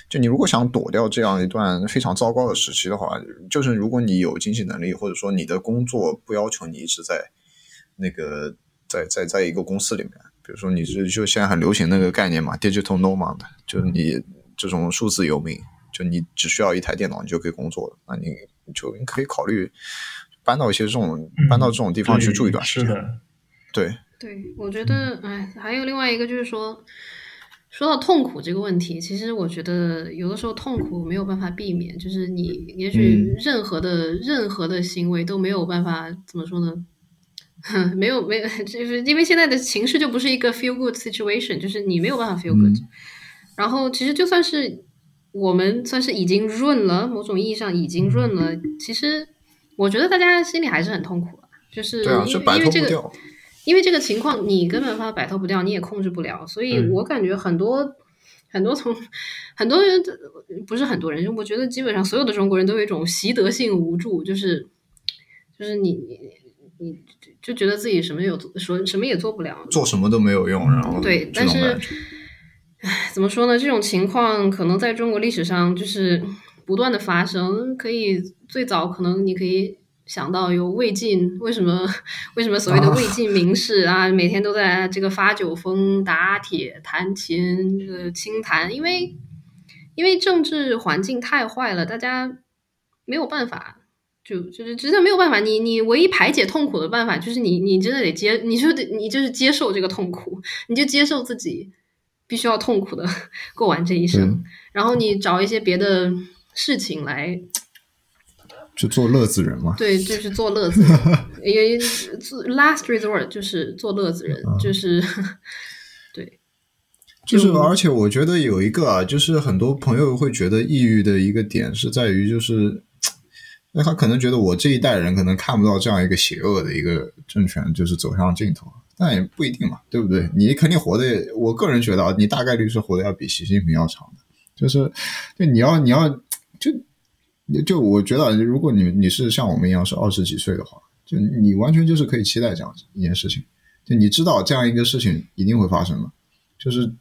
就你如果想躲掉这样一段非常糟糕的时期的话，就是如果你有经济能力，或者说你的工作不要求你一直在那个在在在一个公司里面，比如说你是就现在很流行那个概念嘛，digital nomad，就是你这种数字游民，就你只需要一台电脑你就可以工作了，那你。就你可以考虑搬到一些这种、嗯、搬到这种地方去住一段时间。是的，对对，我觉得，哎，还有另外一个就是说，说到痛苦这个问题，其实我觉得有的时候痛苦没有办法避免，就是你也许任何的、嗯、任何的行为都没有办法怎么说呢？没有没有，就是因为现在的形势就不是一个 feel good situation，就是你没有办法 feel good、嗯。然后其实就算是。我们算是已经润了，某种意义上已经润了。其实我觉得大家心里还是很痛苦的，就是因为、因为这个，因为这个情况你根本法摆脱不掉，你也控制不了。所以我感觉很多、嗯、很多从很多人不是很多人，我觉得基本上所有的中国人都有一种习得性无助，就是就是你你你就觉得自己什么有说什么也做不了，做什么都没有用，然后对，但是。唉，怎么说呢？这种情况可能在中国历史上就是不断的发生。可以最早可能你可以想到有魏晋，为什么为什么所谓的魏晋名士啊，啊每天都在这个发酒疯、打铁、弹琴、这个清谈？因为因为政治环境太坏了，大家没有办法，就就是真的没有办法，你你唯一排解痛苦的办法就是你你真的得接，你就得你就是接受这个痛苦，你就接受自己必须要痛苦的 过完这一生，然后你找一些别的事情来就做乐子人嘛。对，就是做乐子人，也 last resort 就是做乐子人，就是 对，就是，而且我觉得有一个啊，就是很多朋友会觉得抑郁的一个点是在于，就是那他可能觉得我这一代人可能看不到这样一个邪恶的一个政权就是走向尽头，但也不一定嘛，对不对？你肯定活的，我个人觉得啊，你大概率是活的要比习近平要长的，就是就你要你要就就我觉得，如果你你是像我们一样是二十几岁的话，就你完全就是可以期待这样一件事情，就你知道这样一个事情一定会发生的，就是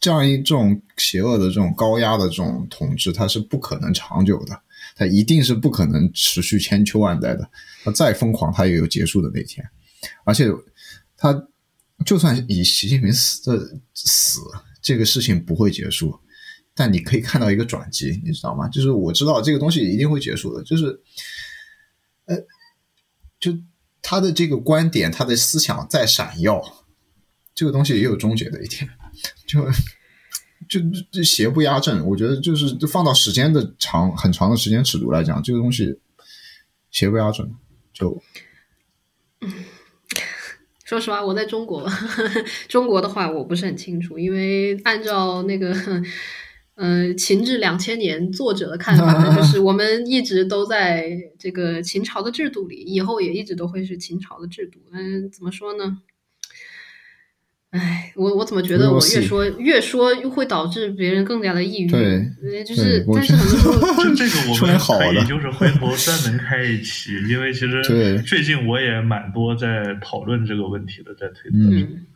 这样一这种邪恶的这种高压的这种统治，它是不可能长久的，它一定是不可能持续千秋万代的。它再疯狂，它也有结束的那天。而且，它就算以习近平死的死这个事情不会结束，但你可以看到一个转机，你知道吗？就是我知道这个东西一定会结束的，就是，呃，就他的这个观点，他的思想在闪耀，这个东西也有终结的一天。就就就邪不压正，我觉得就是放到时间的长很长的时间尺度来讲，这个东西邪不压正。就 说实话，我在中国，中国的话我不是很清楚，因为按照那个呃秦制两千年作者的看法呢，就 是我们一直都在这个秦朝的制度里，以后也一直都会是秦朝的制度。嗯，怎么说呢？哎，我我怎么觉得我越说越说会导致别人更加的抑郁？对呃，就是但是很多时候这 这个我们可以就是回头专门开一期，因为其实最近我也蛮多在讨论这个问题的，在推特上。嗯，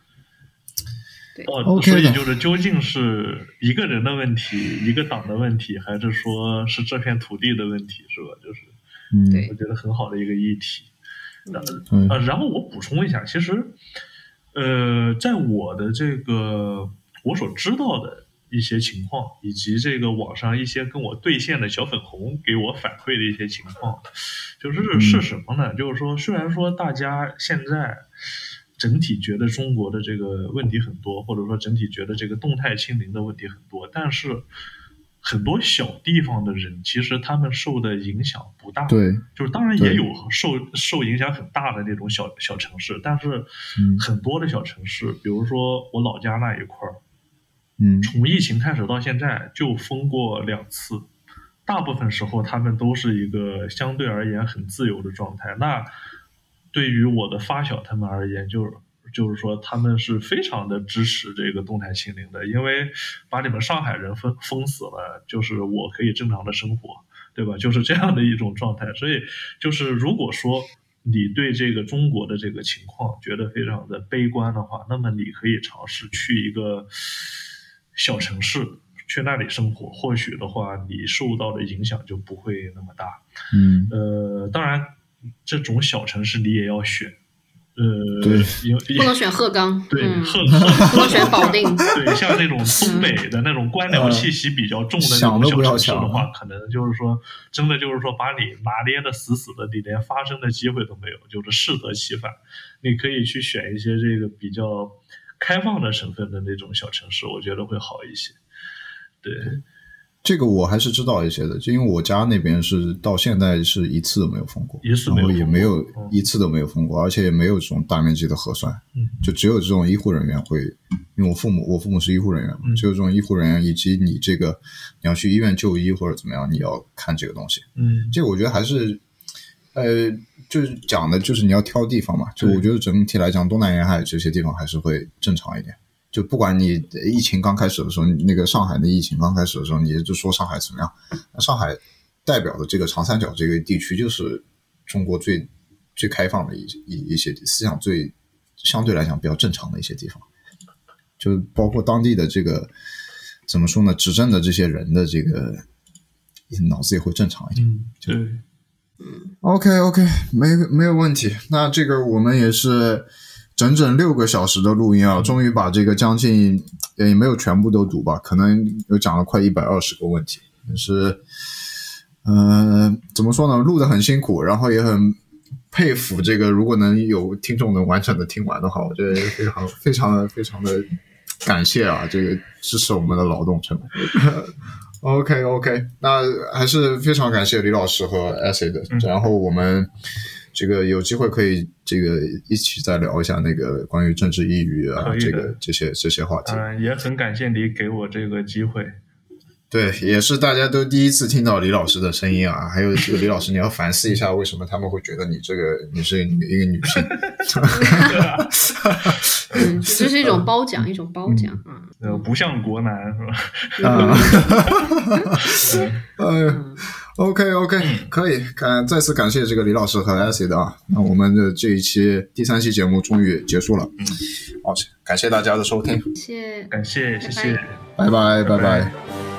哦，OK 所以就是究竟是一个人的问题，一个党的问题，还是说是这片土地的问题，是吧？就是嗯，我觉得很好的一个议题。呃对。呃，然后我补充一下，其实，呃，在我的这个我所知道的一些情况，以及这个网上一些跟我对线的小粉红给我反馈的一些情况，就是嗯。是什么呢？就是说，虽然说大家现在整体觉得中国的这个问题很多，或者说整体觉得这个动态清零的问题很多，但是很多小地方的人其实他们受的影响不大。对，就是当然也有受受影响很大的那种小小城市，但是嗯很多的小城市，比如说我老家那一块儿，嗯从疫情开始到现在就封过两次，大部分时候他们都是一个相对而言很自由的状态。那对于我的发小他们而言，就是就是说他们是非常的支持这个动态清零的，因为把你们上海人封封死了，就是我可以正常的生活，对吧？就是这样的一种状态。所以就是如果说你对这个中国的这个情况觉得非常的悲观的话，那么你可以尝试去一个小城市。去那里生活，或许的话，你受到的影响就不会那么大。嗯呃，当然，这种小城市你也要选，呃，对因为不能选鹤岗，对嗯，鹤 鹤不能选保定，对，像那种东北的那种官僚气息比较重的那种小想都不要想城市的话，可能就是说，真的就是说把你拿捏的死死的，你连发声的机会都没有，就是适得其反。你可以去选一些这个比较开放的省份的那种小城市，我觉得会好一些。对，这个我还是知道一些的，就因为我家那边是到现在是一次都没有封过，一次没有然后也没有嗯一次都没有封过，而且也没有这种大面积的核酸，嗯。就只有这种医护人员会，因为我父母我父母是医护人员嘛，嗯。只有这种医护人员以及你这个你要去医院就医或者怎么样，你要看这个东西，嗯，这个我觉得还是，呃，就是讲的就是你要挑地方嘛，就我觉得整体来讲，东南沿海这些地方还是会正常一点。就不管你疫情刚开始的时候，那个上海的疫情刚开始的时候，你就说上海怎么样？那上海代表的这个长三角这个地区，就是中国最最开放的一一一些思想最相对来讲比较正常的一些地方，就包括当地的这个怎么说呢，执政的这些人的这个脑子也会正常一点。嗯，对，OK OK，没没有问题。那这个我们也是整整六个小时的录音啊，终于把这个将近也没有全部都读吧，可能有讲了快一百二十个问题，也是，嗯、怎么说呢？录的很辛苦，然后也很佩服这个，如果能有听众能完整的听完的话，我觉得非常非常的非常的感谢啊，这个支持我们的劳动成果。OK OK，那还是非常感谢李老师和 Essay 的，嗯然后我们这个有机会可以这个一起再聊一下那个关于政治抑郁啊这个这些这些话题。嗯、也很感谢你给我这个机会。对，也是大家都第一次听到李老师的声音啊。还有这个李老师，你要反思一下，为什么他们会觉得你这个你是一个女性？嗯，这是一种褒奖，一种褒奖啊。呃，不像国男是吧？啊，呃，OK OK，可以，感再次感谢这个李老师和 Acid 啊。那我们的这一期第三期节目终于结束了，嗯好，感谢大家的收听，谢谢。感谢，谢谢。拜拜拜拜拜拜拜